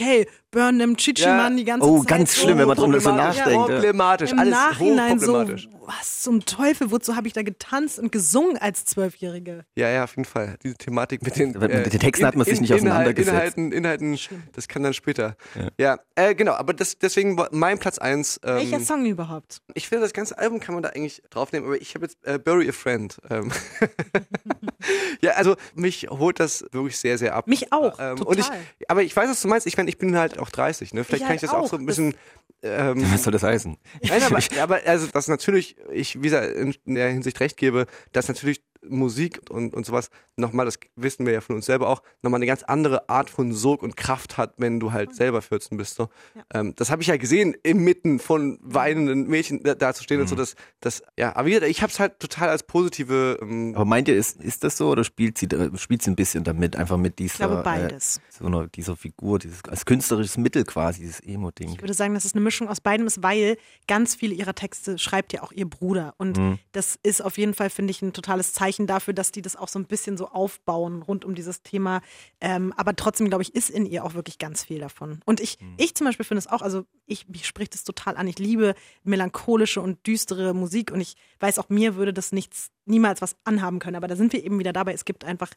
Burn them Chichi Ja. Mann die ganze Oh, Zeit. ganz schlimm, wenn man drüber so Problematisch, nachdenkt. ja. Problematisch, Im alles Nachhinein so, hochproblematisch. was zum Teufel, wozu habe ich da getanzt und gesungen als Zwölfjährige? Ja, ja, auf jeden Fall. Diese Thematik mit den, Mit den Texten hat man sich nicht auseinandergesetzt. Inhalten, Inhalten, das kann dann später. Ja, äh, genau, aber das, deswegen war mein Platz eins. Ähm, Welcher Song überhaupt? Ich finde, das ganze Album kann man da eigentlich draufnehmen, aber ich habe jetzt äh, Bury a Friend. Ähm. ja, also mich holt das wirklich sehr, sehr ab. Mich auch, Ähm, total. und ich, aber ich weiß, was du meinst. Ich meine, ich bin halt auch 30, ne? Vielleicht Ich kann ich halt das auch auch. so ein bisschen. Ähm, Was soll das heißen? Nein, aber, aber also, dass natürlich, ich wie gesagt, in, in der Hinsicht recht gebe, dass natürlich Musik und, und sowas nochmal, das wissen wir ja von uns selber auch, nochmal eine ganz andere Art von Sog und Kraft hat, wenn du halt selber 14 bist. So. Ähm, das habe ich ja gesehen, inmitten von weinenden Mädchen da, da zu stehen und so. Das, das, ja, aber ich habe es halt total als positive. Ähm, Aber meint ihr, ist, ist das so oder spielt sie, spielt sie ein bisschen damit, einfach mit dieser, Ich glaube beides. Äh, so einer, dieser Figur, dieses, als künstlerisches Mittel quasi, dieses Emo-Ding? Ich würde sagen, dass es eine Mischung aus beidem ist, weil ganz viele ihrer Texte schreibt ja auch ihr Bruder. Und Mhm. das ist auf jeden Fall, finde ich, ein totales Zeichen dafür, dass die das auch so ein bisschen so aufbauen rund um dieses Thema. Ähm, aber trotzdem, glaube ich, ist in ihr auch wirklich ganz viel davon. Und ich, Mhm. ich zum Beispiel finde es auch, also ich, mich spricht es total an. Ich liebe melancholische und düstere Musik und ich weiß auch, mir würde das nichts, niemals was anhaben können. Aber da sind wir eben wieder dabei. Es gibt einfach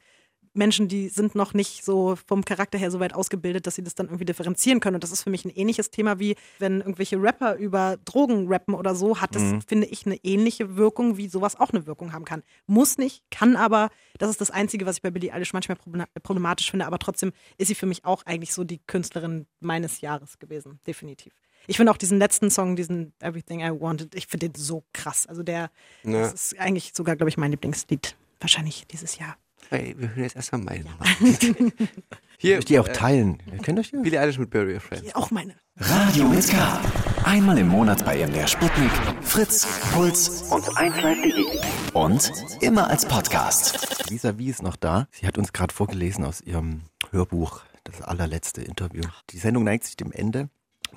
Menschen, die sind noch nicht so vom Charakter her so weit ausgebildet, dass sie das dann irgendwie differenzieren können. Und das ist für mich ein ähnliches Thema wie wenn irgendwelche Rapper über Drogen rappen oder so, hat das, finde ich, eine ähnliche Wirkung, wie sowas auch eine Wirkung haben kann. Muss nicht, kann aber. Das ist das Einzige, was ich bei Billie Eilish manchmal problema- problematisch finde. Aber trotzdem ist sie für mich auch eigentlich so die Künstlerin meines Jahres gewesen. Definitiv. Ich finde auch diesen letzten Song, diesen Everything I Wanted, ich finde den so krass. Also der, Ja. das ist eigentlich sogar, glaube ich, mein Lieblingslied. Wahrscheinlich dieses Jahr. Hey, wir hören jetzt erstmal meine Nummer. Ich Hier, möchte die auch teilen. Ihr kennt euch ja? Billie Eilish mit Bury a Friend. Auch meine. Radio mit K. Einmal im Monat bei MDR Sputnik, Fritz, Puls und 1Live.de. Und immer als Podcast. Lisa Wie ist noch da. Sie hat uns gerade vorgelesen aus ihrem Hörbuch, das allerletzte Interview. Die Sendung neigt sich dem Ende.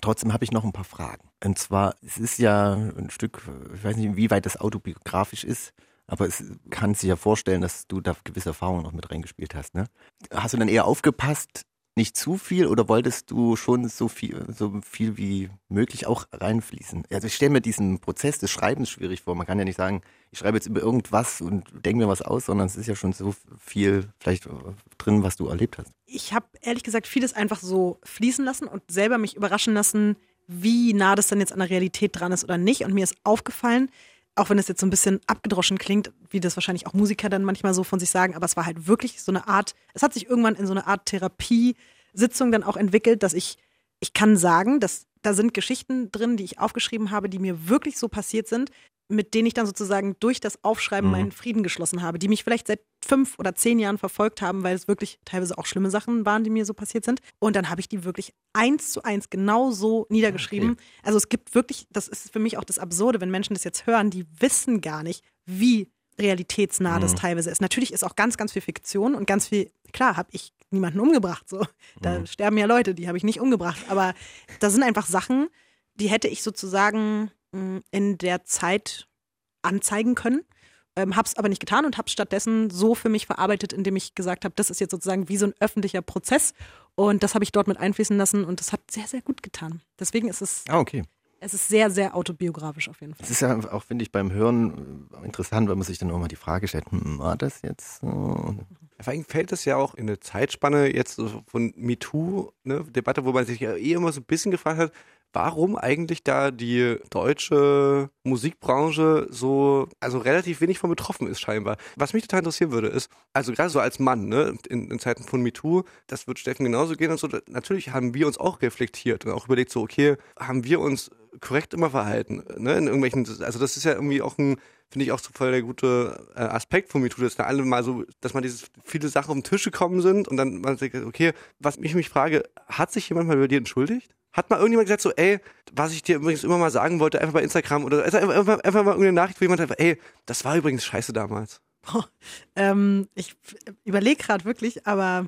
Trotzdem habe ich noch ein paar Fragen. Und zwar, es ist ja ein Stück, ich weiß nicht, inwieweit das autobiografisch ist, aber es kann sich ja vorstellen, dass du da gewisse Erfahrungen noch mit reingespielt hast. Ne? Hast du dann eher aufgepasst, nicht zu viel oder wolltest du schon so viel, so viel wie möglich auch reinfließen? Also ich stelle mir diesen Prozess des Schreibens schwierig vor. Man kann ja nicht sagen, ich schreibe jetzt über irgendwas und denke mir was aus, sondern es ist ja schon so viel vielleicht drin, was du erlebt hast. ich habe ehrlich gesagt vieles einfach so fließen lassen und selber mich überraschen lassen, wie nah das dann jetzt an der Realität dran ist oder nicht. Und mir ist aufgefallen, auch wenn es jetzt so ein bisschen abgedroschen klingt, wie das wahrscheinlich auch Musiker dann manchmal so von sich sagen, aber es war halt wirklich so eine Art, es hat sich irgendwann in so eine Art Therapiesitzung dann auch entwickelt, dass ich, ich kann sagen, dass da sind Geschichten drin, die ich aufgeschrieben habe, die mir wirklich so passiert sind, mit denen ich dann sozusagen durch das Aufschreiben Mhm. meinen Frieden geschlossen habe, die mich vielleicht seit fünf oder zehn Jahren verfolgt haben, weil es wirklich teilweise auch schlimme Sachen waren, die mir so passiert sind. Und dann habe ich die wirklich eins zu eins genau so niedergeschrieben. Also es gibt wirklich, das ist für mich auch das Absurde, wenn Menschen das jetzt hören, die wissen gar nicht, wie realitätsnah das teilweise ist. Natürlich ist auch ganz, ganz viel Fiktion und ganz viel, klar, habe ich niemanden umgebracht. So. Da sterben ja Leute, die habe ich nicht umgebracht. Aber da sind einfach Sachen, die hätte ich sozusagen mh, in der Zeit anzeigen können. Ähm, hab's aber nicht getan und hab's stattdessen so für mich verarbeitet, indem ich gesagt habe, das ist jetzt sozusagen wie so ein öffentlicher Prozess und das habe ich dort mit einfließen lassen und das hat sehr, sehr gut getan. Deswegen ist es, Ah, okay. Es ist sehr, sehr autobiografisch auf jeden Fall. Es ist ja auch, finde ich, beim Hören interessant, weil man sich dann auch mal die Frage stellt, hm, war das jetzt so? Vor allem fällt das ja auch in eine Zeitspanne jetzt von MeToo-Debatte, wo man sich ja eh immer so ein bisschen gefragt hat, warum eigentlich da die deutsche Musikbranche so, also relativ wenig von betroffen ist scheinbar. Was mich total interessieren würde, ist, also gerade so als Mann, ne, in, in Zeiten von MeToo, das wird Steffen genauso gehen und so, natürlich haben wir uns auch reflektiert und auch überlegt, so, okay, haben wir uns korrekt immer verhalten, ne, in irgendwelchen, also das ist ja irgendwie auch ein, finde ich auch so voll der gute äh, Aspekt von MeToo, dass da alle mal so, dass man dieses, viele Sachen auf den Tisch gekommen sind und dann man sagt, okay, was ich mich frage, hat sich jemand mal über dir entschuldigt? Hat mal irgendjemand gesagt so, ey, was ich dir übrigens immer mal sagen wollte, einfach bei Instagram oder also einfach, einfach, einfach mal irgendeine Nachricht, wo jemand einfach, ey, das war übrigens scheiße damals. ähm, ich überlege gerade wirklich, aber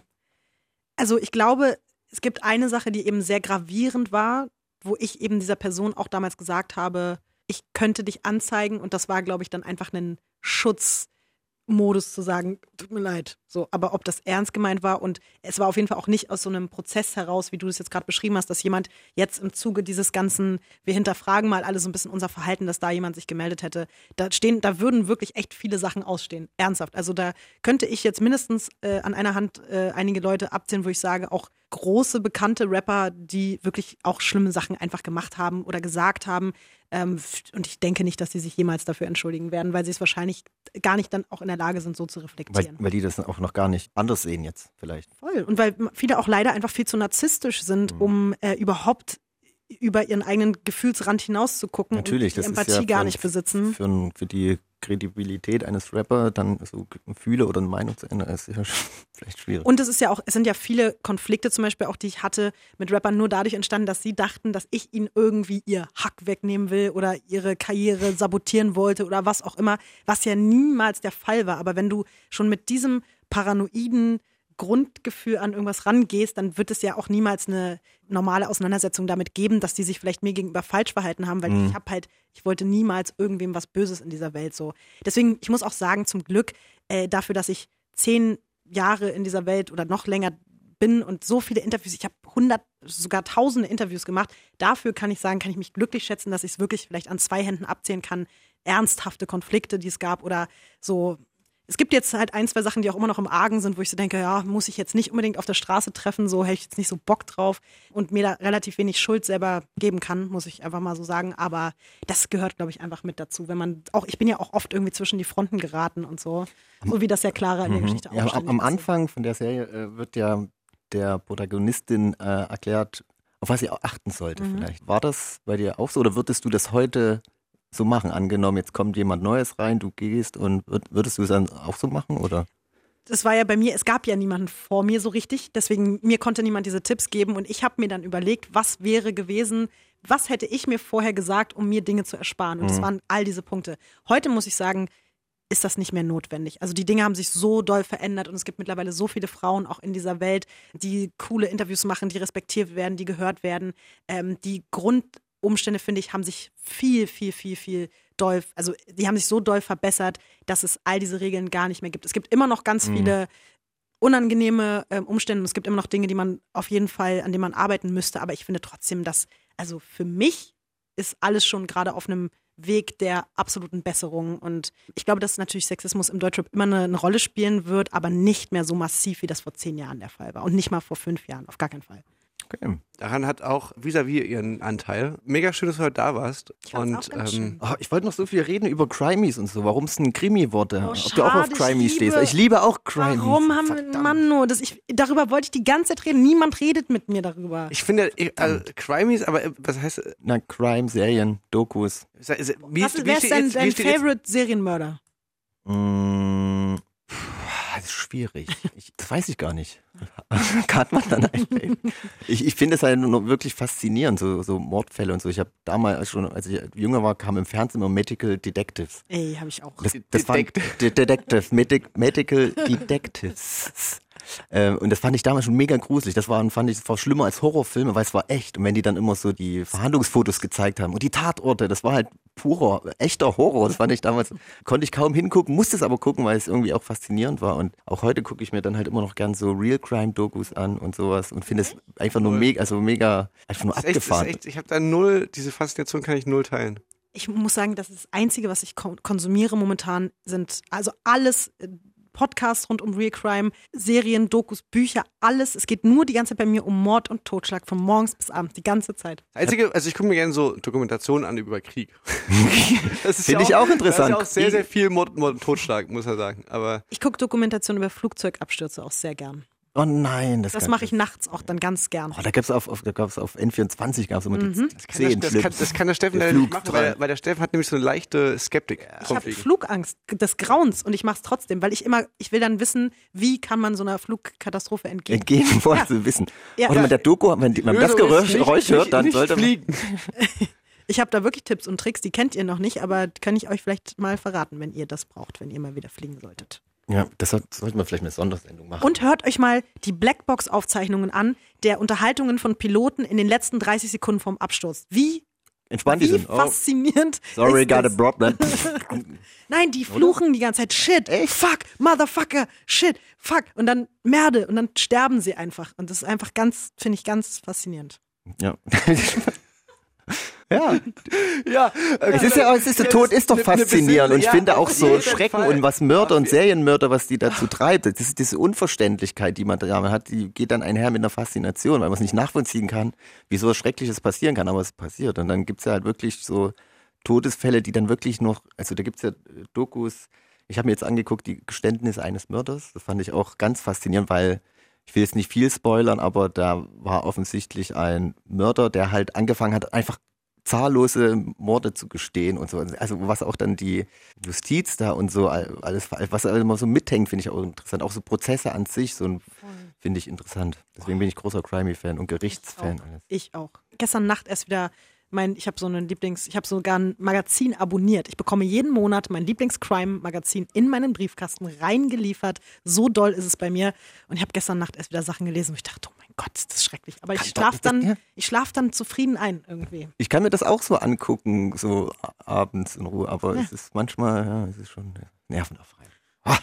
also ich glaube, es gibt eine Sache, die eben sehr gravierend war, wo ich eben dieser Person auch damals gesagt habe, ich könnte dich anzeigen und das war, glaube ich, dann einfach ein Schutz Modus zu sagen, tut mir leid. So, aber ob das ernst gemeint war und es war auf jeden Fall auch nicht aus so einem Prozess heraus, wie du es jetzt gerade beschrieben hast, dass jemand jetzt im Zuge dieses ganzen, wir hinterfragen mal alle so ein bisschen unser Verhalten, dass da jemand sich gemeldet hätte. Da stehen, da würden wirklich echt viele Sachen ausstehen. Ernsthaft. Also da könnte ich jetzt mindestens äh, an einer Hand äh, einige Leute abzählen, wo ich sage, auch große bekannte Rapper, die wirklich auch schlimme Sachen einfach gemacht haben oder gesagt haben. Ähm, und ich denke nicht, dass sie sich jemals dafür entschuldigen werden, weil sie es wahrscheinlich gar nicht dann auch in der Lage sind, so zu reflektieren. Weil, weil die das auch noch gar nicht anders sehen jetzt vielleicht. Voll. Und weil viele auch leider einfach viel zu narzisstisch sind, mhm. um äh, überhaupt über ihren eigenen Gefühlsrand hinaus zu gucken Natürlich, und die Empathie ja gar nicht besitzen. Für, für, die Kredibilität eines Rapper dann so Gefühle oder eine Meinung zu ändern, ist ja vielleicht schwierig. Und es ist ja auch, es sind ja viele Konflikte zum Beispiel auch, die ich hatte mit Rappern nur dadurch entstanden, dass sie dachten, dass ich ihnen irgendwie ihr Hack wegnehmen will oder ihre Karriere sabotieren wollte oder was auch immer, was ja niemals der Fall war. Aber wenn du schon mit diesem paranoiden Grundgefühl an irgendwas rangehst, dann wird es ja auch niemals eine normale Auseinandersetzung damit geben, dass die sich vielleicht mir gegenüber falsch verhalten haben, weil mhm. ich habe halt, ich wollte niemals irgendwem was Böses in dieser Welt so. Deswegen, ich muss auch sagen, zum Glück äh, dafür, dass ich zehn Jahre in dieser Welt oder noch länger bin und so viele Interviews, ich habe hundert, sogar tausende Interviews gemacht. Dafür kann ich sagen, kann ich mich glücklich schätzen, dass ich es wirklich vielleicht an zwei Händen abzählen kann, ernsthafte Konflikte, die es gab oder so es gibt jetzt halt ein, zwei Sachen, die auch immer noch im Argen sind, wo ich so denke, ja, muss ich jetzt nicht unbedingt auf der Straße treffen, so hätte ich jetzt nicht so Bock drauf und mir da relativ wenig Schuld selber geben kann, muss ich einfach mal so sagen. Aber das gehört, glaube ich, einfach mit dazu. Wenn man auch, ich bin ja auch oft irgendwie zwischen die Fronten geraten und so, so wie das ja Clara in der mhm. Geschichte auch ja, Am, am Anfang von der Serie äh, wird ja der Protagonistin äh, erklärt, auf was sie achten sollte mhm. vielleicht. War das bei dir auch so oder würdest du das heute so machen? Angenommen, jetzt kommt jemand Neues rein, du gehst und würdest du es dann auch so machen oder? Das war ja bei mir, es gab ja niemanden vor mir so richtig, deswegen mir konnte niemand diese Tipps geben und ich habe mir dann überlegt, was wäre gewesen, was hätte ich mir vorher gesagt, um mir Dinge zu ersparen und mhm. das waren all diese Punkte. Heute muss ich sagen, ist das nicht mehr notwendig. Also die Dinge haben sich so doll verändert und es gibt mittlerweile so viele Frauen auch in dieser Welt, die coole Interviews machen, die respektiert werden, die gehört werden, ähm, die Grund Umstände, finde ich, haben sich viel, viel, viel, viel doll, also die haben sich so doll verbessert, dass es all diese Regeln gar nicht mehr gibt. Es gibt immer noch ganz mhm. viele unangenehme äh, Umstände und es gibt immer noch Dinge, die man auf jeden Fall, an denen man arbeiten müsste. Aber ich finde trotzdem, dass, also für mich ist alles schon gerade auf einem Weg der absoluten Besserung. Und ich glaube, dass natürlich Sexismus im Deutschrap immer eine, eine, Rolle spielen wird, aber nicht mehr so massiv, wie das vor zehn Jahren der Fall war. Und nicht mal vor fünf Jahren, auf gar keinen Fall. Okay. Daran hat auch Visavi ihren Anteil. Mega schön, dass du heute da warst. Ich, und, ähm, oh, ich wollte noch so viel reden über Crimies und so, warum es ein Krimi wurde. Oh, Ob schade, du auch auf Crimies stehst. Ich liebe auch Crimies. Warum haben wir, Mann, nur, das ich, darüber wollte ich die ganze Zeit reden. Niemand redet mit mir darüber. Ich finde, also, Crimies, aber äh, was heißt. Na, Crime-Serien, Dokus. Wie, was, wie, wer ist dein, dein Favorite-Serienmörder? Mmh das ist schwierig. Ich, das weiß ich gar nicht. Kann man dann einfällt. Ich, ich finde es halt nur wirklich faszinierend, so, so Mordfälle und so. Ich habe damals schon, als ich jünger war, kam im Fernsehen immer Medical Detectives. Ey, habe ich auch. Das, das Detective. Detective, Medical Detectives. Ähm, und das fand ich damals schon mega gruselig. Das war, fand ich, war schlimmer als Horrorfilme, weil es war echt. Und wenn die dann immer so die Verhandlungsfotos gezeigt haben und die Tatorte, das war halt purer, echter Horror. Das fand ich damals, konnte ich kaum hingucken, musste es aber gucken, weil es irgendwie auch faszinierend war. Und auch heute gucke ich mir dann halt immer noch gern so Real Crime Dokus an und sowas und finde es einfach nur mega, also mega, einfach nur abgefahren. Echt, echt, ich habe da null, diese Faszination kann ich null teilen ich muss sagen, das ist das Einzige, was ich konsumiere momentan, sind also alles äh, Podcasts rund um Real Crime, Serien, Dokus, Bücher, alles. Es geht nur die ganze Zeit bei mir um Mord und Totschlag, von morgens bis abends, die ganze Zeit. Einzige, also ich gucke mir gerne so Dokumentationen an über Krieg. das Finde ja ich auch interessant. Das ist ja auch sehr, sehr viel Mord, Mord und Totschlag, muss er sagen. Aber ich gucke Dokumentationen über Flugzeugabstürze auch sehr gern. Oh nein, das, das mache ich nachts auch dann ganz gern. Oh, da gab's auf, auf, da gab's auf N24 gab's immer mhm. das, kann der, das, kann, das kann der Steffen der nicht machen, weil, weil, der Steffen hat nämlich so eine leichte Skeptik. Ich habe Flugangst des Grauens und ich mache es trotzdem, weil ich immer, ich will dann wissen, wie kann man so einer Flugkatastrophe entgehen. Entgehen wollen ja. wissen. Ja. Oder mit der Doku, wenn, wenn man das Geräusch, Geräusch hört, dann nicht sollte man fliegen. Ich habe da wirklich Tipps und Tricks, die kennt ihr noch nicht, aber kann ich euch vielleicht mal verraten, wenn ihr das braucht, wenn ihr mal wieder fliegen solltet. Ja, das sollten wir vielleicht eine Sondersendung machen. Und hört euch mal die Blackbox-Aufzeichnungen an der Unterhaltungen von Piloten in den letzten 30 Sekunden vom Absturz. Wie, Entspannt die wie sind. Oh, faszinierend. sorry, ist got a problem. Nein, die fluchen die ganze Zeit. Shit, fuck, motherfucker, shit, fuck. Und dann Merde und dann sterben sie einfach. Und das ist einfach ganz, finde ich ganz faszinierend. ja. ja, Ja, es ist ja, es ist, der Tod ist doch faszinierend und ich finde ja, auch so Schrecken Fall. und was Mörder und Serienmörder, was die dazu treibt, das ist diese Unverständlichkeit, die man da hat, die geht dann einher mit einer Faszination, weil man es nicht nachvollziehen kann, wie so was Schreckliches passieren kann, aber es passiert. Und dann gibt's ja halt wirklich so Todesfälle, die dann wirklich noch, also da gibt's ja äh, Dokus, ich habe mir jetzt angeguckt, die Geständnisse eines Mörders, das fand ich auch ganz faszinierend, weil ich will jetzt nicht viel spoilern, aber da war offensichtlich ein Mörder, der halt angefangen hat, einfach zahllose Morde zu gestehen und so. Also was auch dann die Justiz da und so all- alles, was immer so mithängt, finde ich auch interessant. Auch so Prozesse an sich, so finde ich interessant. Deswegen bin ich großer Crimey-Fan und Gerichtsfan. Alles. Ich auch. Gestern Nacht erst wieder mein, ich habe so ein Lieblings, ich habe sogar ein Magazin abonniert. Ich bekomme jeden Monat mein Lieblings-Crime-Magazin in meinen Briefkasten reingeliefert. So doll ist es bei mir. Und ich habe gestern Nacht erst wieder Sachen gelesen, wo ich dachte, oh Gott, ist das schrecklich. Aber ich schlafe dann, ja. ich schlaf dann zufrieden ein irgendwie. Ich kann mir das auch so angucken, so abends in Ruhe, aber es ist manchmal, ja, es ist schon nervenaufreibend. Ah.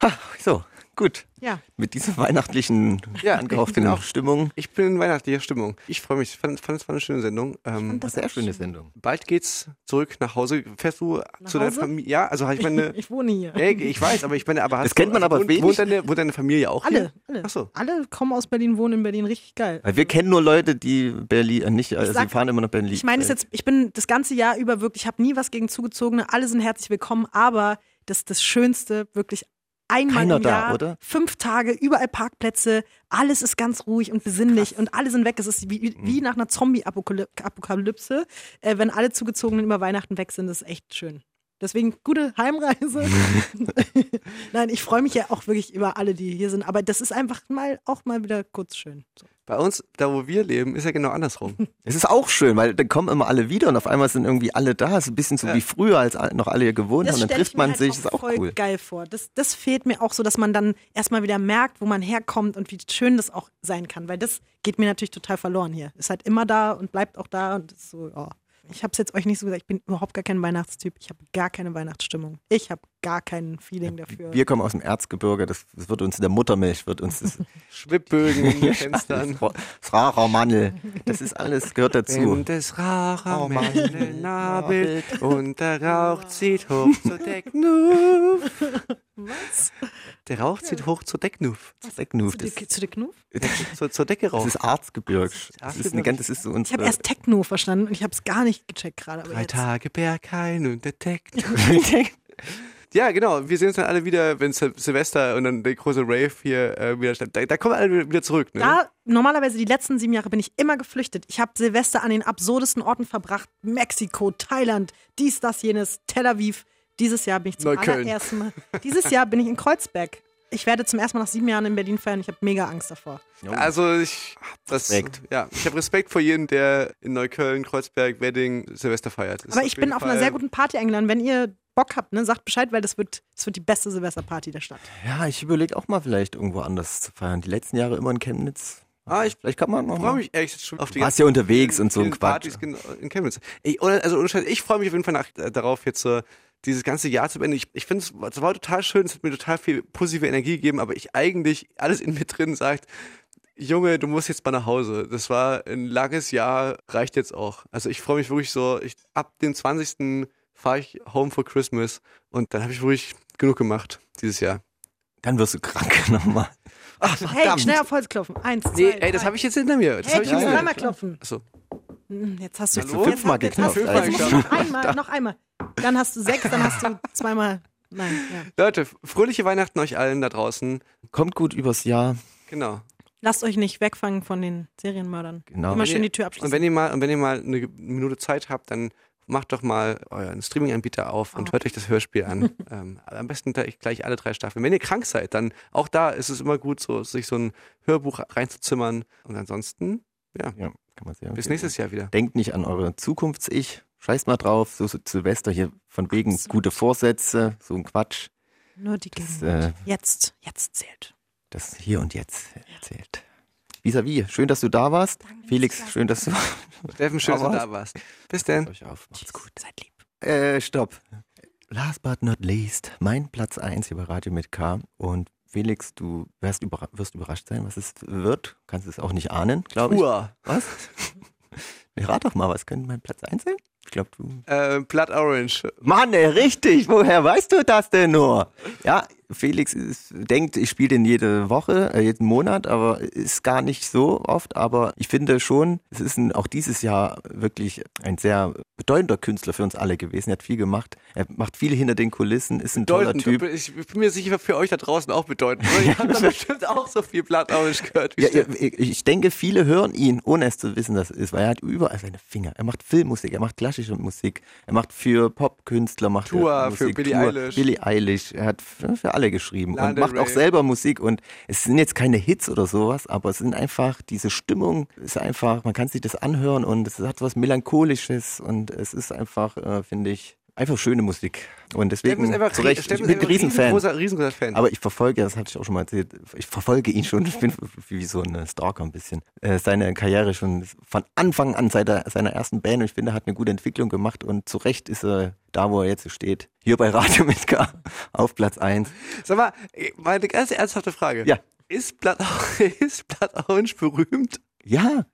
Ah, so, gut. Ja. Mit dieser weihnachtlichen, Ja, angehauchten ich Stimmung. Ich bin in weihnachtlicher Stimmung. Ich freue mich. Ich fand, fand es war eine schöne Sendung. Ähm, das Sehr schöne schön. Sendung. bald geht's zurück nach Hause. Fährst du zu deiner? Familie? Ja, also ich meine, Ich wohne hier. ey, ich weiß, aber ich meine, aber hast Das kennt man aber wohnt, wenig. Wohnt deine, wohnt deine Familie auch Alle, hier? alle. Ach so. Alle kommen aus Berlin, wohnen in Berlin, richtig geil. Weil wir kennen nur Leute, die Berlin, äh, nicht, also sag- die fahren immer nach Berlin. Ich meine es jetzt, ich bin das ganze Jahr über wirklich, ich habe nie was gegen Zugezogene, alle sind herzlich willkommen, aber das ist das Schönste, wirklich einmal Keiner im da, Jahr, oder? fünf Tage, überall Parkplätze, alles ist ganz ruhig und besinnlich und alle sind weg. Es ist wie, wie Mhm. nach einer Zombie-Apokalypse, äh, wenn alle Zugezogenen über Weihnachten weg sind, das ist echt schön. Deswegen gute Heimreise. Nein, ich freue mich ja auch wirklich über alle, die hier sind, aber das ist einfach mal auch mal wieder kurz schön. So. Bei uns, da wo wir leben, ist ja genau andersrum. Es ist auch schön, weil dann kommen immer alle wieder und auf einmal sind irgendwie alle da. Es ist ein bisschen so Ja. wie früher, als noch alle hier gewohnt haben. Dann trifft man halt sich, auch ist auch voll cool. geil vor. Das, das fehlt mir auch so, dass man dann erstmal wieder merkt, wo man herkommt und wie schön das auch sein kann. Weil das geht mir natürlich total verloren hier. Ist halt immer da und bleibt auch da und ist so, oh. Ich habe es jetzt euch nicht so gesagt, ich bin überhaupt gar kein Weihnachtstyp. Ich habe gar keine Weihnachtsstimmung. Ich habe gar kein Feeling dafür. Wir kommen aus dem Erzgebirge, das, das wird uns in der Muttermilch, wird uns das, Schwibbögen in den Fenstern. das Raramannel, das ist alles, gehört dazu. Wenn das rauche Oh Mann. Nabel und der Rauch zieht hoch zur Decknuff. Was? Der Rauch zieht hoch zur Decknuff. Decknuf, Zu, das, der- zu der Knuff? Zur, zur Decke das rauf. ist Arzgebirg. Das ist, eine, ganz- das ist so Ich habe erst Techno verstanden und ich habe es gar nicht gecheckt gerade. Drei jetzt- Tage Berghain und der Decknuff. Ja, genau. Wir sehen uns dann alle wieder, wenn Sil Silvester und dann der große Rave hier äh, wieder statt. Da, da kommen alle wieder- zurück, ne? Da, normalerweise die letzten sieben Jahre bin ich immer geflüchtet. Ich habe Silvester an den absurdesten Orten verbracht. Mexiko, Thailand, dies, das, jenes, Tel Aviv. Dieses Jahr bin ich zum Neukölln. allerersten Mal. Dieses Jahr bin ich in Kreuzberg. Ich werde zum ersten Mal nach sieben Jahren in Berlin feiern. Ich habe mega Angst davor. Also ich hab das, Respekt. ja, ich habe Respekt vor jedem, der in Neukölln, Kreuzberg, Wedding Silvester feiert. Ist Aber ich bin auf einer Fall- sehr guten Party eingeladen. Wenn ihr Bock habt, ne, sagt Bescheid, weil das wird, das wird die beste Silvesterparty der Stadt. Ja, ich überlege auch mal vielleicht irgendwo anders zu feiern. Die letzten Jahre immer in Chemnitz. Ah, ich Vielleicht kann man noch freue mal. mich ehrlich schon auf die Warst ja unterwegs und so ein Quatsch. Partys in Chemnitz. Ich, also ohne Scheiß, ich freue mich auf jeden Fall nach, äh, darauf jetzt so dieses ganze Jahr zu beenden. Ich, ich finde es es war total schön, es hat mir total viel positive Energie gegeben, aber ich eigentlich alles in mir drin sagt, Junge, du musst jetzt mal nach Hause. Das war ein langes Jahr, reicht jetzt auch. Also ich freue mich wirklich so, ich, ab dem 20. fahre ich home for Christmas und dann habe ich wirklich genug gemacht dieses Jahr. Dann wirst du krank nochmal. Ach, Hey, schnell auf Holz klopfen. Eins, zwei, Nee, ey, das habe ich jetzt hinter mir. Das Hey, hab ich du musst hinter mir. dreimal klopfen. Achso. Hm, Jetzt hast du Hallo? jetzt Fünfmal hast- jetzt hast- geknopft, Jetzt musst du noch einmal, noch einmal. Dann hast du sechs, dann hast du zweimal. Nein, ja. Leute, fröhliche Weihnachten euch allen da draußen. Kommt gut übers Jahr. Genau. Lasst euch nicht wegfangen von den Serienmördern. Genau. Immer schön die Tür Und abschließen. wenn ihr mal, und wenn ihr mal eine Minute Zeit habt, dann macht doch mal euren Streaming-Anbieter auf und Oh. hört euch das Hörspiel an. ähm, am besten gleich, gleich alle drei Staffeln. Wenn ihr krank seid, dann auch da ist es immer gut, so, sich so ein Hörbuch reinzuzimmern. Und ansonsten, ja, Ja. Kann man sagen. Bis nächstes Jahr wieder. Denkt nicht an eure Zukunfts-Ich. Scheißt mal drauf, so, so Silvester hier von wegen gute Vorsätze, so ein Quatsch. Nur die Das, äh, jetzt, jetzt zählt. das hier und jetzt erzählt. Vis-à-vis, schön, dass du da warst. Felix, schön, dass du Steffen, schön, dass du da warst. Bis denn. euch auf. Macht's gut. Seid lieb. Äh, stopp. Last but not least, mein Platz 1 hier bei Radio mit K. Und Felix, du wirst, überra wirst überrascht sein, was es wird. Kannst es auch nicht ahnen, glaube ich. Uhr. Was? Rat doch mal, was könnte mein Platz 1 sein? Ich glaube, du. Äh, Blood Orange. Mann, ey, richtig. Woher weißt du das denn nur? Ja, Felix ist, denkt, ich spiele den jede Woche, äh, jeden Monat, aber ist gar nicht so oft. Aber ich finde schon, es ist ein, auch dieses Jahr wirklich ein sehr bedeutender Künstler für uns alle gewesen. Er hat viel gemacht. Er macht viel hinter den Kulissen, ist ein toller Bedeutend. Typ. Ich bin mir sicher, für euch da draußen auch bedeutend. Ihr habt da bestimmt auch so viel Orange gehört. Ja, ich ich denke, viele hören ihn, ohne es zu wissen, dass es ist, weil er hat überall seine Finger. Er macht Filmmusik, er macht klassische Musik, er macht für Popkünstler, macht Tour, er für Musik, Billie Tour, Eilish. Billie Eilish, er hat für, für alle geschrieben Lana und macht auch Rey. selber Musik und es sind jetzt keine Hits oder sowas, aber es sind einfach, diese Stimmung ist einfach, man kann sich das anhören und es hat was Melancholisches und es ist einfach, äh, finde ich, einfach schöne Musik. Und deswegen, einfach, zu Recht, ich bin ein Riesenfan. Riesengroßer, riesengroßer Fan. Aber ich verfolge, das hatte ich auch schon mal erzählt, ich verfolge ihn schon, ich bin wie so ein Stalker ein bisschen. Äh, seine Karriere schon von Anfang an seit der, seiner ersten Band und ich finde, er hat eine gute Entwicklung gemacht und zu Recht ist er da, wo er jetzt steht. Hier bei Radio mit K auf Platz 1. Sag mal, mal eine ganz ernsthafte Frage. Ja. Ist Blood, ist Blood Orange berühmt? Ja,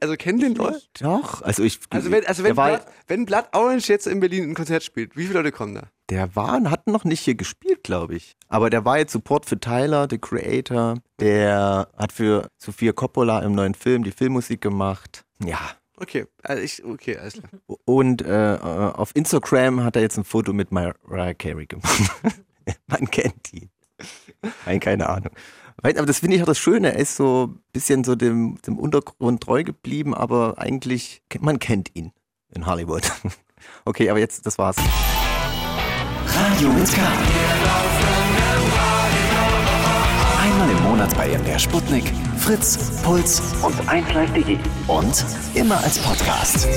Also kennen den Leute? doch. Also ich, Also wenn, also wenn, Blood, wenn Blood Orange jetzt in Berlin ein Konzert spielt, wie viele Leute kommen da? der war und hat noch nicht hier gespielt, glaube ich. Aber der war jetzt Support für Tyler, the Creator. Der hat für Sophia Coppola im neuen Film die Filmmusik gemacht. Ja, Okay, also ich, okay, alles klar. Und äh, äh, auf Instagram hat er jetzt ein Foto mit Mariah Carey gemacht. Man kennt ihn. Nein, keine Ahnung. Weil, aber das finde ich auch das Schöne. Er ist so ein bisschen so dem, dem Untergrund treu geblieben, aber eigentlich, man kennt ihn in Hollywood. Okay, aber jetzt, das war's. Radio mit K. Einmal im Monat bei MDR Sputnik, Fritz, Puls und 1Live Digi. Und immer als Podcast.